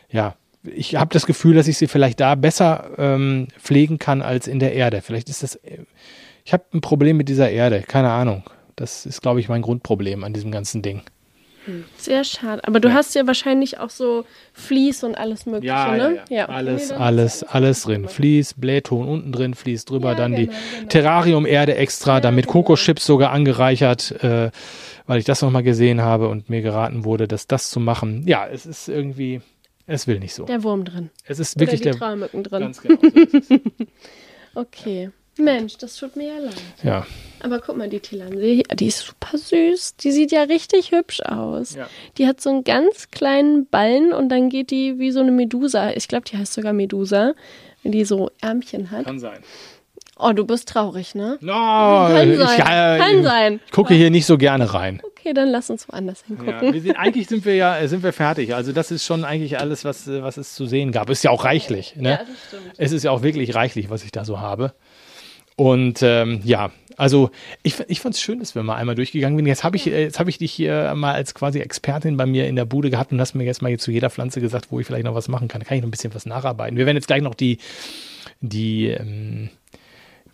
ja, ich habe das Gefühl, dass ich sie vielleicht da besser ähm, pflegen kann als in der Erde. Vielleicht ist das, ich habe ein Problem mit dieser Erde, keine Ahnung. Das ist, glaube ich, mein Grundproblem an diesem ganzen Ding. Sehr schade. Aber du hast ja wahrscheinlich auch so Vlies und alles Mögliche, ne? Alles, Nee, dann- alles, alles drin. Vlies, Blähton unten drin, Vlies drüber, Ja, dann die genau, genau. Terrarium-Erde extra, dann mit genau. Kokoschips sogar angereichert, äh, weil ich das nochmal gesehen habe und mir geraten wurde, dass das zu machen. Ja, es ist irgendwie, es will nicht so. Der Wurm drin. Es ist Oder wirklich die der. Trauermücken drin. Ganz genau. so. *laughs* Okay. Mensch, das tut mir ja leid. Ja. Aber guck mal, die Tilansee, die ist super süß. Die sieht ja richtig hübsch aus. Ja. Die hat so einen ganz kleinen Ballen und dann geht die wie so eine Medusa. Ich glaube, die heißt sogar Medusa, wenn die so Ärmchen hat. Kann sein. Oh, du bist traurig, ne? No, Kann ich, sein. ja, Kann ich, sein. Ich gucke hier nicht so gerne rein. Okay, dann lass uns woanders Ja, hingucken. wir sind, eigentlich sind wir ja sind wir fertig. Also das ist schon eigentlich alles, was, äh, was es zu sehen gab. Ist ja auch reichlich. Ne? Ja, das stimmt. Es ist ja auch wirklich reichlich, was ich da so habe. Und ähm, ja, also ich, ich fand es schön, dass wir mal einmal durchgegangen sind. Jetzt habe ich, äh, jetzt hab ich dich hier mal als quasi Expertin bei mir in der Bude gehabt und hast mir jetzt mal zu jeder Pflanze gesagt, wo ich vielleicht noch was machen kann. Da kann ich noch ein bisschen was nacharbeiten. Wir werden jetzt gleich noch die, die, ähm,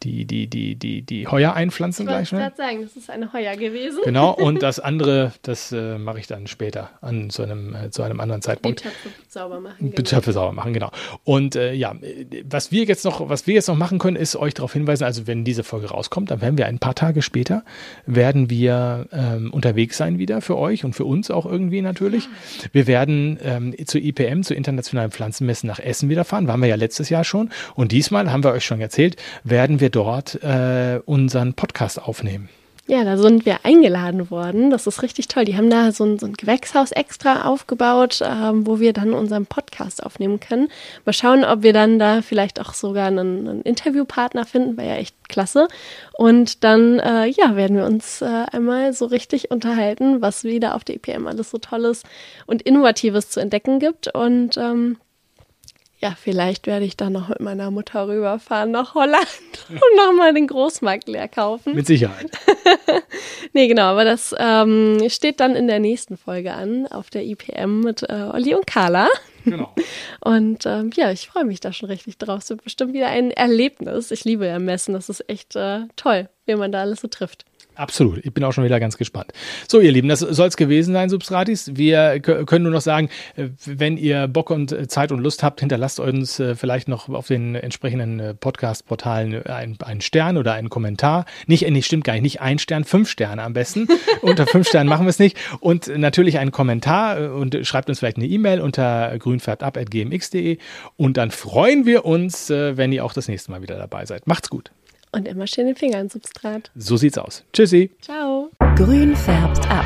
die, die, die, die, die Heuer einpflanzen Ich wollte gleich. Ne? gerade sagen, das ist eine Heuer gewesen. Genau, *laughs* und das andere, das äh, mache ich dann später an zu einem, äh, zu einem anderen Die Zeitpunkt. Töpfe sauber machen. Die Töpfe sauber machen, genau. Und äh, ja, was wir jetzt noch, was wir jetzt noch machen können, ist euch darauf hinweisen, also wenn diese Folge rauskommt, dann werden wir ein paar Tage später, werden wir ähm, unterwegs sein wieder für euch und für uns auch irgendwie natürlich. Wir werden ähm, zur IPM, zur Internationalen Pflanzenmesse nach Essen wieder fahren, waren wir ja letztes Jahr schon. Und diesmal, haben wir euch schon erzählt, werden wir dort äh, unseren Podcast aufnehmen. Ja, da sind wir eingeladen worden. Das ist richtig toll. Die haben da so ein, so ein Gewächshaus extra aufgebaut, ähm, wo wir dann unseren Podcast aufnehmen können. Mal schauen, ob wir dann da vielleicht auch sogar einen, einen Interviewpartner finden. Wäre ja echt klasse. Und dann, äh, ja, werden wir uns äh, einmal so richtig unterhalten, was wieder auf der EPM alles so Tolles und Innovatives zu entdecken gibt. Und ähm, ja, vielleicht werde ich dann noch mit meiner Mutter rüberfahren nach Holland *laughs* und nochmal den Großmarkt leer kaufen. Mit Sicherheit. *laughs* Nee, genau, aber das ähm, steht dann in der nächsten Folge an, auf der IPM mit äh, Olli und Carla. Genau. *laughs* Und ähm, ja, ich freue mich da schon richtig drauf. Es wird bestimmt wieder ein Erlebnis. Ich liebe ja Messen, das ist echt äh, toll, wie man da alles so trifft. Absolut. Ich bin auch schon wieder ganz gespannt. So, ihr Lieben, das soll es gewesen sein, Substratis. Wir können nur noch sagen, äh, wenn ihr Bock und äh, Zeit und Lust habt, hinterlasst uns äh, vielleicht noch auf den entsprechenden Podcast-Portalen ein- einen Stern oder einen Kommentar. Nicht, nee, stimmt gar nicht, nicht ein Stern, fünf Sterne am besten. *laughs* unter fünf Sternen machen wir es nicht. Und natürlich einen Kommentar und schreibt uns vielleicht eine E-Mail unter grünfärbtab.gmx.de. Und dann freuen wir uns, wenn ihr auch das nächste Mal wieder dabei seid. Macht's gut. Und immer schön den Finger ins Substrat. So sieht's aus. Tschüssi. Ciao. Grün färbt ab.